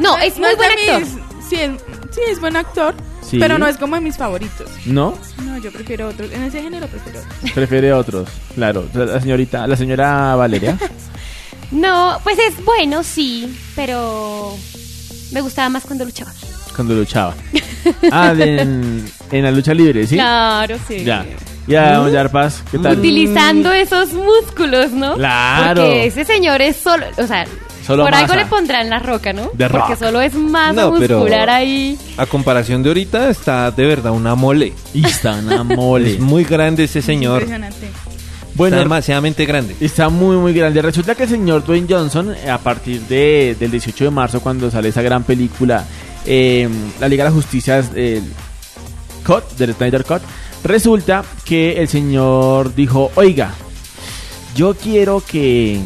No, es muy buen actor. mis- sí, es, sí, es buen actor. Sí. Pero no es como de mis favoritos. ¿no? No, yo prefiero otros. En ese género prefiero otros. Prefiere otros, claro. La señorita, la señora Valeria. *laughs* No, pues es bueno, sí, pero me gustaba más cuando luchaba. cuando luchaba. *laughs* Ah, en la lucha libre, ¿sí? Claro, sí. Ya. Ya, don Yarpas, ¿qué tal? Utilizando esos músculos, ¿no? Claro. Porque ese señor es solo, o sea, Solo por algo le pondrán la roca, ¿no? The Porque Rock. solo es No, pero- muscular ahí. A comparación de ahorita, está de verdad una mole. Y está una *laughs* mole. Es muy grande ese señor. Impresionante. Bueno, está demasiadamente grande. Está muy, muy grande. Resulta que el señor Dwayne Johnson, a partir de, del 18 de marzo, cuando sale esa gran película, eh, La Liga de la Justicia, el Cut, del Snyder Cut, resulta que el señor dijo, oiga, yo quiero que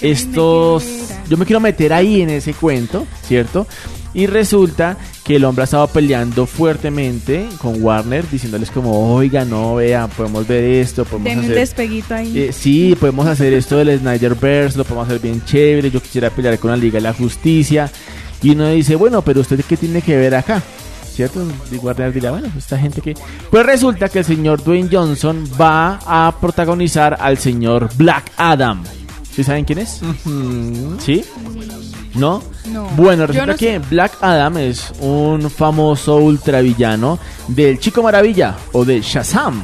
estos yo me quiero meter ahí en ese cuento, ¿cierto? Y resulta que el hombre ha estado peleando fuertemente con Warner, diciéndoles como, oiga, no, vea, podemos ver esto, podemos Den un hacer... despeguito ahí. Eh, sí, podemos hacer esto del Snyderverse, lo podemos hacer bien chévere. Yo quisiera pelear con la Liga de la Justicia. Y uno dice, bueno, pero usted qué tiene que ver acá, ¿cierto? Y Warner dirá, bueno, esta gente que. Pues resulta que el señor Dwayne Johnson va a protagonizar al señor Black Adam. ¿Sí saben quién es? ¿Sí? ¿No? No. Bueno, resulta no que sé. Black Adam es un famoso ultravillano del Chico Maravilla o de Shazam.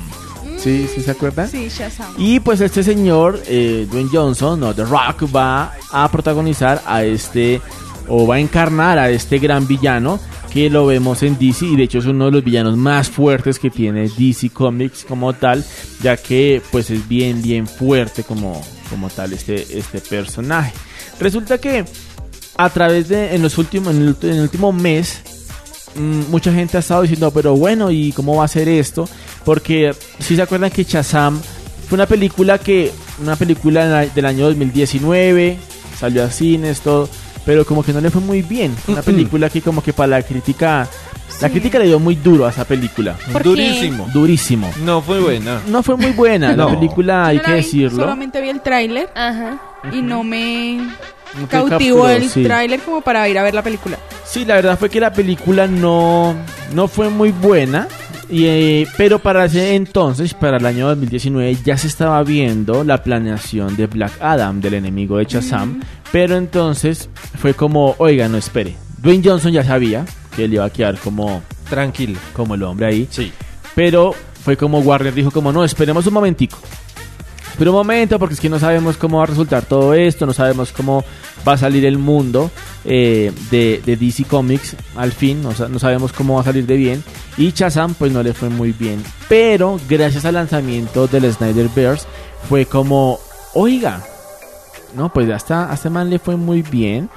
¿Sí? ¿Sí se acuerdan? Sí, Shazam. Y pues este señor, eh, Dwayne Johnson, no, The Rock, va a protagonizar a este, o va a encarnar a este gran villano que lo vemos en DC y de hecho es uno de los villanos más fuertes que tiene DC Comics como tal, ya que pues es bien, bien fuerte como, como tal este, este personaje. Resulta que a través de, en los últimos, en el, último mes, mm, mucha gente ha estado diciendo, pero bueno, ¿y cómo va a ser esto? Porque si se acuerdan que Shazam fue una película que, una película del año 2019, salió a cines, todo, pero como que no le fue muy bien. Una película que como que para la crítica, la crítica le dio muy duro a esa película. Durísimo. Durísimo. No fue buena. No fue muy buena, la No. película hay que la vi, decirlo. Solamente vi el tráiler Ajá. y no me No cautivó capturó, el sí. tráiler como para ir a ver la película. Sí, la verdad fue que la película no, no fue muy buena. Y, eh, pero para ese entonces, para el año 2019, ya se estaba viendo la planeación de Black Adam, del enemigo de Shazam. Pero entonces fue como, oiga, no espere. Dwayne Johnson ya sabía que él iba a quedar como, Tranquilo. como el hombre ahí. Sí. Pero fue como Warner dijo como, no, esperemos un momentico. Pero un momento, porque es que no sabemos cómo va a resultar todo esto, no sabemos cómo va a salir el mundo eh, de, DC Comics al fin, no, no sabemos cómo va a salir de bien. Y Shazam pues no le fue muy bien. Pero gracias al lanzamiento del Snyderverse fue como, oiga, no, pues hasta, a este man le fue muy bien.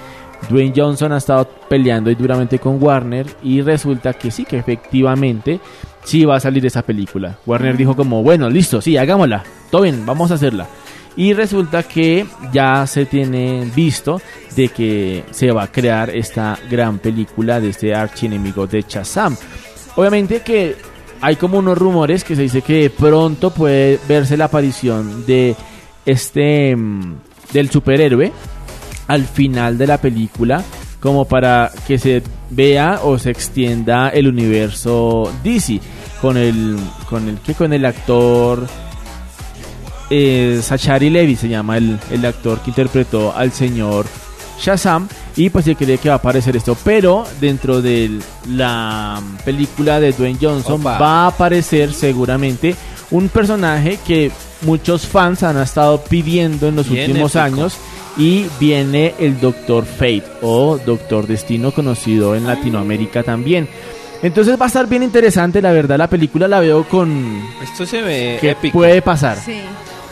Dwayne Johnson ha estado peleando ahí duramente con Warner y resulta que sí, que efectivamente sí va a salir esa película. Warner dijo como, bueno, listo, sí, hagámosla, todo bien, vamos a hacerla. Y resulta que ya se tiene visto de que se va a crear esta gran película de este archienemigo de Shazam. Obviamente que hay como unos rumores que se dice que pronto puede verse la aparición de este mm, del superhéroe al final de la película como para que se vea o se extienda el universo DC con el con el que con el actor eh, Zachary Levi se llama el, el actor que interpretó al señor Shazam y pues se cree que va a aparecer esto pero dentro de la película de Dwayne Johnson Opa. va a aparecer seguramente un personaje que muchos fans han estado pidiendo en los Bien últimos épico. años y viene el Doctor Fate o Doctor Destino conocido en Latinoamérica también. Entonces va a estar bien interesante, la verdad la película la veo con Esto se ve que épico. puede pasar, Sí.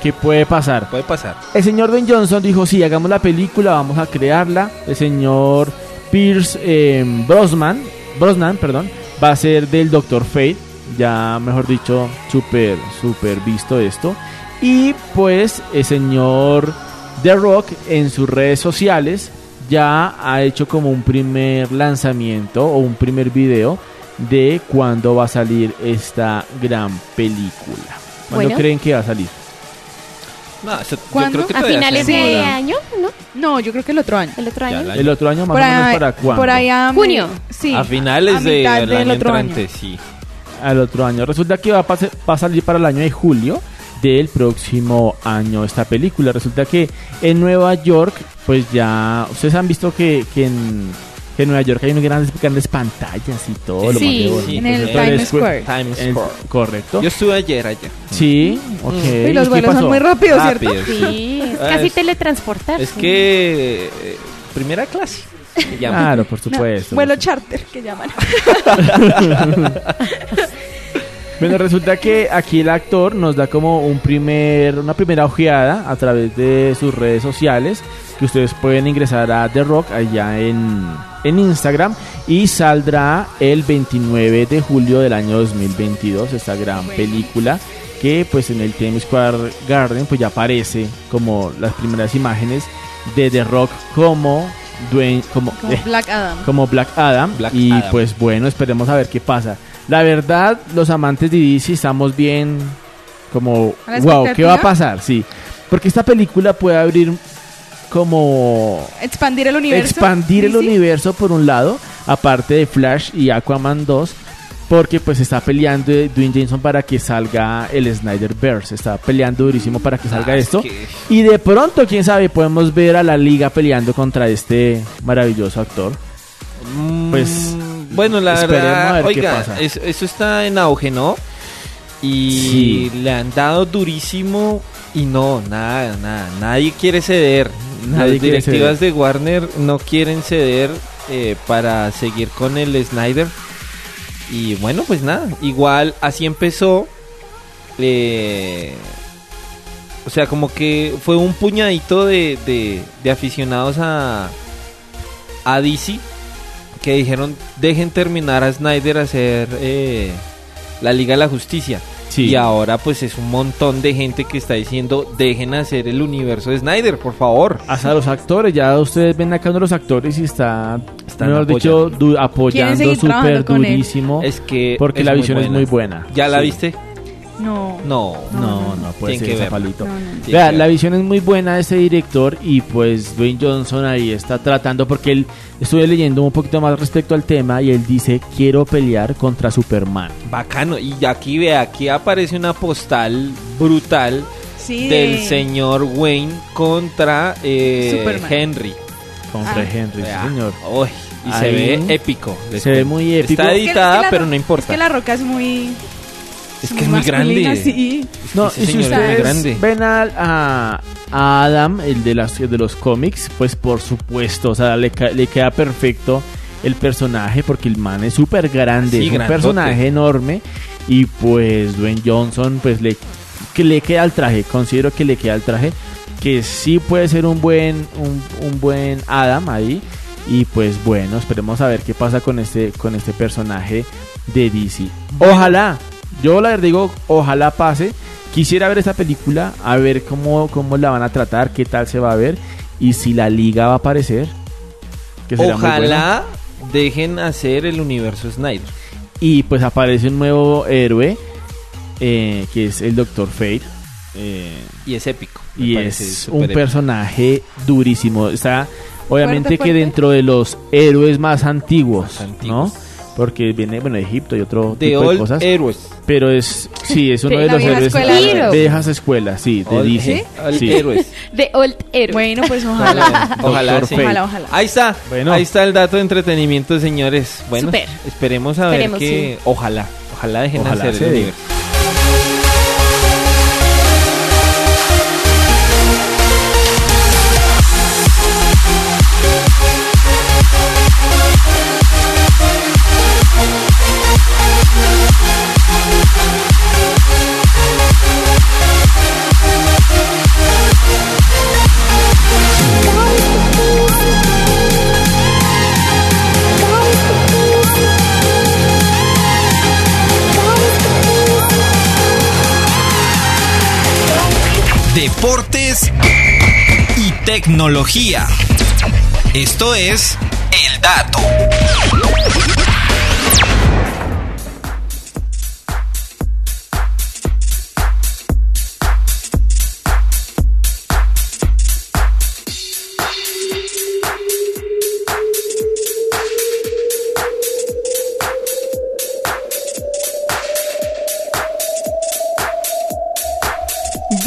que puede pasar. Puede pasar. El señor Ben Johnson dijo, sí, hagamos la película, vamos a crearla. El señor Pierce eh, Brosnan, Brosnan, perdón, va a ser del Doctor Fate. Ya, mejor dicho, súper, súper visto esto. Y pues el señor The Rock en sus redes sociales ya ha hecho como un primer lanzamiento o un primer video de cuándo va a salir esta gran película. ¿Cuándo Bueno. creen que va a salir? No, eso- yo creo que A finales de año, ¿no? No, yo creo que el otro año. El otro Ya, año. el El otro año más por o menos ahí, para cuándo? por ahí a Junio. Sí. a finales a de- mitad del del año otro entrante, año. sí. al otro año. Resulta que va a, pase- va a salir para el año de julio del próximo año esta película. Resulta que en Nueva York, pues ya, ustedes han visto que, que en, que en Nueva York hay unas grandes, grandes pantallas y todo. lo Sí, más de bonito. sí, en el Entonces, Times pues, Square. Times el- Square. correcto. Yo estuve ayer allá. Sí, ok. Y ¿Y los vuelos son muy rápidos, ¿cierto? Rápido, sí. Sí, es casi es- teletransportarse. Es que eh, primera clase. Claro, por No, supuesto. vuelo charter que llaman. *laughs* *laughs* Bueno, resulta que aquí el actor nos da como un primer, una primera ojeada a través de sus redes sociales, que ustedes pueden ingresar a The Rock allá en, en Instagram y saldrá el 29 de julio del año 2022 esta gran película que pues en el Times Square Garden pues ya aparece como las primeras imágenes de The Rock como Dwayne, como, Como eh, Black Adam. como Black Adam. Black y Adam. pues bueno, esperemos a ver qué pasa. La verdad, los amantes de DC estamos bien como, ¿A la wow, ¿qué va a pasar? Sí, porque esta película puede abrir como Expandir el universo. expandir el universo por un lado, aparte de Flash y Aquaman 2, porque pues está peleando Dwayne Jameson para que salga el Snyderverse, está peleando durísimo para que salga Ah, es esto. que- Y de pronto, quién sabe, podemos ver a la liga peleando contra este maravilloso actor. Pues Mm, bueno, la esperemos verdad, oiga, pasa. es- eso está en auge, ¿no? Y Sí. le han dado durísimo y no, nada, nada, nadie quiere ceder. Nadie Las directivas de Warner no quieren ceder eh, para seguir con el Snyder. Y bueno, pues nada, igual así empezó. eh, o sea, como que fue un puñadito de, de- de aficionados a, a DC que dijeron dejen terminar a Snyder hacer eh, la Liga de la Justicia. Sí. Y ahora pues es un montón de gente que está diciendo dejen hacer el universo de Snyder, por favor. hasta los actores, ya ustedes ven acá uno de los actores y está, Están mejor dicho, apoyando. apoyando súper durísimo. Es que porque es la muy visión es muy buena. ¿Ya la Sí. viste? No. No. No, no puede ser que ese ver. palito. No, no. Tienen Vea, la visión es muy buena de este director y pues Dwayne Johnson ahí está tratando porque él estuve leyendo un poquito más respecto al tema y él dice quiero pelear contra Superman. Bacano. Y aquí ve, aquí aparece una postal brutal Sí, del de- señor Wayne contra eh. Henry. Contra Ah. Henry, sí, señor. Uy, y se ve épico. se ve muy épico. Está Es que- es que editada, la pero Ro- no importa. Es que la roca es muy. Es que es muy grande. Sí. No, Ese y si señor es muy ustedes grande. ven al- a, a Adam, el de, las, de los cómics, pues por supuesto, o sea, le, ca- le queda perfecto el personaje porque el man es súper grande, Sí, es un grandote. personaje enorme y pues Dwayne Johnson pues le, que le queda el traje, considero que le queda el traje, que sí puede ser un buen, un, un buen Adam ahí y pues bueno, esperemos a ver qué pasa con este, con este personaje de DC. Ojalá, yo la verdad digo, ojalá pase. Quisiera ver esta película, a ver cómo, cómo la van a tratar, qué tal se va a ver y si la liga va a aparecer. Que será muy bueno. Ojalá dejen hacer el universo Snyder. Y pues aparece un nuevo héroe, eh, que es el Doctor Fate. eh, Y es épico. y es un épico. personaje durísimo. Está obviamente Fuerte, que dentro de los héroes más antiguos, Más antiguos. ¿no? Porque viene, bueno, de Egipto y otro De tipo de Old cosas. Héroes. Pero es, sí, es uno De los héroes escuela. De viejas escuelas, sí, de Old, DC. Old Sí. Héroes. De Old Hero. Bueno, pues ojalá. Ojalá, sí. Ojalá, ojalá. Ahí está. Bueno. Ahí está el dato de entretenimiento, señores. Bueno, esperemos a Esperemos, ver que ojalá, ojalá dejen Ojalá hacer el universo. Tecnología. Esto es El Dato.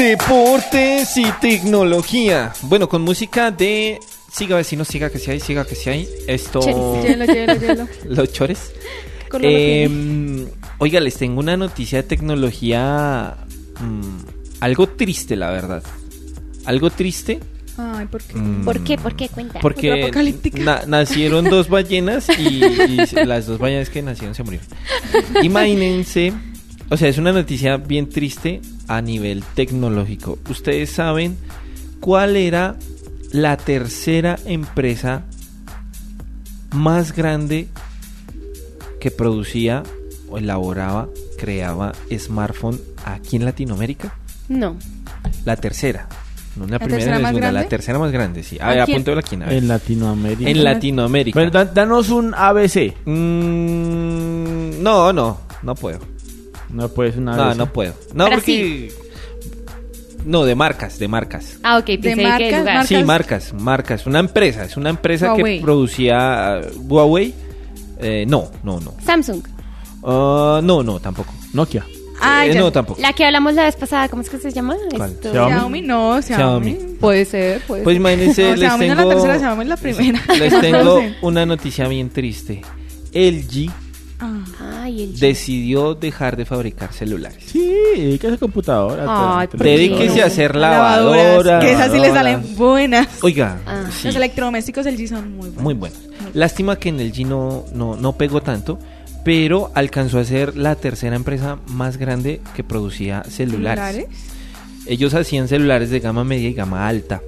Deportes y tecnología. Bueno, con música de Siga vecino, siga que si hay, siga que si hay. Esto. Chores. Hielo, hielo, hielo. *laughs* Los chores. Em, oiga, les tengo una noticia de tecnología. mm, algo triste, la verdad. Algo triste. Ay, ¿por qué? mm, ¿Por qué? ¿Por qué? Cuenta. Porque Apocalíptica. na- nacieron dos ballenas y, y las dos ballenas que nacieron se murieron. *laughs* Imagínense, o sea, es una noticia bien triste a nivel tecnológico. Ustedes saben cuál era la tercera empresa más grande que producía o elaboraba, creaba smartphone aquí en Latinoamérica. No. La tercera. No la, ¿La primera tercera más segunda, la grande? tercera más grande, sí. A ¿A ver, quién? apúntelo aquí. En Latinoamérica. En Latinoamérica. Bueno, da- danos un ABC. Mm, no, no, no puedo. No puedes un No, ABC. no puedo. No, Brasil. porque... No, de marcas, de marcas. Ah, ok, pensé que marcas, lugar. marcas. Sí, marcas, marcas. Una empresa, es una empresa Huawei. que producía uh, Huawei. Eh, no, no, no. Samsung. Ah, no, no, tampoco. Nokia. Ah, Eh, no, tampoco. La que hablamos la vez pasada, ¿cómo es que se llama? ¿Cuál? Esto- Xiaomi. Xiaomi, no, Xiaomi. Xiaomi. Puede ser, puede Pues ser. imagínense, No, les Xiaomi no es tengo, la tercera, Xiaomi es la primera. les tengo *laughs* una noticia bien triste. LG Ah, Ay, el decidió dejar de fabricar celulares. Sí, ¿qué es computadora? Dedíquese a hacer lavadoras, lavadoras. que esas sí lavadoras. salen buenas. Oiga, Ah. sí, Los electrodomésticos del G son muy buenos. muy buenos. Lástima que en LG no, no, no pegó tanto, pero alcanzó a ser la tercera empresa más grande que producía celulares. Ellos hacían celulares de gama media y gama alta.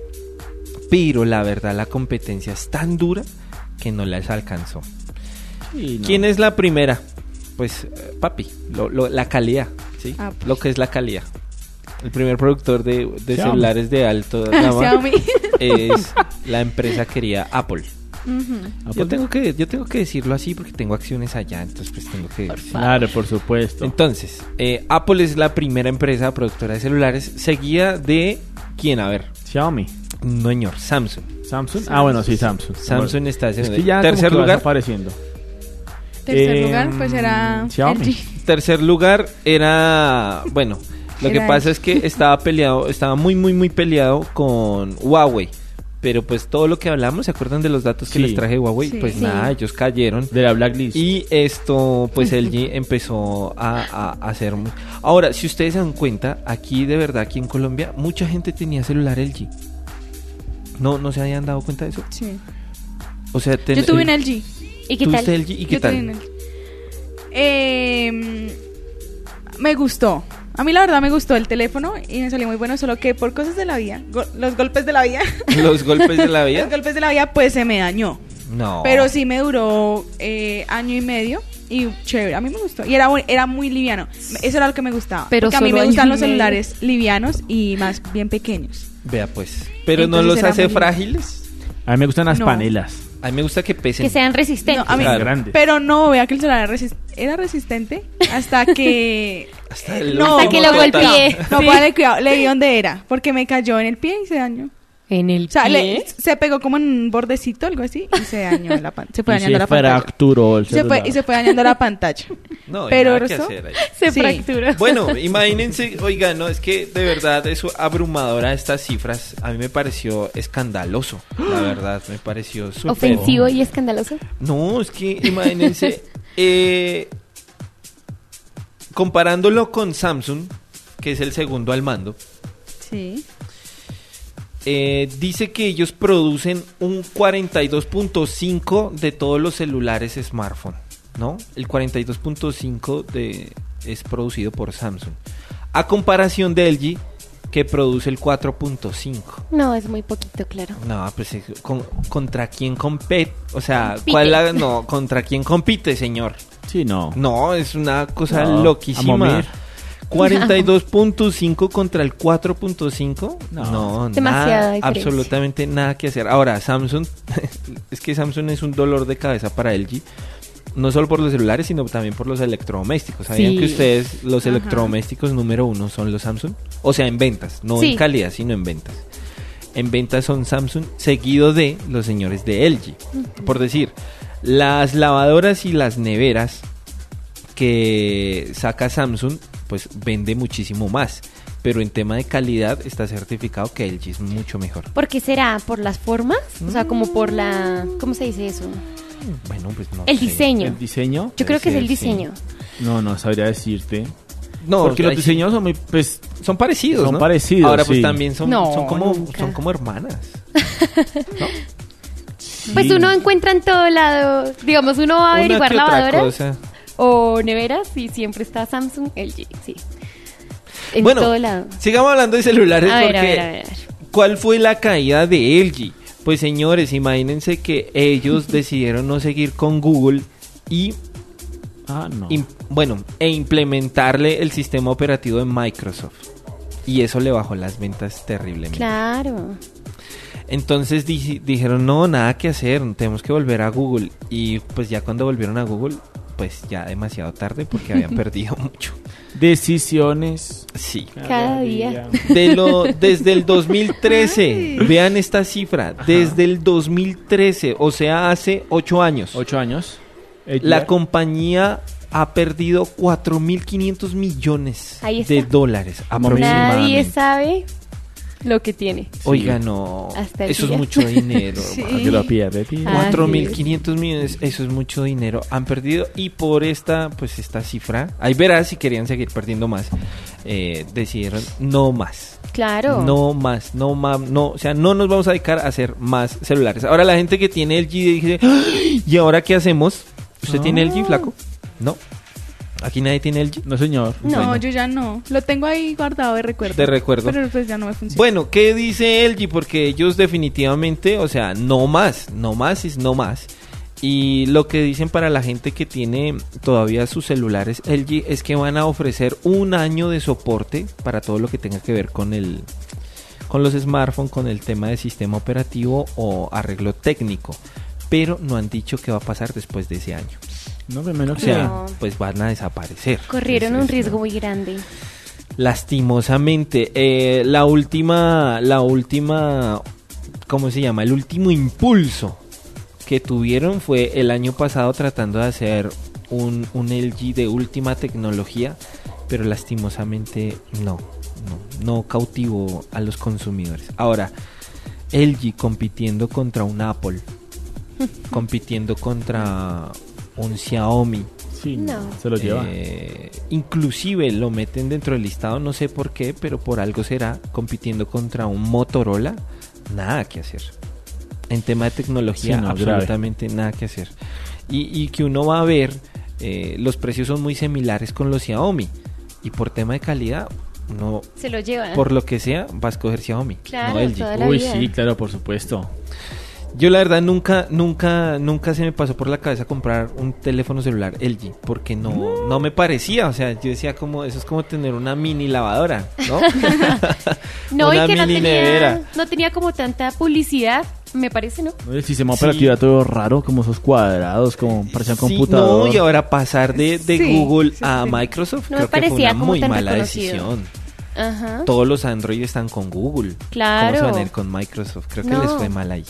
Pero la verdad la competencia es tan dura que no les alcanzó. Sí, no. ¿Quién es la primera? Pues eh, papi, lo- lo- la calidad, ¿sí? Ah, pues. Lo que es la calidad. El primer productor de, celulares de alto *laughs* gama es la empresa quería Apple. Yo tengo que yo tengo que decirlo así porque tengo acciones allá, entonces pues tengo que Claro, por supuesto. Entonces, eh, Apple es la primera empresa productora de celulares, seguida de quién, a ver, Xiaomi. no señor, Samsung. Samsung. Ah, bueno, sí, Samsung. Samsung está Es haciendo que ya tercer lugar. apareciendo. Tercer Eh, lugar, pues era Xiaomi. LG. Tercer lugar era, bueno, lo que pasa LG. es que estaba peleado, estaba muy muy muy peleado con Huawei. Pero pues todo lo que hablamos, ¿se acuerdan de los datos que les traje de Huawei? Sí. Pues Sí. nada, ellos cayeron. De la Blacklist. Y esto, pues *laughs* LG empezó a, a- a hacer... Ahora, si ustedes se dan cuenta, aquí de verdad, aquí en Colombia, mucha gente tenía celular LG. ¿No, no se habían dado cuenta de eso? Sí. O sea, ten- Yo tuve un LG. ¿Y qué ¿tuviste tal? Y qué tal? Eh, me gustó. A mí la verdad me gustó el teléfono y me salió muy bueno, solo que por cosas de la vida, go- los golpes de la vida, *laughs* Los golpes de la vida. los golpes de la vida pues se me dañó. No. Pero sí me duró eh, año y medio y chévere, a mí me gustó. Y era, era muy liviano, eso era lo que me gustaba. Pero porque a mí me gustan los medio. celulares livianos y más bien pequeños. Vea pues. Pero no los hace frágiles. A mí me gustan las No. panelas. A mí me gusta que pesen. Que sean resistentes. No, a mí- Claro. Grandes. Pero no, vea que el celular era, resis- era resistente hasta que... *laughs* Hasta, el No, Hasta que lo golpeé. No, Sí. póngale cuidado, le di donde era, porque me cayó en el pie y se dañó. En el O sea, pie. le- se pegó como en un bordecito, algo así, y se dañó la pan- se fue Y dañando se la pantalla. fracturó el se, fue, y se fue dañando la *laughs* pantalla. No, Pero nada que eso- hacer ahí. Se Sí. fracturó. Bueno, imagínense, oiga, no, es que de verdad eso abrumadora estas cifras, a mí me pareció escandaloso, la *gasps* verdad, me pareció súper... Ofensivo y escandaloso. No, es que imagínense, eh, comparándolo con Samsung, que es el segundo al mando, Sí. Eh, dice que ellos producen un 42.5 de todos los celulares smartphone, ¿no? El 42.5 de es producido por Samsung. A comparación de LG que produce el 4.5. No, es muy poquito, claro. No, pues eh, con- contra quién compete, o sea, Compite. ¿cuál la- no, contra quién compite, señor? Sí, no. No, es una cosa No, loquísima. 42.5 contra el 4.5. No. No, Demasiada nada, diferencia. absolutamente nada que hacer. Ahora, Samsung, *laughs* es que Samsung es un dolor de cabeza para LG. No solo por los celulares, sino también por los electrodomésticos. ¿Sabían Sí. que ustedes, los Ajá. electrodomésticos número uno son los Samsung? O sea, en ventas, no Sí. en calidad, sino en ventas. En ventas son Samsung, seguido de los señores de LG. Por decir, las lavadoras y las neveras que saca Samsung, pues vende muchísimo más. Pero en tema de calidad está certificado que LG es mucho mejor. ¿Por qué será? ¿Por las formas? O sea, como por la... ¿Cómo se dice eso? Bueno, pues no El sé. diseño. ¿El diseño? Yo creo que es el diseño. No, no sabría decirte. No, Porque los sí. diseños son muy, pues, son parecidos, Son ¿no? parecidos, Ahora pues sí. también son, No, son como nunca. son como hermanas. *laughs* Pues sí. uno encuentra en todo lado, digamos, uno va a averiguar lavadoras cosa. O neveras y siempre está Samsung, LG, sí. En bueno, todo lado. sigamos hablando de celulares A porque a ver, a ver, a ver. ¿cuál fue la caída de LG? Pues señores, imagínense que ellos *laughs* decidieron no seguir con Google y Ah, no. bueno, e implementarle el sistema operativo de Microsoft. Y eso le bajó las ventas terriblemente. Claro. Entonces di- dijeron, no, nada que hacer, tenemos que volver a Google. Y pues ya cuando volvieron a Google, pues ya demasiado tarde porque habían *laughs* perdido mucho. Decisiones. Sí. Cada día. De lo, desde el 2013, *laughs* vean esta cifra, desde el 2013, o sea, hace ocho años. Ocho años. La compañía ha perdido 4.500 millones de dólares Nadie aproximadamente. sabe lo que tiene. Oiga, no, Hasta el eso es mucho dinero. *laughs* Sí. Que lo pierde. Ah, 4.500 millones, eso es mucho dinero. Han perdido y por esta, pues esta cifra, ahí verás si querían seguir perdiendo más, eh, decidieron no más. Claro. No más, no más, no, o sea, no nos vamos a dedicar a hacer más celulares. Ahora la gente que tiene el G dice, "Ay, ¿y ahora qué hacemos? ¿Usted tiene el G, flaco? No. Aquí nadie tiene el G. No, señor. No, Bueno. yo ya no. Lo tengo ahí guardado de recuerdo. De recuerdo. Pero pues ya no me funciona. Bueno, ¿qué dice LG? Porque ellos definitivamente, o sea, no más, no más es no más. Y lo que dicen para la gente que tiene todavía sus celulares LG es que van a ofrecer un año de soporte para todo lo que tenga que ver con el con los smartphones, con el tema de sistema operativo o arreglo técnico. Pero no han dicho qué va a pasar después de ese año. No, me menos O sea, No. pues van a desaparecer. Corrieron Es- un es- riesgo muy grande. Lastimosamente, eh, la última, la última, ¿cómo se llama? El último impulso que tuvieron fue el año pasado tratando de hacer un, un LG de última tecnología, pero lastimosamente no, no, no cautivó a los consumidores. Ahora, LG compitiendo contra un Apple, *laughs* compitiendo contra un Xiaomi, Sí, No. se lo lleva. eh, inclusive lo meten dentro del listado, no sé por qué, pero por algo será, compitiendo contra un Motorola, nada que hacer. En tema de tecnología, Sí, no, absolutamente nada que hacer. Y, y que uno va a ver, eh, los precios son muy similares con los Xiaomi. Y por tema de calidad, uno, Se lo llevan. por lo que sea, va a escoger Xiaomi, Claro, no LG. toda la Uy, vida. sí, claro, por supuesto. Yo la verdad nunca, nunca, nunca se me pasó por la cabeza comprar un teléfono celular LG, porque no, no me parecía, o sea, yo decía como, eso es como tener una mini lavadora, ¿no? *laughs* No, y Una que no mini tenía, nevera. no tenía como tanta publicidad, me parece, ¿no? El sistema Sí. operativo era todo raro, como esos cuadrados, como parecían Sí, computador. no, y ahora pasar de, de Sí, Google sí, a sí. Microsoft No me creo que fue parecía una muy mala reconocido. decisión. Ajá. Todos los Android están con Google. Claro. ¿Cómo se van a ir con Microsoft? Creo que No. les fue mal ahí.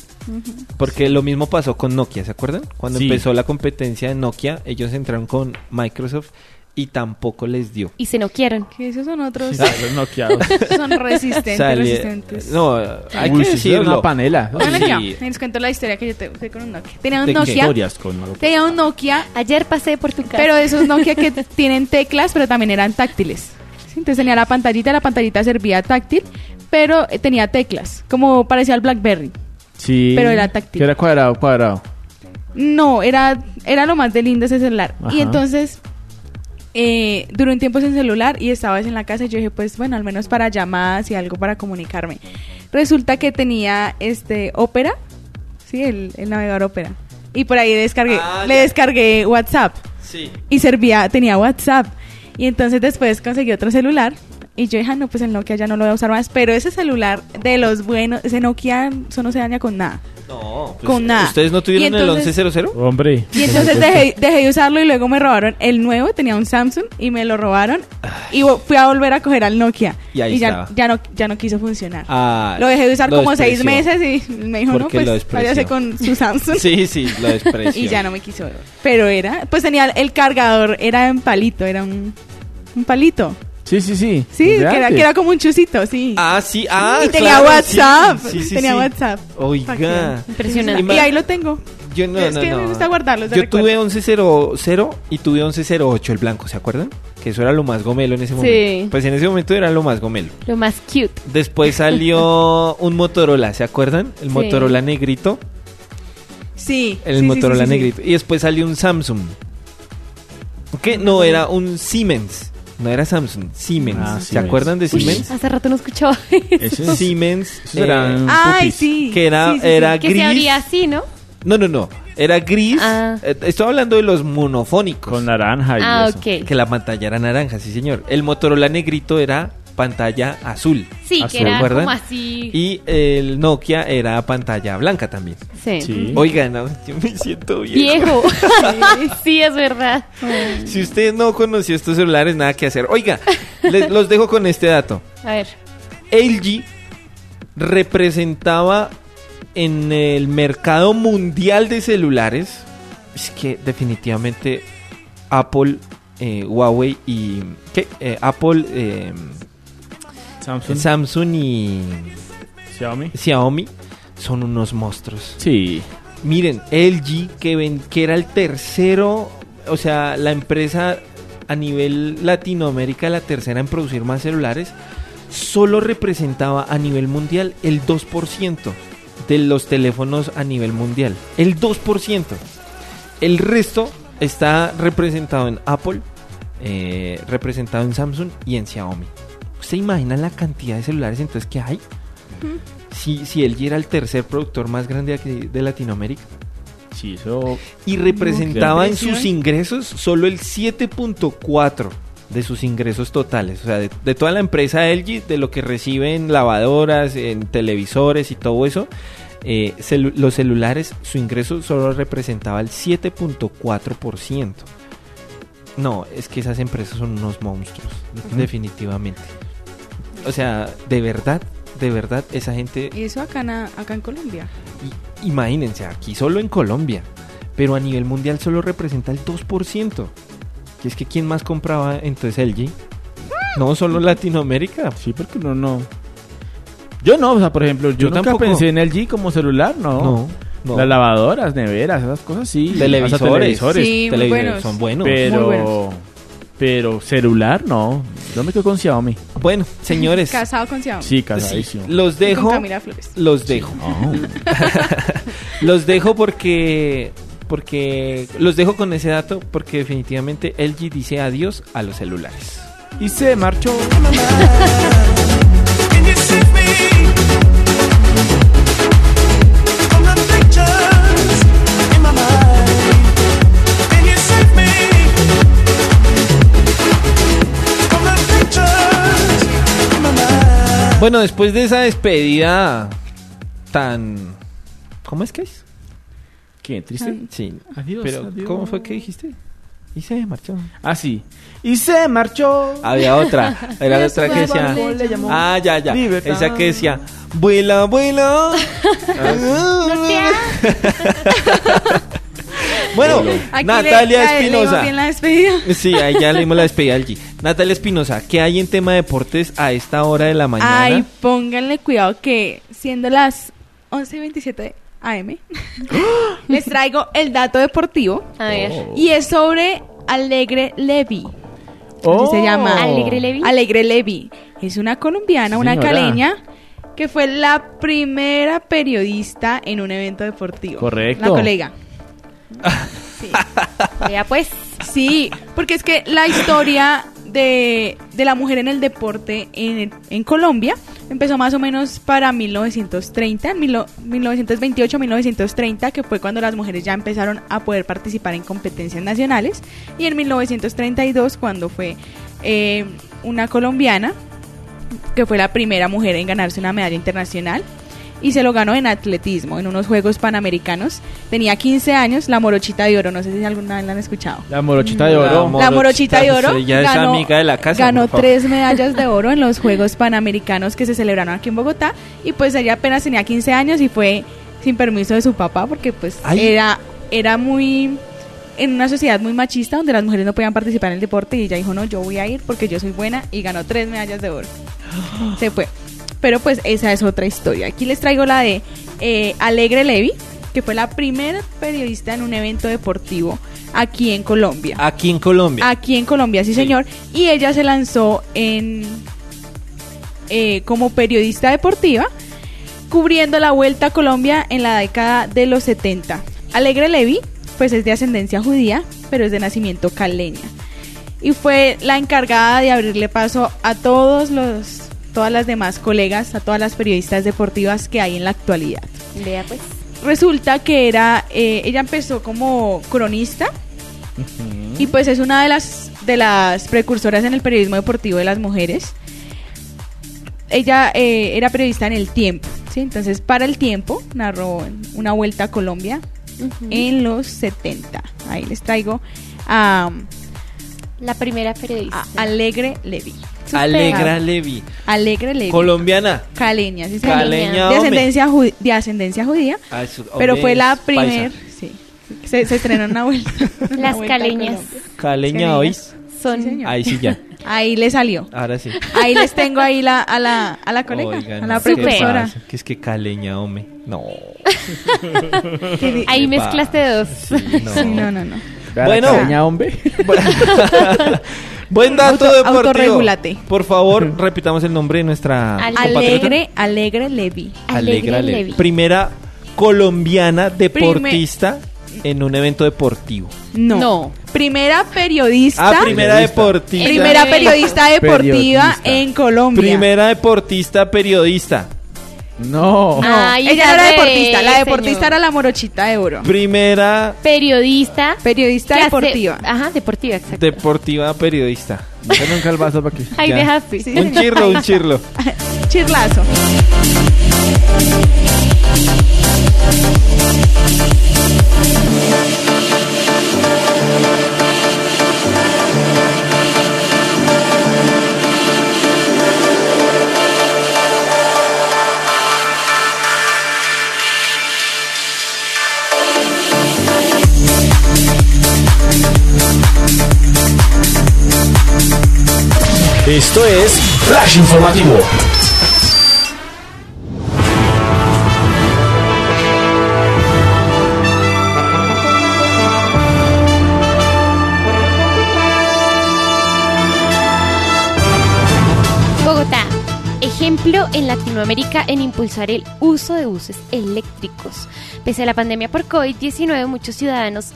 Porque lo mismo pasó con Nokia, ¿se acuerdan? Cuando Sí. empezó la competencia de Nokia, ellos entraron con Microsoft y tampoco les dio. Y se no quieren. Que esos son otros. Sí, los noqueados. *laughs* son resistentes, Sale- resistentes. No, hay Uy, que sí, decirlo. una panela. Bueno, Sí. ya, les cuento la historia que yo te- tuve con un Nokia. Tenía un. Nokia, Historias con tenía un Nokia, Ayer pasé por tu casa. pero esos Nokia que tienen teclas, pero también eran táctiles. ¿Sí? Entonces tenía la pantallita, la pantallita servía táctil, pero eh, tenía teclas, como parecía el BlackBerry. Sí. Pero era táctil. Que era cuadrado, cuadrado. No, era, era lo más de lindo ese celular. Ajá. Y entonces eh, duró un tiempo sin celular y estaba en la casa y yo dije, pues bueno, al menos para llamadas y algo para comunicarme. Resulta que tenía este Opera, sí, el, el navegador Opera. Y por ahí descargué, Ah, le ya. descargué WhatsApp Sí. y servía, tenía WhatsApp. Y entonces después conseguí otro celular y yo dije, ah, no, pues el Nokia ya no lo voy a usar más. Pero ese celular de los buenos, ese Nokia, eso no se daña con nada. No, pues, Con nada. ¿Ustedes no Y tuvieron entonces- el 1100? Hombre. Y entonces dejé, dejé de usarlo y luego me robaron el nuevo, tenía un Samsung y me lo robaron y fui a volver a coger al Nokia. Y ahí ya, estaba. ya no ya no quiso funcionar. Ah, lo dejé de usar como seis meses y me dijo, no, pues váyase con su *laughs* Samsung. Sí, sí, lo despreció. y ya no me quiso. Pero era, pues tenía el cargador, era en palito, era un, un palito. Sí, sí, sí. Sí, que era, antes. que era como un chusito, sí. Ah, sí, ah, y tenía claro, WhatsApp, sí, sí, sí, tenía sí. WhatsApp. Oiga. Impresionante. Y ahí lo tengo. Yo no, es no, que no. me gusta guardarlos de Yo recuerdo. tuve 1100 y tuve 1108 el blanco, ¿se acuerdan? Que eso era lo más gomelo en ese Sí. momento. Pues en ese momento era lo más gomelo. Lo más cute. Después salió *laughs* un Motorola, ¿se acuerdan? El Sí. Motorola negrito. Sí. El sí, sí, Motorola sí, sí, sí. negrito. Y después salió un Samsung. Que no era un Siemens. No era Samsung, Siemens. Ah, ¿Se Siemens. acuerdan de Uy, Siemens? hace rato no escuchaba *laughs* Ese es- Siemens. esos eran Ay, pupis. sí. Que era, Sí, sí, sí. era que gris. se abría así, ¿no? No, no, no. Era gris. Ah. Eh, Estoy hablando de los monofónicos. Con naranja y Ah, eso. ok. Que la pantalla era naranja, sí señor. El Motorola negrito era pantalla azul. Sí, ¿Se que era como así. Y el Nokia era pantalla blanca también. Sí. Oigan, no, yo me siento viejo. *laughs* Viejo. sí, es verdad. Si usted no conoció estos celulares, nada que hacer. Oiga, les, los dejo con este dato. A ver. LG representaba en el mercado mundial de celulares. Es que definitivamente Apple, eh, Huawei y. ¿Qué? Eh, Apple, eh, Samsung. Samsung y. Xiaomi. Xiaomi son unos monstruos. Sí. Miren, LG, que, ven, que era el tercero, o sea, la empresa a nivel Latinoamérica, la tercera en producir más celulares, solo representaba a nivel mundial el 2% de los teléfonos a nivel mundial. El 2%. El resto está representado en Apple, eh, representado en Samsung y en Xiaomi. ¿Usted imagina la cantidad de celulares entonces que hay? Si, si LG era el tercer productor más grande aquí de Latinoamérica. Sí, eso. Y representaba en sus ingresos solo el 7.4 de sus ingresos totales. O sea, de, de toda la empresa LG, de lo que recibe en lavadoras, en televisores y todo eso, eh, celu- los celulares, su ingreso solo representaba el 7.4%. No, es que esas empresas son unos monstruos, definitivamente. O sea, de verdad, de verdad, esa gente Y eso acá, na- acá en Colombia. I- imagínense, aquí solo en Colombia, pero a nivel mundial solo representa el 2%. Y es que ¿quién más compraba entonces LG? No, solo Latinoamérica. Sí, porque no, no. Yo no, o sea, por ejemplo, yo, Yo nunca tampoco. pensé en LG como celular, no. No, no. Las lavadoras, neveras, esas cosas sí. Televisores. Televisores. Sí, muy Televisores buenos. son buenos. Pero, Muy buenos. Pero celular no. Yo me quedo con Xiaomi. Bueno, *laughs* señores, Casado con Xiaomi. Sí, sí, casadísimo. los Y dejo. Con Camila Flores. Los dejo. *laughs* los dejo porque porque los dejo con ese dato porque definitivamente LG dice adiós a los celulares. Y se marchó. *laughs* Bueno, después de esa despedida tan ¿Cómo es que es? ¿Qué? ¿Triste? Sí. Adiós, Pero adiós. ¿cómo fue que dijiste? Y se marchó. Ah, sí. Y se marchó. Había otra, era la otra que decía. Ah, ya, ya. Libertad. Esa que decía, vuela, vuela. *laughs* *laughs* bueno, Aquí Natalia le- le- Espinosa. bien la despedida. Sí, ahí ya leímos la despedida al G. Natalia Espinosa, ¿qué hay en tema de deportes a esta hora de la mañana? Ay, pónganle cuidado que siendo las 11.27 AM, *gasps* les traigo el dato deportivo. A ver. Oh. Y es sobre Alegre Levy. Así Oh. se llama. Alegre Levy. Alegre Levy. Es una colombiana, una caleña, que fue la primera periodista en un evento deportivo. Correcto. La colega. Vea pues. Sí, porque es que la historia de, de la mujer en el deporte en, Colombia empezó más o menos para 1930, 1928-1930, que fue cuando las mujeres ya empezaron a poder participar en competencias nacionales, y en 1932 cuando fue eh, una colombiana, que fue la primera mujer en ganarse una medalla internacional. Y se lo ganó en atletismo, en unos Juegos Panamericanos. Tenía 15 años, la morochita de oro. No sé si alguna vez la han escuchado. La morochita de oro. La morochita de oro Ella es amiga de la casa. ganó tres medallas de *laughs* oro en los Juegos Panamericanos que se celebraron aquí en Bogotá y pues ella apenas tenía 15 años y fue sin permiso de su papá porque pues Ay. era era muy en una sociedad muy machista donde las mujeres no podían participar en el deporte y ella dijo no yo voy a ir porque yo soy buena y ganó tres medallas de oro se fue pero pues esa es otra historia aquí les traigo la de eh, Alegre Levy que fue la primera periodista en un evento deportivo aquí en Colombia Aquí en Colombia. Aquí en Colombia, sí, señor. Y ella se lanzó en eh, como periodista deportiva, cubriendo la Vuelta a Colombia en la década de los 70. Alegre Levy, pues es de ascendencia judía, pero es de nacimiento caleña. Y fue la encargada de abrirle paso a todos los todas las demás colegas, a todas las periodistas deportivas que hay en la actualidad. Vea pues. Resulta que era, eh, ella empezó como cronista y pues es una de las de las precursoras en el periodismo deportivo de las mujeres. ella eh, era periodista en El Tiempo, ¿sí? Entonces, para El Tiempo narró una vuelta a Colombia en los 70. Ahí les traigo a, La primera periodista. a Alegre Levi. Alegra Levi. Alegre Levi. Colombiana. Caleña, sí, señor. Caleña, de ascendencia, ju- de ascendencia judía, Ah, eso- pero fue la primer, sí, se, se estrenó una vuelta. *laughs* una Las vuelta caleñas. Caleña hoy. son... señor. Ahí sí ya. Ahí le salió. Ahora sí. Ahí les tengo ahí la, a la, a la colega, Oigan, a la no, ¿qué precursora. pasa? Que es que caleña, hombre. No. *laughs* Ahí ¿Qué mezclaste dos. Sí, no. Sí, *laughs* no, no, no. Bueno. Caleña, hombre. Buen dato Auto- deportivo. autorregúlate. Por favor, repitamos el nombre de nuestra compatriota. Alegre, Alegre Levi. Alegra Alegre Levi. Levi. Primera colombiana deportista en un evento deportivo. No. No. Primera periodista. Ah, primera deportista. Primera periodista deportiva Periodista. en Colombia. Primera deportista periodista. No. Ay, ella no era deportista. La deportista señor. era la morochita de oro. Primera Periodista. Periodista que hace- deportiva. Ajá, deportiva, exacto. deportiva periodista. Yo *laughs* nunca el vaso para aquí. Ahí Ya. dejaste. Sí. Un chirlo, un chirlo. *laughs* Chirlazo. Esto es Flash Informativo. Bogotá, ejemplo en Latinoamérica en impulsar el uso de buses eléctricos. Pese a la pandemia por COVID-19, muchos ciudadanos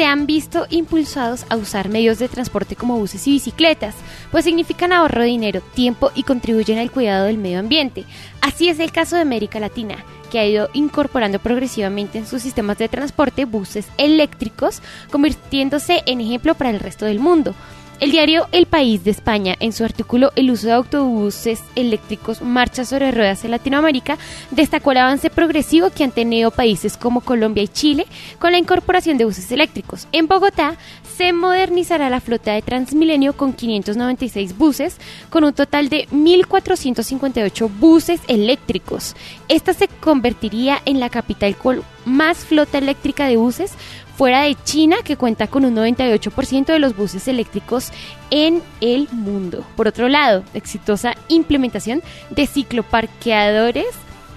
se han visto impulsados a usar medios de transporte como buses y bicicletas, pues significan ahorro de dinero, tiempo y contribuyen al cuidado del medio ambiente. Así es el caso de América Latina, que ha ido incorporando progresivamente en sus sistemas de transporte buses eléctricos, convirtiéndose en ejemplo para el resto del mundo. El diario El País de España, en su artículo El uso de autobuses eléctricos marcha sobre ruedas en Latinoamérica, destacó el avance progresivo que han tenido países como Colombia y Chile con la incorporación de buses eléctricos. En Bogotá se modernizará la flota de Transmilenio con 596 buses, con un total de 1.458 buses eléctricos. Esta se convertiría en la capital con más flota eléctrica de buses fuera de China, que cuenta con un 98% de los buses eléctricos en el mundo. Por otro lado, exitosa implementación de cicloparqueadores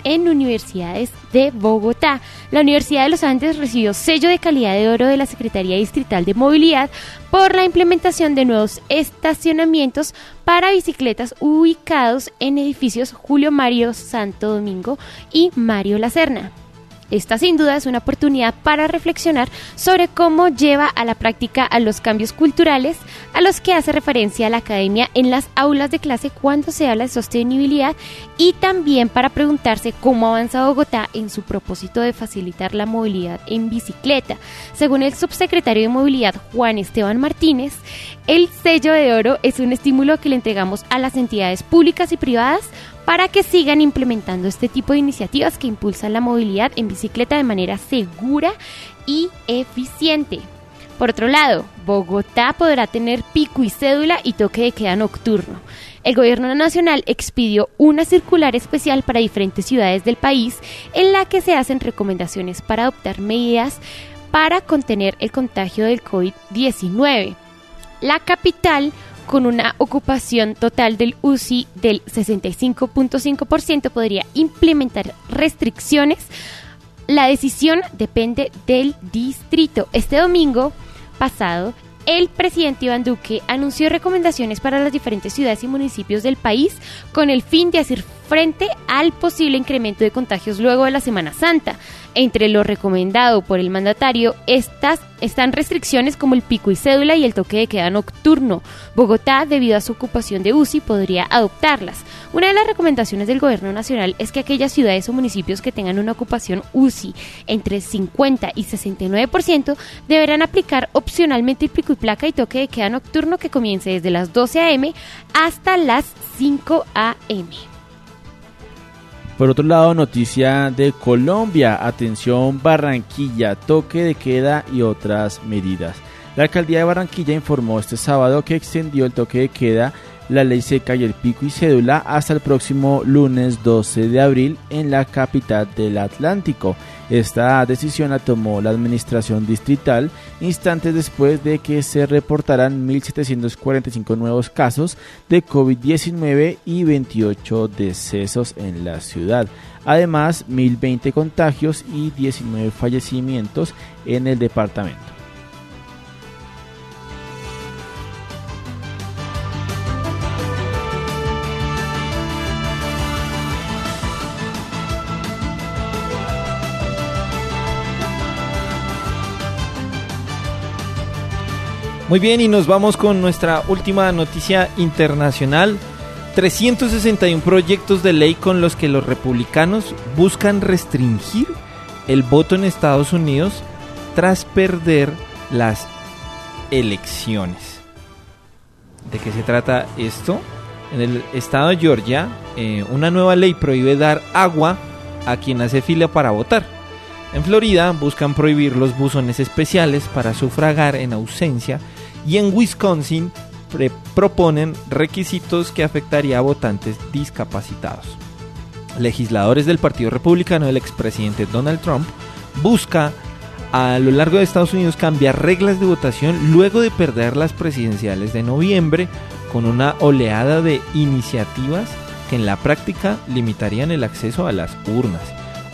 en universidades de Bogotá. La Universidad de los Andes recibió sello de calidad de oro de la Secretaría Distrital de Movilidad por la implementación de nuevos estacionamientos para bicicletas ubicados en edificios Julio Mario Santo Domingo y Mario Lacerna. Esta sin duda es una oportunidad para reflexionar sobre cómo lleva a la práctica a los cambios culturales a los que hace referencia la academia en las aulas de clase cuando se habla de sostenibilidad y también para preguntarse cómo avanza Bogotá en su propósito de facilitar la movilidad en bicicleta. Según el subsecretario de Movilidad Juan Esteban Martínez, el sello de oro es un estímulo que le entregamos a las entidades públicas y privadas para que sigan implementando este tipo de iniciativas que impulsan la movilidad en bicicleta de manera segura y eficiente. Por otro lado, Bogotá podrá tener pico y cédula y toque de queda nocturno. El gobierno nacional expidió una circular especial para diferentes ciudades del país en la que se hacen recomendaciones para adoptar medidas para contener el contagio del COVID-19. La capital con una ocupación total del UCI del 65.5% podría implementar restricciones. La decisión depende del distrito. Este domingo pasado, el presidente Iván Duque anunció recomendaciones para las diferentes ciudades y municipios del país con el fin de hacer frente al posible incremento de contagios luego de la Semana Santa. Entre lo recomendado por el mandatario estas están restricciones como el pico y cédula y el toque de queda nocturno. Bogotá, debido a su ocupación de UCI, podría adoptarlas. Una de las recomendaciones del gobierno nacional es que aquellas ciudades o municipios que tengan una ocupación UCI entre 50 y 69% deberán aplicar opcionalmente el pico y placa y toque de queda nocturno que comience desde las 12 a.m. hasta las 5 a.m. Por otro lado, noticia de Colombia, atención Barranquilla, toque de queda y otras medidas. La alcaldía de Barranquilla informó este sábado que extendió el toque de queda, la ley seca y el pico y cédula hasta el próximo lunes 12 de abril en la capital del Atlántico. Esta decisión la tomó la administración distrital instantes después de que se reportaran 1.745 nuevos casos de COVID-19 y 28 decesos en la ciudad. Además, 1.020 contagios y 19 fallecimientos en el departamento. Muy bien, y nos vamos con nuestra última noticia internacional. 361 proyectos de ley con los que los republicanos buscan restringir el voto en Estados Unidos tras perder las elecciones. ¿De qué se trata esto? En el estado de Georgia, eh, una nueva ley prohíbe dar agua a quien hace fila para votar. En Florida buscan prohibir los buzones especiales para sufragar en ausencia y en Wisconsin proponen requisitos que afectaría a votantes discapacitados. Legisladores del Partido Republicano del expresidente Donald Trump busca a lo largo de Estados Unidos cambiar reglas de votación luego de perder las presidenciales de noviembre con una oleada de iniciativas que en la práctica limitarían el acceso a las urnas.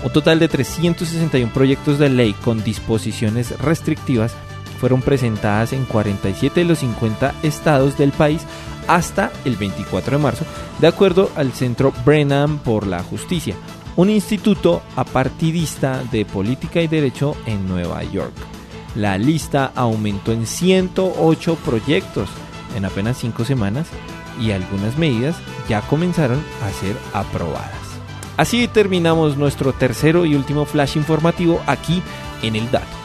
Un total de 361 proyectos de ley con disposiciones restrictivas fueron presentadas en 47 de los 50 estados del país hasta el 24 de marzo, de acuerdo al Centro Brennan por la Justicia, un instituto apartidista de política y derecho en Nueva York. La lista aumentó en 108 proyectos en apenas 5 semanas y algunas medidas ya comenzaron a ser aprobadas. Así terminamos nuestro tercero y último flash informativo aquí en el dato.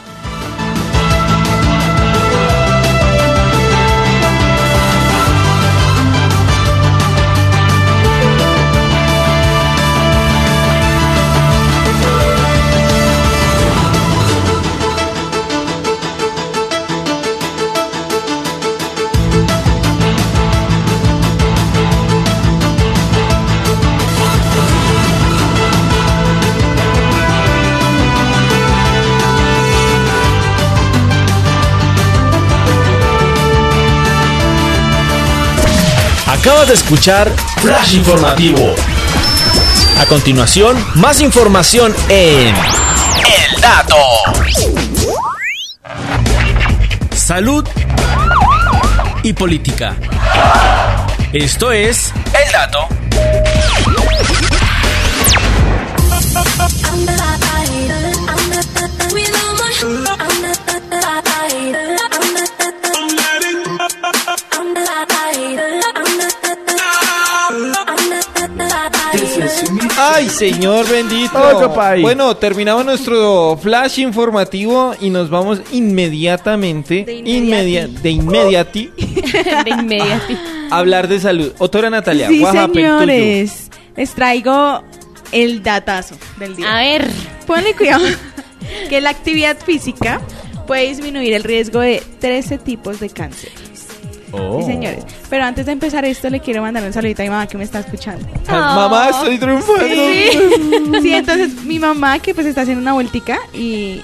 Acabas de escuchar Flash Informativo. A continuación, más información en El Dato. Salud y política. Esto es El Dato. Ay, señor bendito. País. Bueno, terminamos nuestro flash informativo y nos vamos inmediatamente, De inmedia- inmediati. de inmediati, *laughs* De inmediato. a hablar de salud. Autora Natalia, Sí, señores. Les traigo el datazo del día. A ver, Ponle cuidado que la actividad física puede disminuir el riesgo de 13 tipos de cáncer. Oh. Sí, señores. Pero antes de empezar esto, le quiero mandar un saludito a mi mamá que me está escuchando. Mamá, estoy triunfando. Sí, sí, entonces mi mamá que pues está haciendo una vueltica y,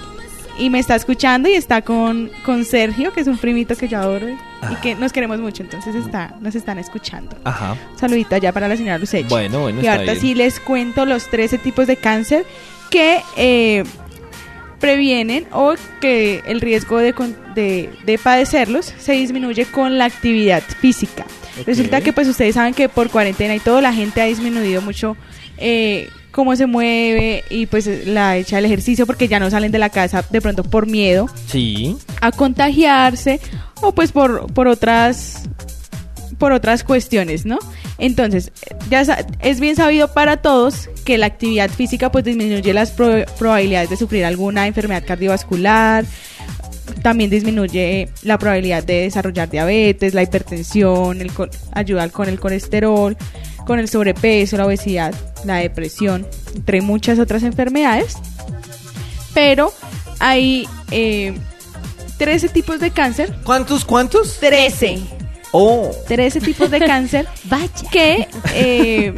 y me está escuchando y está con, con Sergio, que es un primito que yo adoro y que nos queremos mucho, entonces está, nos están escuchando. Ajá. Saludito allá para la señora Lucech. Bueno, bueno, y ahorita sí les cuento los 13 tipos de cáncer que eh, previenen o que el riesgo de, de, de padecerlos se disminuye con la actividad física. Resulta que pues ustedes saben que por cuarentena y todo la gente ha disminuido mucho eh, cómo se mueve y pues la hecha del ejercicio porque ya no salen de la casa de pronto por miedo Sí. a contagiarse o pues por, por otras por otras cuestiones, ¿no? Entonces, ya es bien sabido para todos que la actividad física pues disminuye las pro- probabilidades de sufrir alguna enfermedad cardiovascular, también disminuye la probabilidad de desarrollar diabetes, la hipertensión, el ayuda con el colesterol, con el sobrepeso, la obesidad, la depresión, entre muchas otras enfermedades. Pero hay eh, 13 tipos de cáncer. ¿Cuántos, cuántos? 13. Oh, 13 tipos de cáncer *laughs* Vaya. que eh,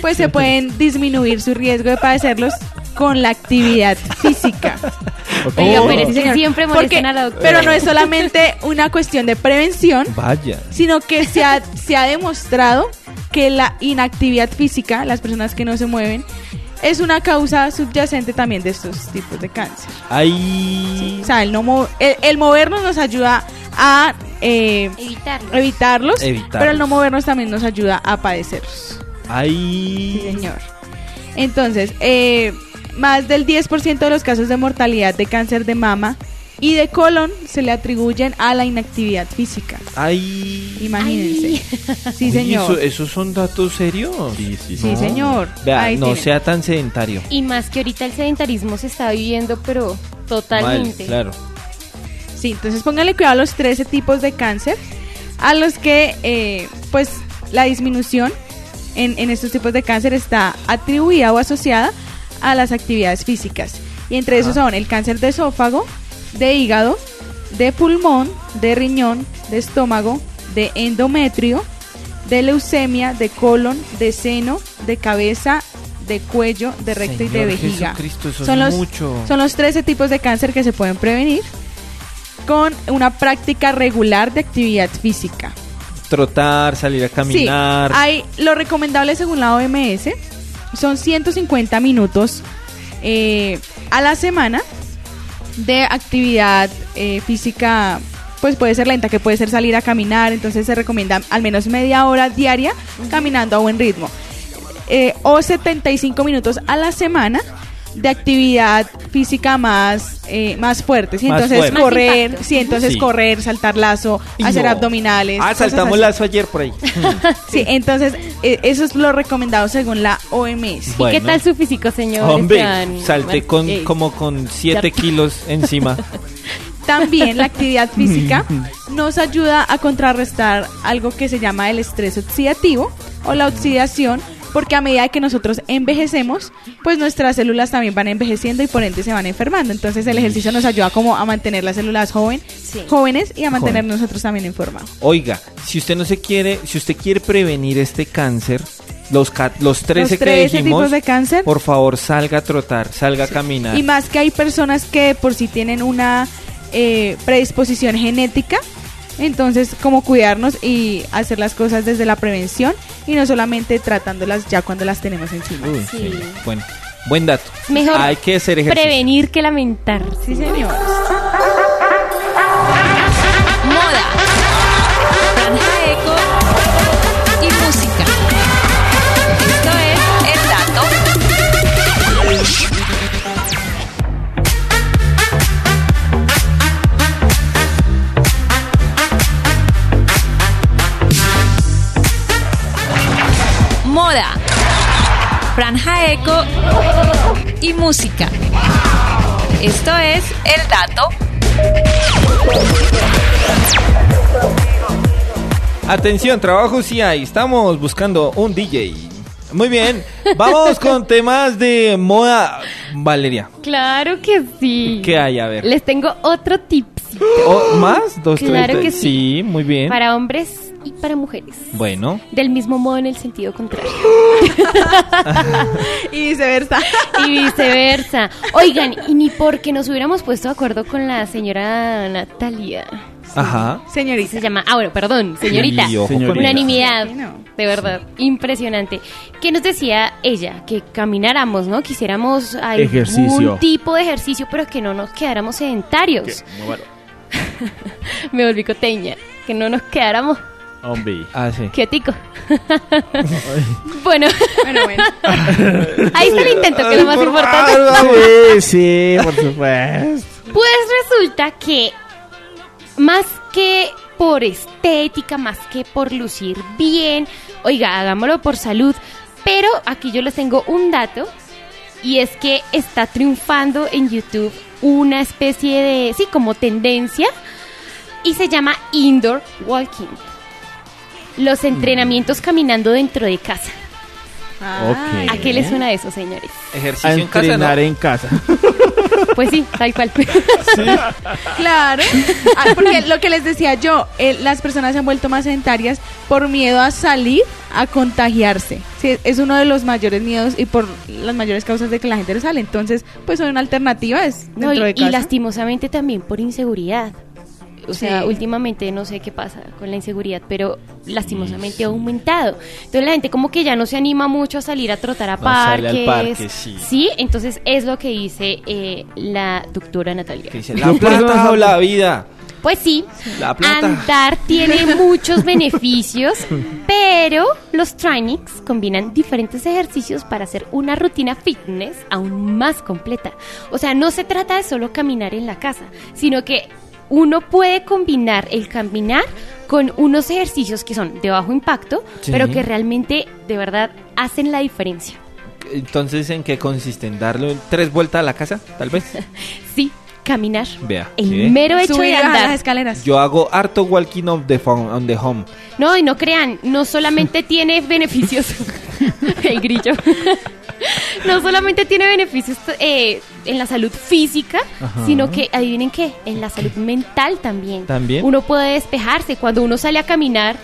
pues se pueden disminuir su riesgo de padecerlos con la actividad física. *laughs* Oiga, Oh. pero Sí, señor. siempre Porque- a la doctora. pero no es solamente una cuestión de prevención, vaya. sino que se ha, se ha demostrado que la inactividad física, las personas que no se mueven, es una causa subyacente también de estos tipos de cáncer. Ahí. O sea, el, no mo- el, el movernos nos ayuda a eh, Evitarlo. evitarlos, Evitarlos. pero el no movernos también nos ayuda a padecerlos. Ahí. Sí, señor. Entonces, eh, más del 10% de los casos de mortalidad de cáncer de mama y de colon se le atribuyen a la inactividad física. Ahí. Imagínense. Sí, señor. ¿eso- ¿Esos son datos serios? Sí, sí, Sí, señor. Vea, Ahí no tiene. sea tan sedentario. Y más que ahorita el sedentarismo se está viviendo, pero totalmente. Mal, claro. Sí, entonces pónganle cuidado a los 13 tipos de cáncer a los que, eh, pues, la disminución en, en estos tipos de cáncer está atribuida o asociada a las actividades físicas. Y entre esos son el cáncer de esófago, de hígado, de pulmón, de riñón, de estómago, de endometrio, de leucemia, de colon, de seno, de cabeza, de cuello, de recto y de vejiga. Jesucristo, eso es son los, mucho. son los 13 tipos de cáncer que se pueden prevenir con una práctica regular de actividad física. Trotar, salir a caminar. Sí, hay, lo recomendable según la OMS son 150 minutos eh, a la semana de actividad eh, física, pues puede ser lenta, que puede ser salir a caminar, entonces se recomienda al menos media hora diaria caminando a buen ritmo. Eh, o 75 minutos a la semana de actividad física más eh, más fuerte, ¿sí? Más entonces fuerte. Correr, sí, entonces Sí. correr, saltar lazo, Y hacer no. abdominales. Ah, cosas saltamos así. lazo ayer por ahí. *laughs* Sí, entonces eh, eso es lo recomendado según la OMS. Bueno. ¿Qué tal su físico, señor? Hombre, salté con como con 7 Ya. kilos encima. *laughs* También la actividad *laughs* física nos ayuda a contrarrestar algo que se llama el estrés oxidativo o la oxidación, porque a medida que nosotros envejecemos, pues nuestras células también van envejeciendo y por ende se van enfermando. Entonces el ejercicio nos ayuda como a mantener las células joven, Sí. jóvenes y a mantener nosotros también en forma. Oiga, si usted no se quiere, si usted quiere prevenir este cáncer, los, ca- los 13 Los que 13 dijimos, tipos de cáncer. por favor salga a trotar, salga a caminar. Y más que hay personas que por si tienen una eh, predisposición genética, entonces como cuidarnos y hacer las cosas desde la prevención y no solamente tratándolas ya cuando las tenemos encima. Uy, Sí. Bueno, buen dato. Mejor Hay que hacer ejercicio. prevenir que lamentar. Sí, señor. Eco y música. Esto es El Dato. Atención, trabajo sí hay. Estamos buscando un DJ. Muy bien, vamos con *laughs* temas de moda. Valeria, Claro que sí. ¿qué hay? A ver. Les tengo otro tip ¿O ¿Más? ¿Dos, Claro tres, que tres? sí. muy bien. para hombres y para mujeres. Bueno, Del mismo modo en el sentido contrario. *laughs* Y viceversa. y viceversa. Oigan, y ni porque nos hubiéramos puesto de acuerdo con la señora Natalia. ajá. Señorita. Se llama, ah, bueno, perdón, señorita. Con Señorita. Unanimidad, Sí, de verdad, impresionante. ¿Qué nos decía ella? Que camináramos, ¿no? Quisiéramos algún Ejercicio. tipo de ejercicio, pero que no nos quedáramos sedentarios. *laughs* Me volví coteña. Que no nos quedáramos Hombre. Ah, sí. quieticos. *laughs* bueno, Bueno, bueno. *laughs* ahí está el intento, que es lo más importante. Sí, sí, por supuesto. Pues resulta que más que por estética, más que por lucir bien, oiga, hagámoslo por salud. Pero aquí yo les tengo un dato y es que está triunfando en YouTube una especie de, sí, como tendencia y se llama indoor walking. Los entrenamientos caminando dentro de casa. Ok. ¿A qué les suena eso, señores? Ejercicio A en casa, ¿no? entrenar en casa. *laughs* Pues sí, tal cual. Claro, *laughs* Ah, porque lo que les decía yo, eh, las personas se han vuelto más sedentarias por miedo a salir a contagiarse. Sí, es uno de los mayores miedos y por las mayores causas de que la gente no sale. Entonces, pues una alternativa es No, dentro y, de y casa. lastimosamente también por inseguridad. O sea, Sí. últimamente no sé qué pasa con la inseguridad, pero lastimosamente ha aumentado. Entonces la gente como que ya no se anima mucho a salir a trotar a No sale parques. al parque, sí. entonces es lo que dice eh, la doctora Natalia. Que dice, la *laughs* plata *laughs* o la vida. Pues sí, La plata. andar tiene *laughs* muchos beneficios, pero los trainings combinan diferentes ejercicios para hacer una rutina fitness aún más completa. O sea, no se trata de solo caminar en la casa, sino que uno puede combinar el caminar con unos ejercicios que son de bajo impacto, Sí. pero que realmente de verdad hacen la diferencia. Entonces, ¿en qué consiste? ¿En darle tres vueltas a la casa? Tal vez. *laughs* Sí, caminar. Vea. El ¿sí? mero hecho Subir de andar. las escaleras. Yo hago harto walking on the, phone, on the home. No, y no crean, no solamente *laughs* tiene beneficios, *laughs* el grillo, no solamente tiene beneficios eh, en la salud física, Ajá. sino que, adivinen qué, en la salud mental también. ¿También? Uno puede despejarse, cuando uno sale a caminar,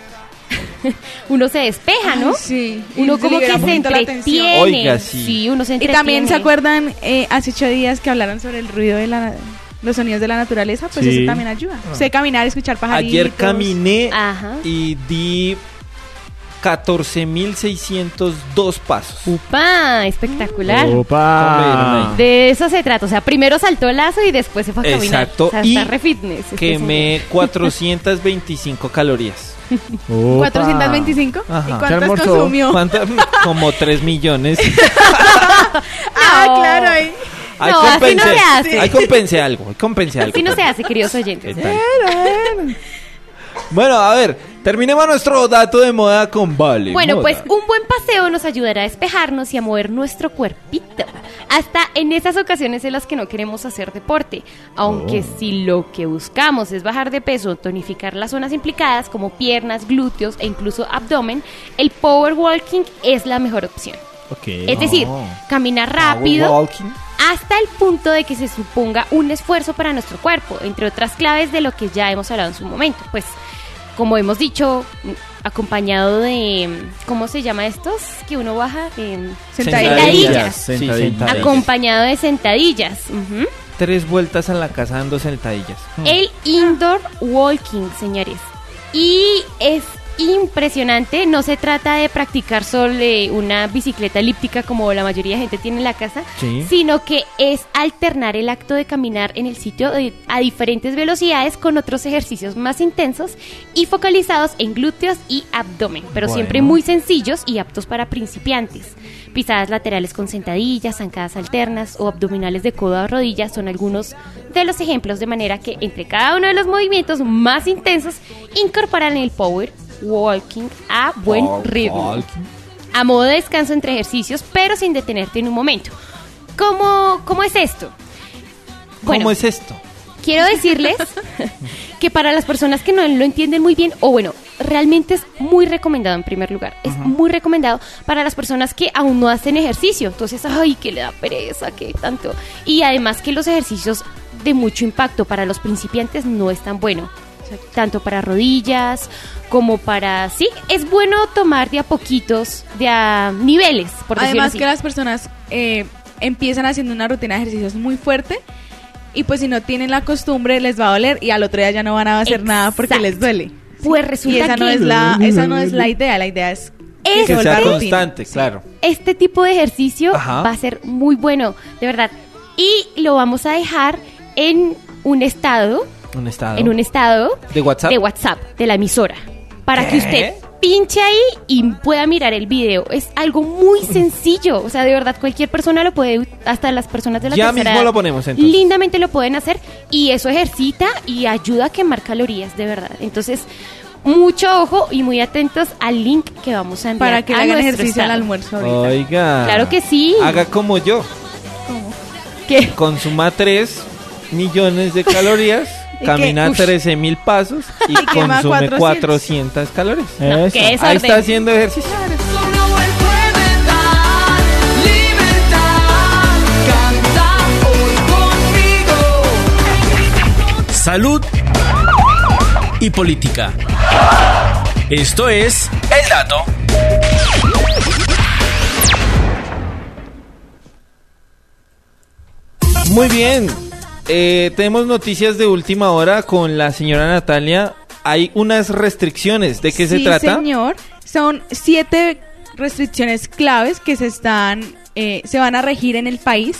*laughs* uno se despeja, ¿no? Ay, sí. Y Uno como que se entretiene. Oiga, sí. uno se Y entretiene. también se acuerdan eh, hace ocho días que hablaron sobre el ruido de la los sonidos de la naturaleza, pues Sí. eso también ayuda. Usted caminar, escuchar pajaritos. Ayer caminé Ajá. y di 14.602 pasos. ¡Upa! Espectacular. ¿Cómo me dieron Opa. ahí? De eso se trata. O sea, primero saltó el lazo y después se fue a caminar. Exacto. O sea, y está re fitness. este quemé 425 *laughs* calorías. Opa. 425. Ajá. ¿Y ¿Qué cuántas consumió? ¿Cuánto? *laughs* Como 3 millones. *laughs* Ah, No. claro, ahí. Ahí No, así no compensé. se hace. Ahí compensé algo. Ahí compensé algo. Así no se hace, queridos oyentes. Bueno, a ver, terminemos nuestro dato de moda con Vale. Bueno, Moda. pues un buen paseo nos ayudará a despejarnos y a mover nuestro cuerpito. Hasta en esas ocasiones en las que no queremos hacer deporte. Aunque Oh. si lo que buscamos es bajar de peso, tonificar las zonas implicadas como piernas, glúteos e incluso abdomen, el power walking es la mejor opción. Ok. Es decir, Oh. caminar rápido hasta el punto de que se suponga un esfuerzo para nuestro cuerpo, entre otras claves de lo que ya hemos hablado en su momento. Pues, como hemos dicho, acompañado de, ¿cómo se llama estos? Que uno baja en Sentadillas. Sí, Sentadillas. sentadillas. acompañado de sentadillas. Tres vueltas en la casa dando sentadillas. El indoor walking, señores. Y es impresionante, no se trata de practicar solo eh, una bicicleta elíptica como la mayoría de gente tiene en la casa, Sí. sino que es alternar el acto de caminar en el sitio de- a diferentes velocidades con otros ejercicios más intensos y focalizados en glúteos y abdomen, pero Bueno. siempre muy sencillos y aptos para principiantes. Pisadas laterales con sentadillas, zancadas alternas o abdominales de codo a rodilla son algunos de los ejemplos, de manera que entre cada uno de los movimientos más intensos incorporan el power walking a buen ritmo. A modo de descanso entre ejercicios, pero sin detenerte en un momento. ¿Cómo, cómo es esto? Bueno, ¿Cómo es esto? quiero decirles *laughs* que para las personas que no lo entienden muy bien, o bueno, realmente es muy recomendado en primer lugar, es muy recomendado para las personas que aún no hacen ejercicio. Entonces, ay, que le da pereza, que tanto. Y además que los ejercicios de mucho impacto para los principiantes no es tan bueno. Tanto para rodillas como para... Sí, es bueno tomar de a poquitos, de a niveles, por decirlo Además así. que las personas eh, empiezan haciendo una rutina de ejercicios muy fuerte y pues si no tienen la costumbre les va a doler y al otro día ya no van a hacer nada porque les duele. Pues resulta Y esa no que- es la esa no es la idea, la idea es Es Que se sea constante, claro. este tipo de ejercicio Ajá. va a ser muy bueno, de verdad. Y lo vamos a dejar en un estado, Un estado. en un estado ¿De WhatsApp? de WhatsApp de la emisora, para ¿Qué? que usted pinche ahí y pueda mirar el video. Es algo muy sencillo, o sea, de verdad cualquier persona lo puede, hasta las personas de la Ya tercera mismo edad, lo ponemos, entonces. Lindamente lo pueden hacer y eso ejercita y ayuda a quemar calorías, de verdad. Entonces, mucho ojo y muy atentos al link que vamos a enviar para que a hagan ejercicio al almuerzo ahorita. Oiga. Claro que sí. Haga como yo. ¿Qué? Consuma tres millones de calorías, Camina que, ush. 13 mil pasos y, *laughs* consume 400. 400 calorías. No, Eso. Ahí está haciendo ejercicio. Salud y política. Esto es El Dato. Muy bien. Eh, tenemos noticias de última hora con la señora Natalia. Hay unas restricciones. ¿De qué se Sí, trata? señor. Son siete restricciones claves que se están, eh, se van a regir en el país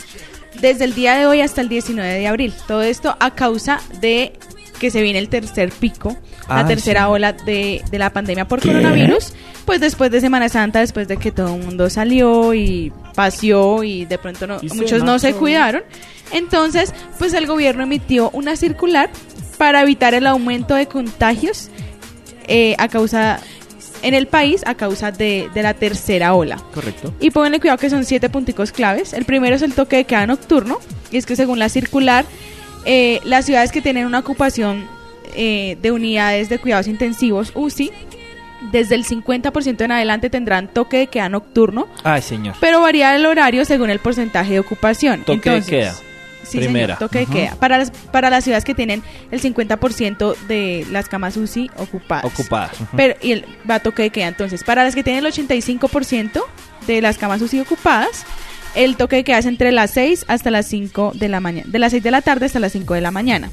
desde el día de hoy hasta el 19 de abril. Todo esto a causa de que se viene el tercer pico, Ah, la tercera sí. ola de, de la pandemia por coronavirus, pues después de Semana Santa, después de que todo el mundo salió y paseó y de pronto no, muchos no se cuidaron. Entonces, pues el gobierno emitió una circular para evitar el aumento de contagios eh, a causa en el país a causa de, de la tercera ola. Correcto. Y pónganle cuidado que son siete punticos claves. El primero es el toque de queda nocturno. Y es que según la circular, eh, las ciudades que tienen una ocupación eh, de unidades de cuidados intensivos UCI, desde el 50% en adelante tendrán toque de queda nocturno, Ay, señor. pero varía el horario según el porcentaje de ocupación. Toque de Entonces, queda. Sí, Primera. señor, toque de queda. Para las, para las ciudades que tienen el 50% de las camas UCI ocupadas. Ocupada. Pero, y el va a toque de queda. Entonces, para las que tienen el 85% de las camas UCI ocupadas, el toque de queda es entre las 6 hasta las 5 de la mañana. De las 6 de la tarde hasta las 5 de la mañana.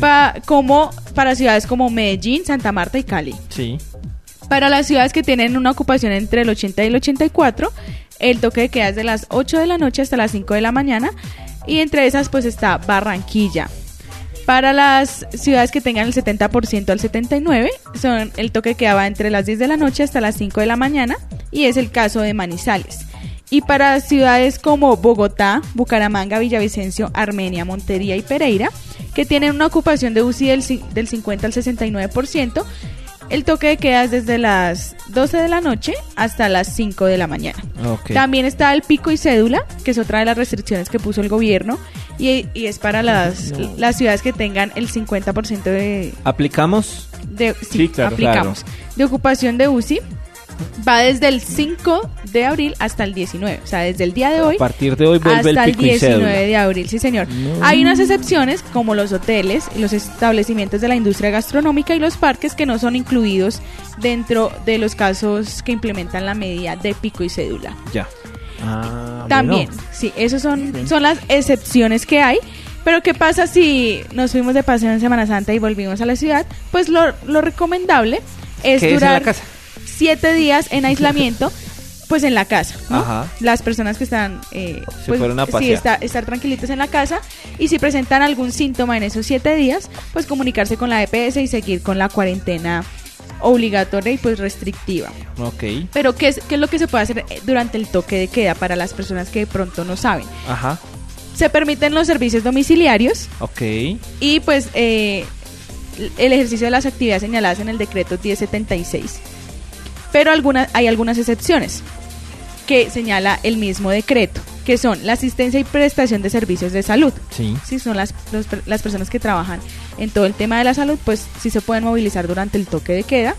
Pa- como para ciudades como Medellín, Santa Marta y Cali. sí. Para las ciudades que tienen una ocupación entre el 80 y el 84, el toque de queda es de las 8 de la noche hasta las 5 de la mañana. Y entre esas pues está Barranquilla. Para las ciudades que tengan el 70% al 79, son el toque queda va entre las 10 de la noche hasta las 5 de la mañana y es el caso de Manizales. Y para ciudades como Bogotá, Bucaramanga, Villavicencio, Armenia, Montería y Pereira, que tienen una ocupación de UCI del, del 50 al 69%, el toque de queda es desde las 12 de la noche hasta las 5 de la mañana. Ok. También está el pico y cédula, que es otra de las restricciones que puso el gobierno, y, y es para las, las ciudades que tengan el 50% de, ¿Aplicamos? de sí, Sí, claro, aplicamos, de ocupación de UCI. Va desde el 5 de abril hasta el 19, o sea, desde el día de hoy A partir de hoy vuelve hasta el pico y 19 cédula. de abril, sí señor. Hay unas excepciones como los hoteles los establecimientos de la industria gastronómica y los parques que no son incluidos dentro de los casos que implementan la medida de pico y cédula. Ya. Ah, También, bueno. sí, esos son, son las excepciones que hay. Pero ¿qué pasa si nos fuimos de paseo en Semana Santa y volvimos a la ciudad? Pues lo, lo recomendable es en durar la casa. Siete días en aislamiento, pues en la casa. ¿no? Ajá. Las personas que están, eh, Se pues, fueron a sí, está- estar tranquilitos en la casa y si presentan algún síntoma en esos siete días, pues comunicarse con la EPS y seguir con la cuarentena obligatoria y pues restrictiva. Ok. Pero ¿qué es, qué es lo que se puede hacer durante el toque de queda para las personas que de pronto no saben? Ajá. Se permiten los servicios domiciliarios Ok. y pues eh, el ejercicio de las actividades señaladas en el decreto 1076. Pero algunas, hay algunas excepciones que señala el mismo decreto, que son la asistencia y prestación de servicios de salud. Sí. Si son las, los las personas que trabajan en todo el tema de la salud, pues sí se pueden movilizar durante el toque de queda.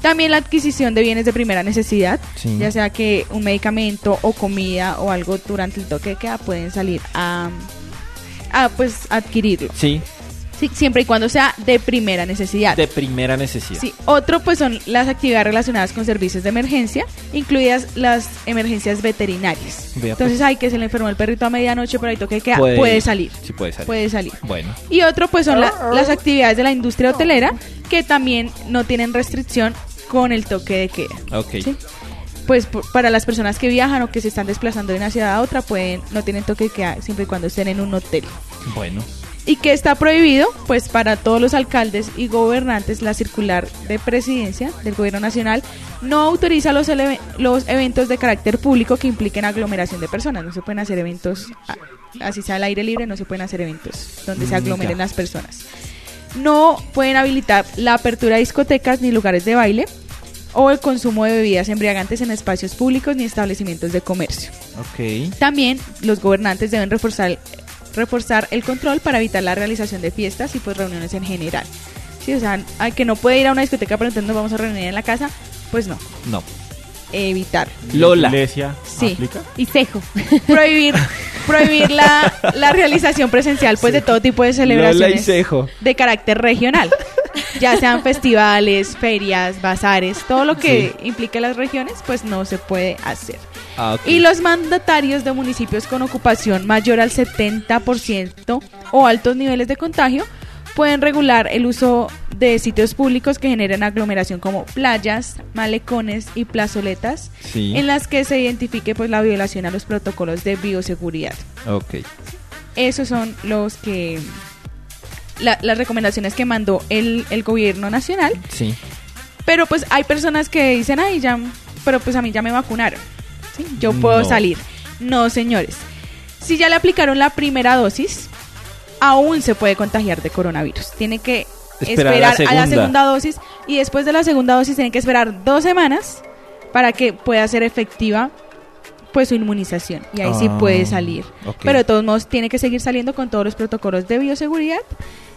También la adquisición de bienes de primera necesidad, Sí. ya sea que un medicamento o comida o algo durante el toque de queda pueden salir a, a pues adquirirlo. Sí. Sí, siempre y cuando sea de primera necesidad. De primera necesidad. Sí, otro pues son las actividades relacionadas con servicios de emergencia, incluidas las emergencias veterinarias. Vea, Entonces pues. hay que se le enfermó el perrito a medianoche, pero ahí toque de queda, Puede puede, ir. salir. Sí, puede salir. Puede salir. Bueno. Y otro pues son la- las actividades de la industria hotelera que también no tienen restricción con el toque de queda. Ok. ¿sí? Pues por- para las personas que viajan o que se están desplazando de una ciudad a otra pueden no tienen toque de queda siempre y cuando estén en un hotel. Bueno. ¿Y que está prohibido? Pues para todos los alcaldes y gobernantes, la circular de presidencia del gobierno nacional no autoriza los, eventos de carácter público que impliquen aglomeración de personas. No se pueden hacer eventos, así sea al aire libre, no se pueden hacer eventos donde se Mm, aglomeren las personas. No pueden habilitar la apertura de discotecas ni lugares de baile o el consumo de bebidas embriagantes en espacios públicos ni establecimientos de comercio. También los gobernantes deben reforzar reforzar el control para evitar la realización de fiestas y pues reuniones en general. Sí, o sea, al que no puede ir a una discoteca pero entonces nos vamos a reunir en la casa, pues no, No. Evitar. Lola. Iglesia Sí. aplica. Y cejo. *laughs* Prohibir, prohibir la, la realización presencial pues de todo tipo de Lola y celebraciones Cejo. de carácter regional. Ya sean *laughs* festivales, ferias, bazares, todo lo que implique las regiones, pues no se puede hacer. Ah. Y los mandatarios de municipios con ocupación mayor al 70% o altos niveles de contagio pueden regular el uso de sitios públicos que generen aglomeración como playas, malecones y plazoletas Sí. en las que se identifique pues la violación a los protocolos de bioseguridad. Ok. Esos son los que la- las recomendaciones que mandó el, el gobierno nacional. Sí. Pero pues hay personas que dicen, ay, ya, pero pues a mí ya me vacunaron. ¿sí? Yo puedo No. salir. No, señores. Si ya le aplicaron la primera dosis, aún se puede contagiar de coronavirus. Tiene que Esperar esperar, la a la segunda. dosis y después de la segunda dosis tienen que esperar dos semanas para que pueda ser efectiva pues su inmunización y ahí sí Ah, puede salir. Pero de todos modos tiene que seguir saliendo con todos los protocolos de bioseguridad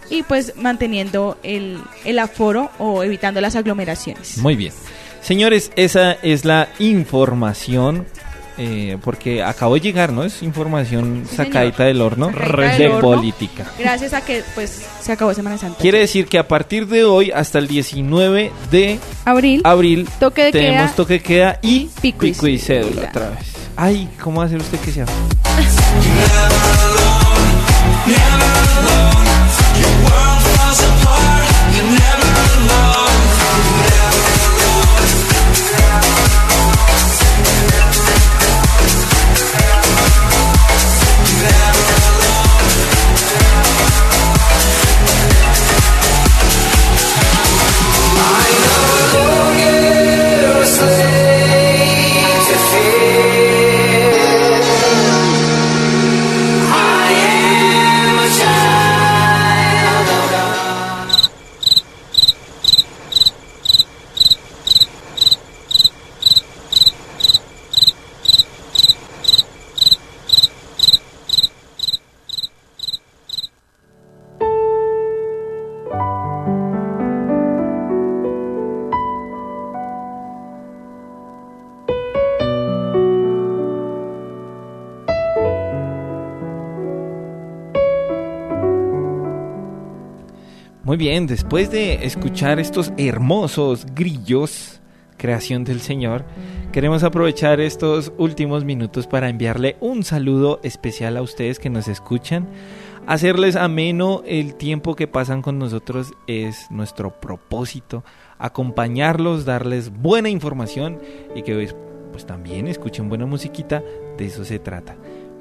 y pues manteniendo el, el aforo o evitando las aglomeraciones. Muy bien. Señores, esa es la información. Eh, porque acabo de llegar, ¿no? Es información Sí, sacadita del horno de del horno. política. Gracias a que pues se acabó Semana Santa. Quiere decir que a partir de hoy hasta el 19 de Abril, abril toque de tenemos queda toque de queda y pico y y cédula cédula. otra vez. Ay, ¿cómo va a hacer usted que sea? *laughs* bien, después de escuchar estos hermosos grillos, creación del Señor, queremos aprovechar estos últimos minutos para enviarle un saludo especial a ustedes que nos escuchan. Hacerles ameno el tiempo que pasan con nosotros es nuestro propósito. Acompañarlos, darles buena información y que pues, pues también escuchen buena musiquita, de eso se trata.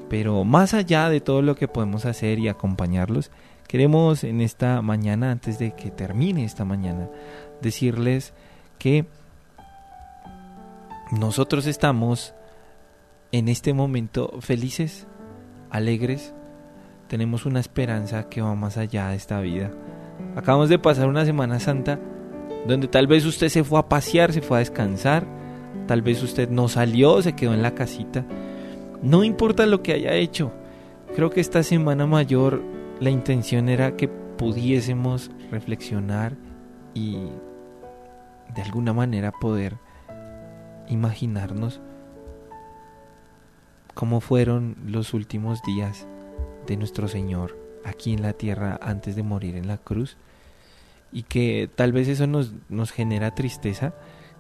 Pero más allá de todo lo que podemos hacer y acompañarlos, queremos en esta mañana, antes de que termine esta mañana, decirles que nosotros estamos en este momento felices, alegres, tenemos una esperanza que va más allá de esta vida. Acabamos de pasar una Semana Santa donde tal vez usted se fue a pasear, se fue a descansar, tal vez usted no salió, se quedó en la casita. No importa lo que haya hecho, creo que esta Semana Mayor la intención era que pudiésemos reflexionar y de alguna manera poder imaginarnos cómo fueron los últimos días de nuestro Señor aquí en la tierra antes de morir en la cruz y que tal vez eso nos, nos genera tristeza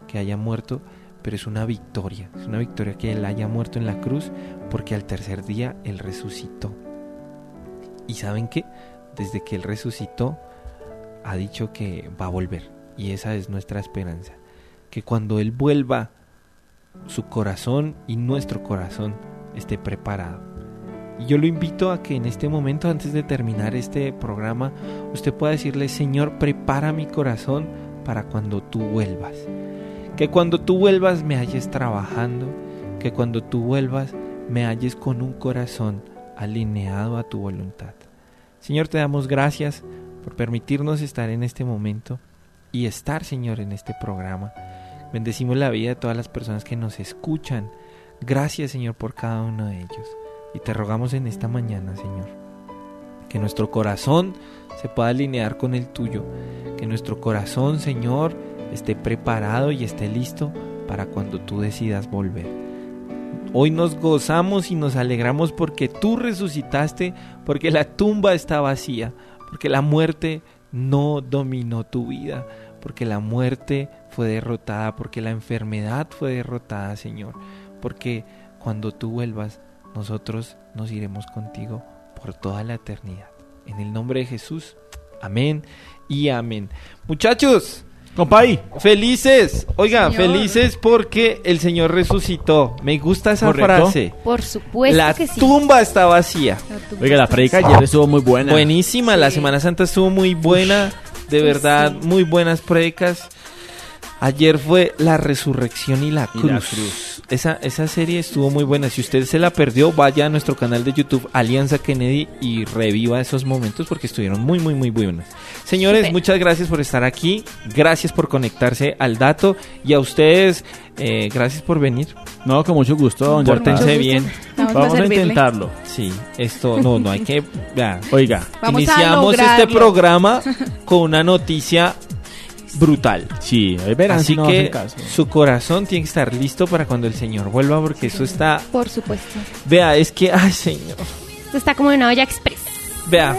que haya muerto, pero es una victoria, es una victoria que Él haya muerto en la cruz porque al tercer día Él resucitó. Y saben que desde que Él resucitó ha dicho que va a volver y esa es nuestra esperanza, que cuando Él vuelva su corazón y nuestro corazón esté preparado. Y yo lo invito a que en este momento, antes de terminar este programa, usted pueda decirle, Señor, prepara mi corazón para cuando tú vuelvas. Que cuando tú vuelvas me halles trabajando, que cuando tú vuelvas me halles con un corazón alineado a tu voluntad. Señor, te damos gracias por permitirnos estar en este momento y estar, Señor, en este programa. Bendecimos la vida de todas las personas que nos escuchan. Gracias, Señor, por cada uno de ellos. Y te rogamos en esta mañana, Señor, que nuestro corazón se pueda alinear con el tuyo, que nuestro corazón, Señor, esté preparado y esté listo para cuando tú decidas volver. Hoy nos gozamos y nos alegramos porque tú resucitaste, porque la tumba está vacía, porque la muerte no dominó tu vida, porque la muerte fue derrotada, porque la enfermedad fue derrotada, Señor, porque cuando tú vuelvas, nosotros nos iremos contigo por toda la eternidad. En el nombre de Jesús, amén y amén. Muchachos, Compay. felices, oiga, Señor. felices porque el Señor resucitó. Me gusta esa Correcto. frase. Por supuesto La que sí. tumba está vacía. Oiga, la predica ayer estuvo muy buena. Buenísima, la. Semana Santa estuvo muy buena, de verdad, sí. muy buenas predicas. Ayer fue la resurrección y la Y cruz. la cruz. Esa, esa serie estuvo muy buena. Si usted se la perdió, vaya a nuestro canal de YouTube Alianza Kennedy y reviva esos momentos porque estuvieron muy, muy, muy buenos. Señores, muchas gracias por estar aquí. Gracias por conectarse al dato. Y a ustedes, eh, gracias por venir. No, con mucho gusto, don. Pórtense bien. Vamos a intentarlo. Sí, esto no, no hay que. Oiga, Vamos Iniciamos este programa *laughs* con una noticia brutal. sí, verán Así si no que caso. su corazón tiene que estar listo para cuando el Señor vuelva, porque eso está. Por supuesto. Vea, es que, ay, Señor. Esto está como en una olla express. Vea,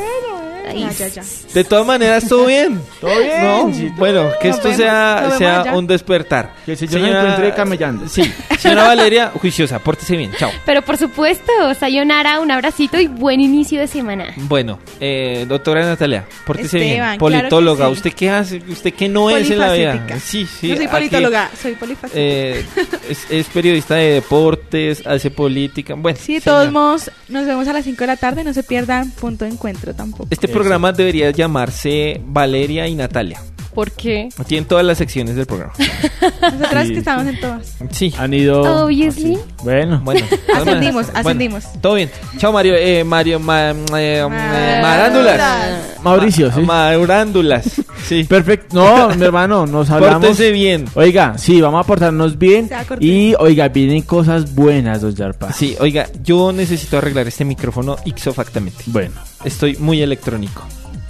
Ahí. Ya, ya, ya. de todas maneras, todo bien. Todo bien. No, sí, todo- bueno, que esto vemos, sea, sea un despertar. Que el Señor nos encuentre camellando. Sí, señora Valeria, juiciosa, pórtese bien, chao. Pero por supuesto, Sayonara, un abracito y buen inicio de semana. Bueno, eh, doctora Natalia, pórtese bien. Esteban, Politóloga, claro que sí. ¿usted qué hace? ¿Usted qué no es en la vida? Sí, sí. No soy aquí, politóloga, soy polifacética. eh, es, es periodista de deportes, hace política. Bueno, Sí, de todos modos, nos vemos a las 5 de la tarde. No se pierdan punto de encuentro tampoco. Este Eso. programa debería llamarse Valeria y Natalia. ¿Por qué? Tienen todas las secciones del programa. *laughs* Nosotras Sí, que estamos en todas. Sí. Han ido. Obviously. así. Bueno, Bueno, *laughs* Ascendimos, bueno, ascendimos. todo bien. Chao, Mario. Eh, Mario, ma, eh, Ma- Marándulas. Mauricio, sí. Ma- Marándulas. Sí. Perfecto. No, *laughs* mi hermano, nos hablamos. Pórtese bien. Oiga, sí, vamos a portarnos bien. Se va a cortar. Y, oiga, vienen cosas buenas, dos Yarpa. Sí, oiga, yo necesito arreglar este micrófono ixofactamente. Bueno, Estoy muy electrónico.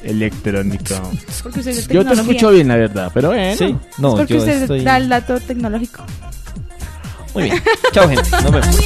Electrónico. Yo te escucho bien, la verdad, pero bueno. Sí, no, es porque yo usted estoy... da el dato tecnológico. Muy bien. Chao, gente. Nos vemos.